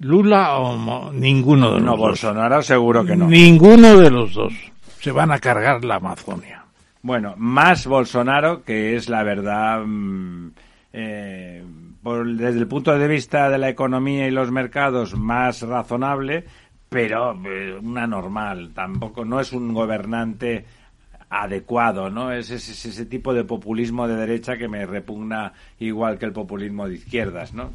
Lula o ninguno de los dos. No, Bolsonaro seguro que no. Ninguno de los dos se van a cargar la Amazonia. Bueno, más Bolsonaro, que es la verdad, mm, eh, desde el punto de vista de la economía y los mercados, más razonable, pero eh, una normal. Tampoco no es un gobernante adecuado, ¿no? Es ese, ese, tipo de populismo de derecha que me repugna igual que el populismo de izquierdas, ¿no?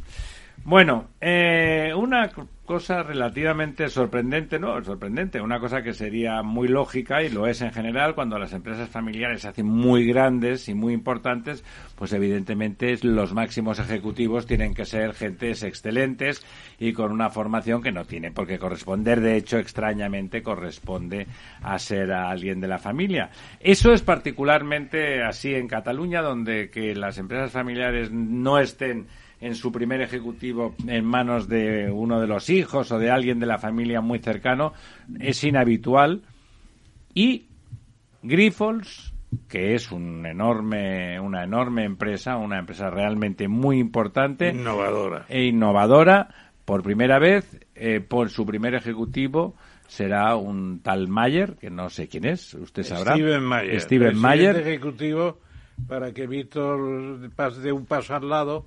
Bueno, eh, una cosa relativamente sorprendente, no, sorprendente, una cosa que sería muy lógica y lo es en general cuando las empresas familiares se hacen muy grandes y muy importantes, pues evidentemente los máximos ejecutivos tienen que ser gentes excelentes y con una formación que no tiene por qué corresponder, de hecho extrañamente corresponde a ser alguien de la familia. Eso es particularmente así en Cataluña donde que las empresas familiares no estén en su primer ejecutivo en manos de uno de los hijos o de alguien de la familia muy cercano es inhabitual y Grifols que es un enorme, una enorme empresa, una empresa realmente muy importante, innovadora e innovadora, por primera vez, eh, por su primer ejecutivo será un tal Mayer, que no sé quién es, usted sabrá. Steven Mayer. Steven Mayer. ejecutivo para que Víctor pase un paso al lado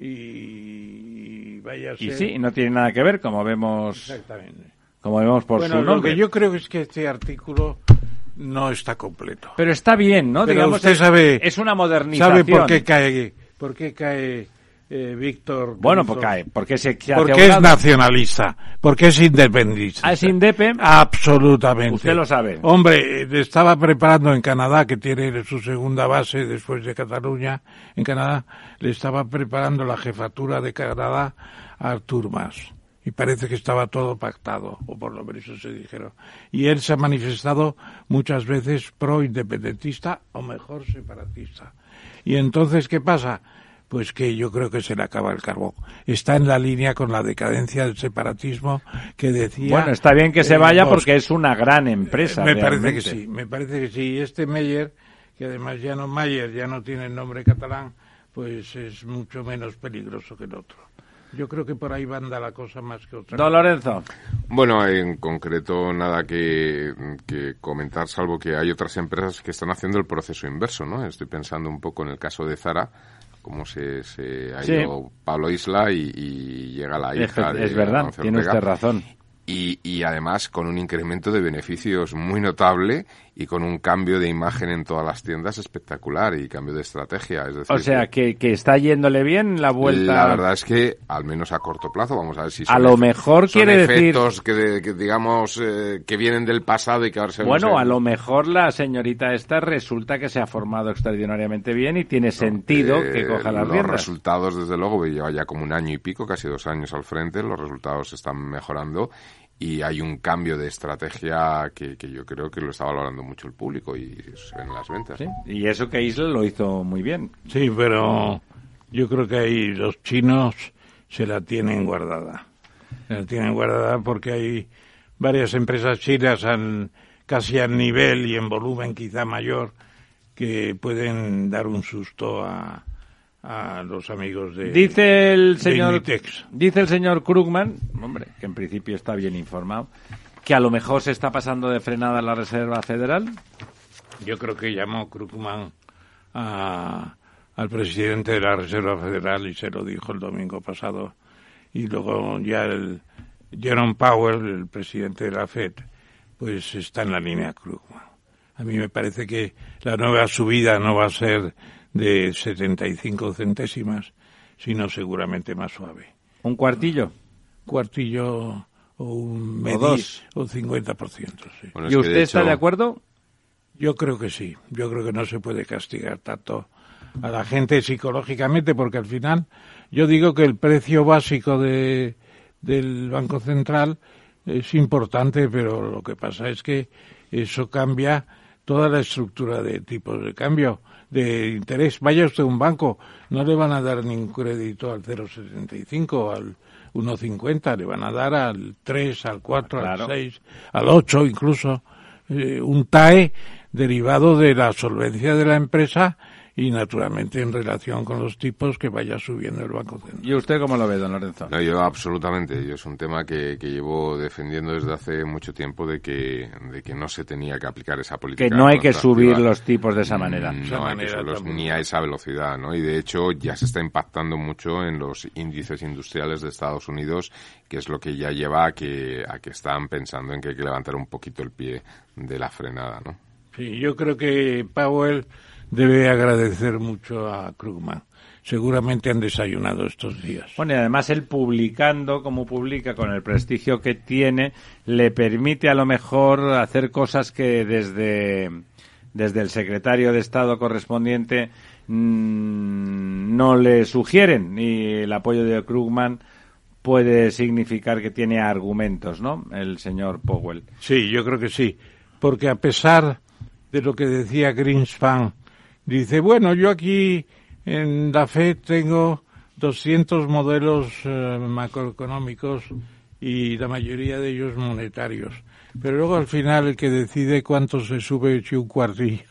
y vaya a ser... Y sí, no tiene nada que ver, como vemos... Exactamente. Como vemos por su nombre. Lo que yo creo es que este artículo no está completo. Pero está bien, ¿no? Digamos, usted sabe... Es una modernización. ¿Sabe por qué cae, por qué cae eh, Víctor. Bueno, cae. Porque, se, porque es nacionalista. Porque es independentista. ¿Ah, es independentista? Absolutamente. Usted lo sabe. Hombre, eh, estaba preparando en Canadá, que tiene su segunda base después de Cataluña, en Canadá, le estaba preparando la jefatura de Canadá a Artur Mas. Y parece que estaba todo pactado, o por lo menos eso se dijeron. Y él se ha manifestado muchas veces pro-independentista, o mejor separatista. Y entonces, ¿qué pasa? Pues que yo creo que se le acaba el carbón. Está en la línea con la decadencia del separatismo que decía. Bueno, está bien que se vaya porque es una gran empresa. Me parece que sí, me parece que sí. Este Meyer, que además ya no Mayer, ya no tiene el nombre catalán, pues es mucho menos peligroso que el otro. Yo creo que por ahí anda la cosa más que otra. Don Lorenzo. Bueno, en concreto nada que, que, comentar, salvo que hay otras empresas que están haciendo el proceso inverso, ¿no? Estoy pensando un poco en el caso de Zara, cómo se, se ha ido Pablo Isla y, llega la hija. Es, es verdad, tiene usted razón. Y, y, además con un incremento de beneficios muy notable y con un cambio de imagen en todas las tiendas espectacular y cambio de estrategia. Es decir, o sea, que, que, está yéndole bien la vuelta. La verdad es que, al menos a corto plazo, vamos a ver si son A lo mejor quiere efectos que, que, digamos, eh, que vienen del pasado y que ahora se Bueno, a lo mejor la señorita esta resulta que se ha formado extraordinariamente bien y tiene sentido que coja las Los resultados, desde luego, lleva ya como un año y pico, casi dos años al frente, los resultados están mejorando y hay un cambio de estrategia que, que, yo creo que lo está valorando mucho el público y en las ventas. Y eso que Isla lo hizo muy bien. Sí, pero yo creo que ahí los chinos se la tienen guardada. Se la tienen guardada porque hay varias empresas chinas al, casi al nivel y en volumen quizá mayor que pueden dar un susto a, a los amigos de dice el señor dice el señor Krugman hombre que en principio está bien informado que a lo mejor se está pasando de frenada la Reserva Federal Yo creo que llamó Krugman al presidente de la Reserva Federal y se lo dijo el domingo pasado. Y luego ya el Jerome Powell, el presidente de la FED, pues está en la línea Krugman. A mí me parece que la nueva subida no va a ser de 75 centésimas, sino seguramente más suave. ¿Un cuartillo? Cuartillo o un medio, o dos. O 50%, sí. ¿Y usted está de acuerdo? Yo creo que sí. Yo creo que no se puede castigar tanto a la gente psicológicamente, porque al final yo digo que el precio básico de, del Banco Central es importante, pero lo que pasa es que eso cambia toda la estructura de tipos de cambio, de interés. Vaya usted a un banco, no le van a dar ningún crédito al 0,75, al 1,50, le van a dar al 3, al 4, al 6, al 8 incluso, eh, un TAE derivado de la solvencia de la empresa y naturalmente en relación con los tipos que vaya subiendo el Banco Central. ¿Y usted cómo lo ve, don Lorenzo? No, yo absolutamente. Yo es un tema que, que, llevo defendiendo desde hace mucho tiempo de que, de que no se tenía que aplicar esa política. Que no hay que subir los tipos de esa manera. Mm, no hay que subirlos ni a esa velocidad, ¿no? Y de hecho ya se está impactando mucho en los índices industriales de Estados Unidos, que es lo que ya lleva a que, a que están pensando en que hay que levantar un poquito el pie de la frenada, ¿no? Sí, yo creo que Powell debe agradecer mucho a Krugman. Seguramente han desayunado estos días. Bueno, y además él publicando, como publica, con el prestigio que tiene, le permite a lo mejor hacer cosas que desde, desde el secretario de Estado correspondiente mm, no le sugieren. Y el apoyo de Krugman puede significar que tiene argumentos, ¿no? El señor Powell. Sí, yo creo que sí. Porque a pesar de lo que decía Greenspan Dice, bueno, yo aquí en la FED tengo 200 modelos eh, macroeconómicos y la mayoría de ellos monetarios. Pero luego al final el que decide cuánto se sube si un cuartillo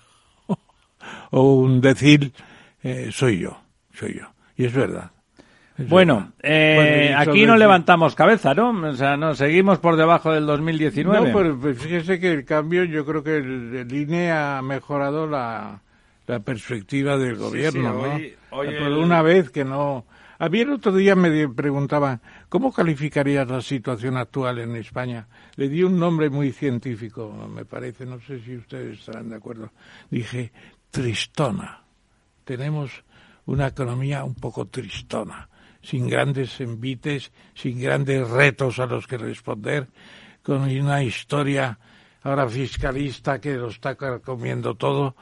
o un decil eh, soy yo, soy yo. Y es verdad. bueno, eh, aquí no levantamos cabeza, ¿no? O sea, no seguimos por debajo del 2019. No, pero fíjese que el cambio, yo creo que el, el INE ha mejorado la, la perspectiva del gobierno, ¿no? Por una vez que no... A mí el otro día me preguntaban, ¿cómo calificarías la situación actual en España? Le di un nombre muy científico, me parece, no sé si ustedes estarán de acuerdo. Dije, tristona. Tenemos una economía un poco tristona, sin grandes envites, sin grandes retos a los que responder, con una historia ahora fiscalista que lo está comiendo todo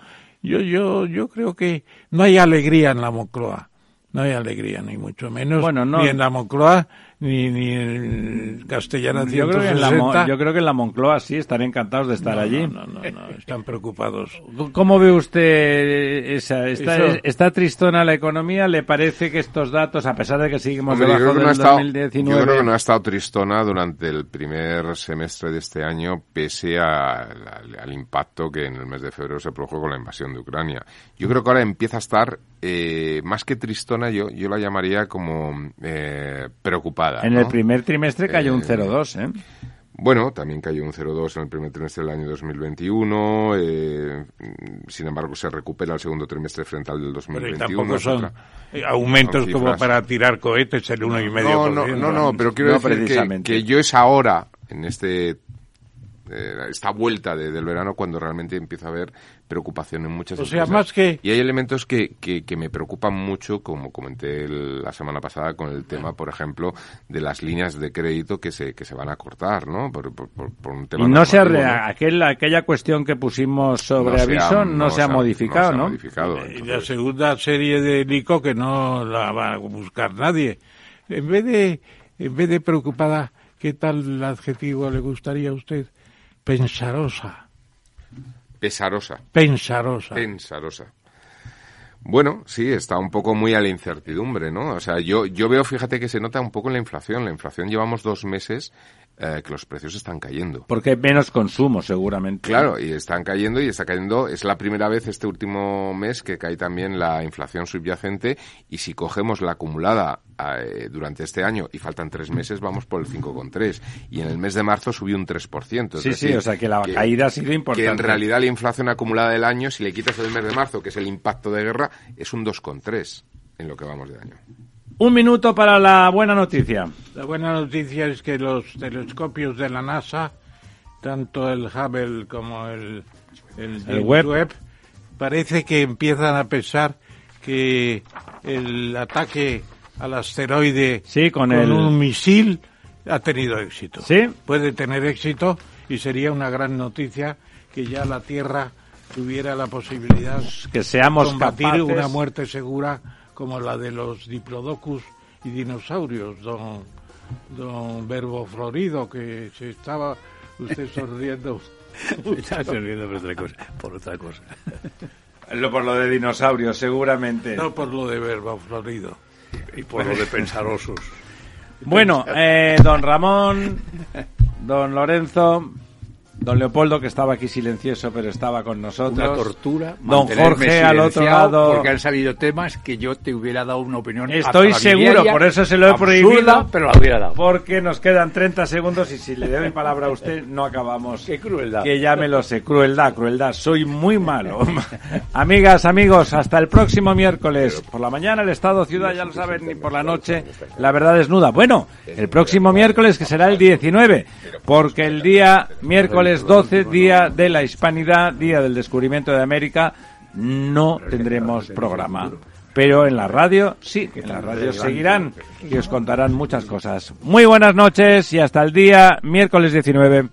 yo, yo, yo creo que no hay alegría en la Moncloa. No hay alegría, ni mucho menos. Bueno, ni en la Moncloa, ni, ni en Castellana yo creo, que en la, yo creo que en la Moncloa sí están encantados de estar allí. No, no, no, están preocupados. ¿Cómo ve usted esa? ¿Está, ¿Está, tristona la economía? ¿Le parece que estos datos, a pesar de que seguimos debajo del 2019... Yo creo que no ha estado tristona durante el primer semestre de este año, pese al impacto que en el mes de febrero se produjo con la invasión de Ucrania. Yo creo que ahora empieza a estar eh, más que tristona, yo, yo la llamaría como eh, preocupada. En el primer trimestre cayó un 0,2, ¿eh? Bueno, también cayó un 0,2 en el primer trimestre del año 2021. sin embargo, se recupera el segundo trimestre frente al del 2021. Pero tampoco son aumentos como para tirar cohetes el 1,5%. No, no, no, no, pero quiero decir que, que, yo es ahora, en este eh, esta vuelta de, del verano cuando realmente empieza a haber preocupación en muchas o sea, más que... Y hay elementos que, que, me preocupan mucho, como comenté la semana pasada con el tema, por ejemplo, de las líneas de crédito que se, que se van a cortar, ¿no? Por, un tema y no se ha, aquel, aquella cuestión que pusimos sobre aviso no, se, ha modificado, ¿no? y la segunda serie de LICO que no la va a buscar nadie. En vez de, en vez de preocupada, ¿qué tal adjetivo le gustaría a usted? Pensarosa. Pesarosa. Pensarosa. Pensarosa. Bueno, sí, está un poco muy a la incertidumbre, ¿no? O sea, yo, yo veo, fíjate que se nota un poco en la inflación. La inflación llevamos dos meses eh, que los precios están cayendo. Porque hay menos consumo, seguramente. Claro, y están cayendo y está cayendo. Es la primera vez este último mes que cae también la inflación subyacente y si cogemos la acumulada eh, durante este año y faltan tres meses, vamos por el 5,3. Y en el mes de marzo subió un 3%. sí, sí, o sea que la caída ha sido importante. Que en realidad la inflación acumulada del año, si le quitas el mes de marzo, que es el impacto de guerra, es un 2,3 en lo que vamos de año. Un minuto para la buena noticia. La buena noticia es que los telescopios de la NASA, tanto el Hubble como el, el, web. parece que empiezan a pensar que el ataque al asteroide con, un misil ha tenido éxito. ¿Sí? Puede tener éxito y sería una gran noticia que ya la Tierra tuviera la posibilidad que seamos de combatir una muerte segura como la de los diplodocus y dinosaurios, don, don Verbo Florido, que se estaba usted sonriendo. Está sonriendo por otra cosa. Por otra cosa. Lo, por lo de dinosaurios, seguramente. No por lo de Verbo Florido. Y por lo de pensarosos. Bueno, eh, don Ramón, don Lorenzo, Don Leopoldo, que estaba aquí silencioso, pero estaba con nosotros. Una tortura. Don Jorge, al otro lado. Porque han salido temas que yo te hubiera dado una opinión. Estoy seguro, por eso se lo he prohibido. Pero la hubiera dado. Porque nos quedan 30 segundos y si le doy palabra a usted, no acabamos. Qué crueldad. Que ya me lo sé. Crueldad, crueldad. Soy muy malo. Amigas, amigos, hasta el próximo miércoles. Por la mañana el Estado Ciudad, ya lo saben, ni por la noche la verdad desnuda. Bueno, el próximo miércoles, que será el 19. Porque el día miércoles es 12, Día de la Hispanidad, Día del Descubrimiento de América, no tendremos programa. Pero en la radio, sí, en la radio seguirán y os contarán muchas cosas. Muy buenas noches y hasta el día miércoles 19.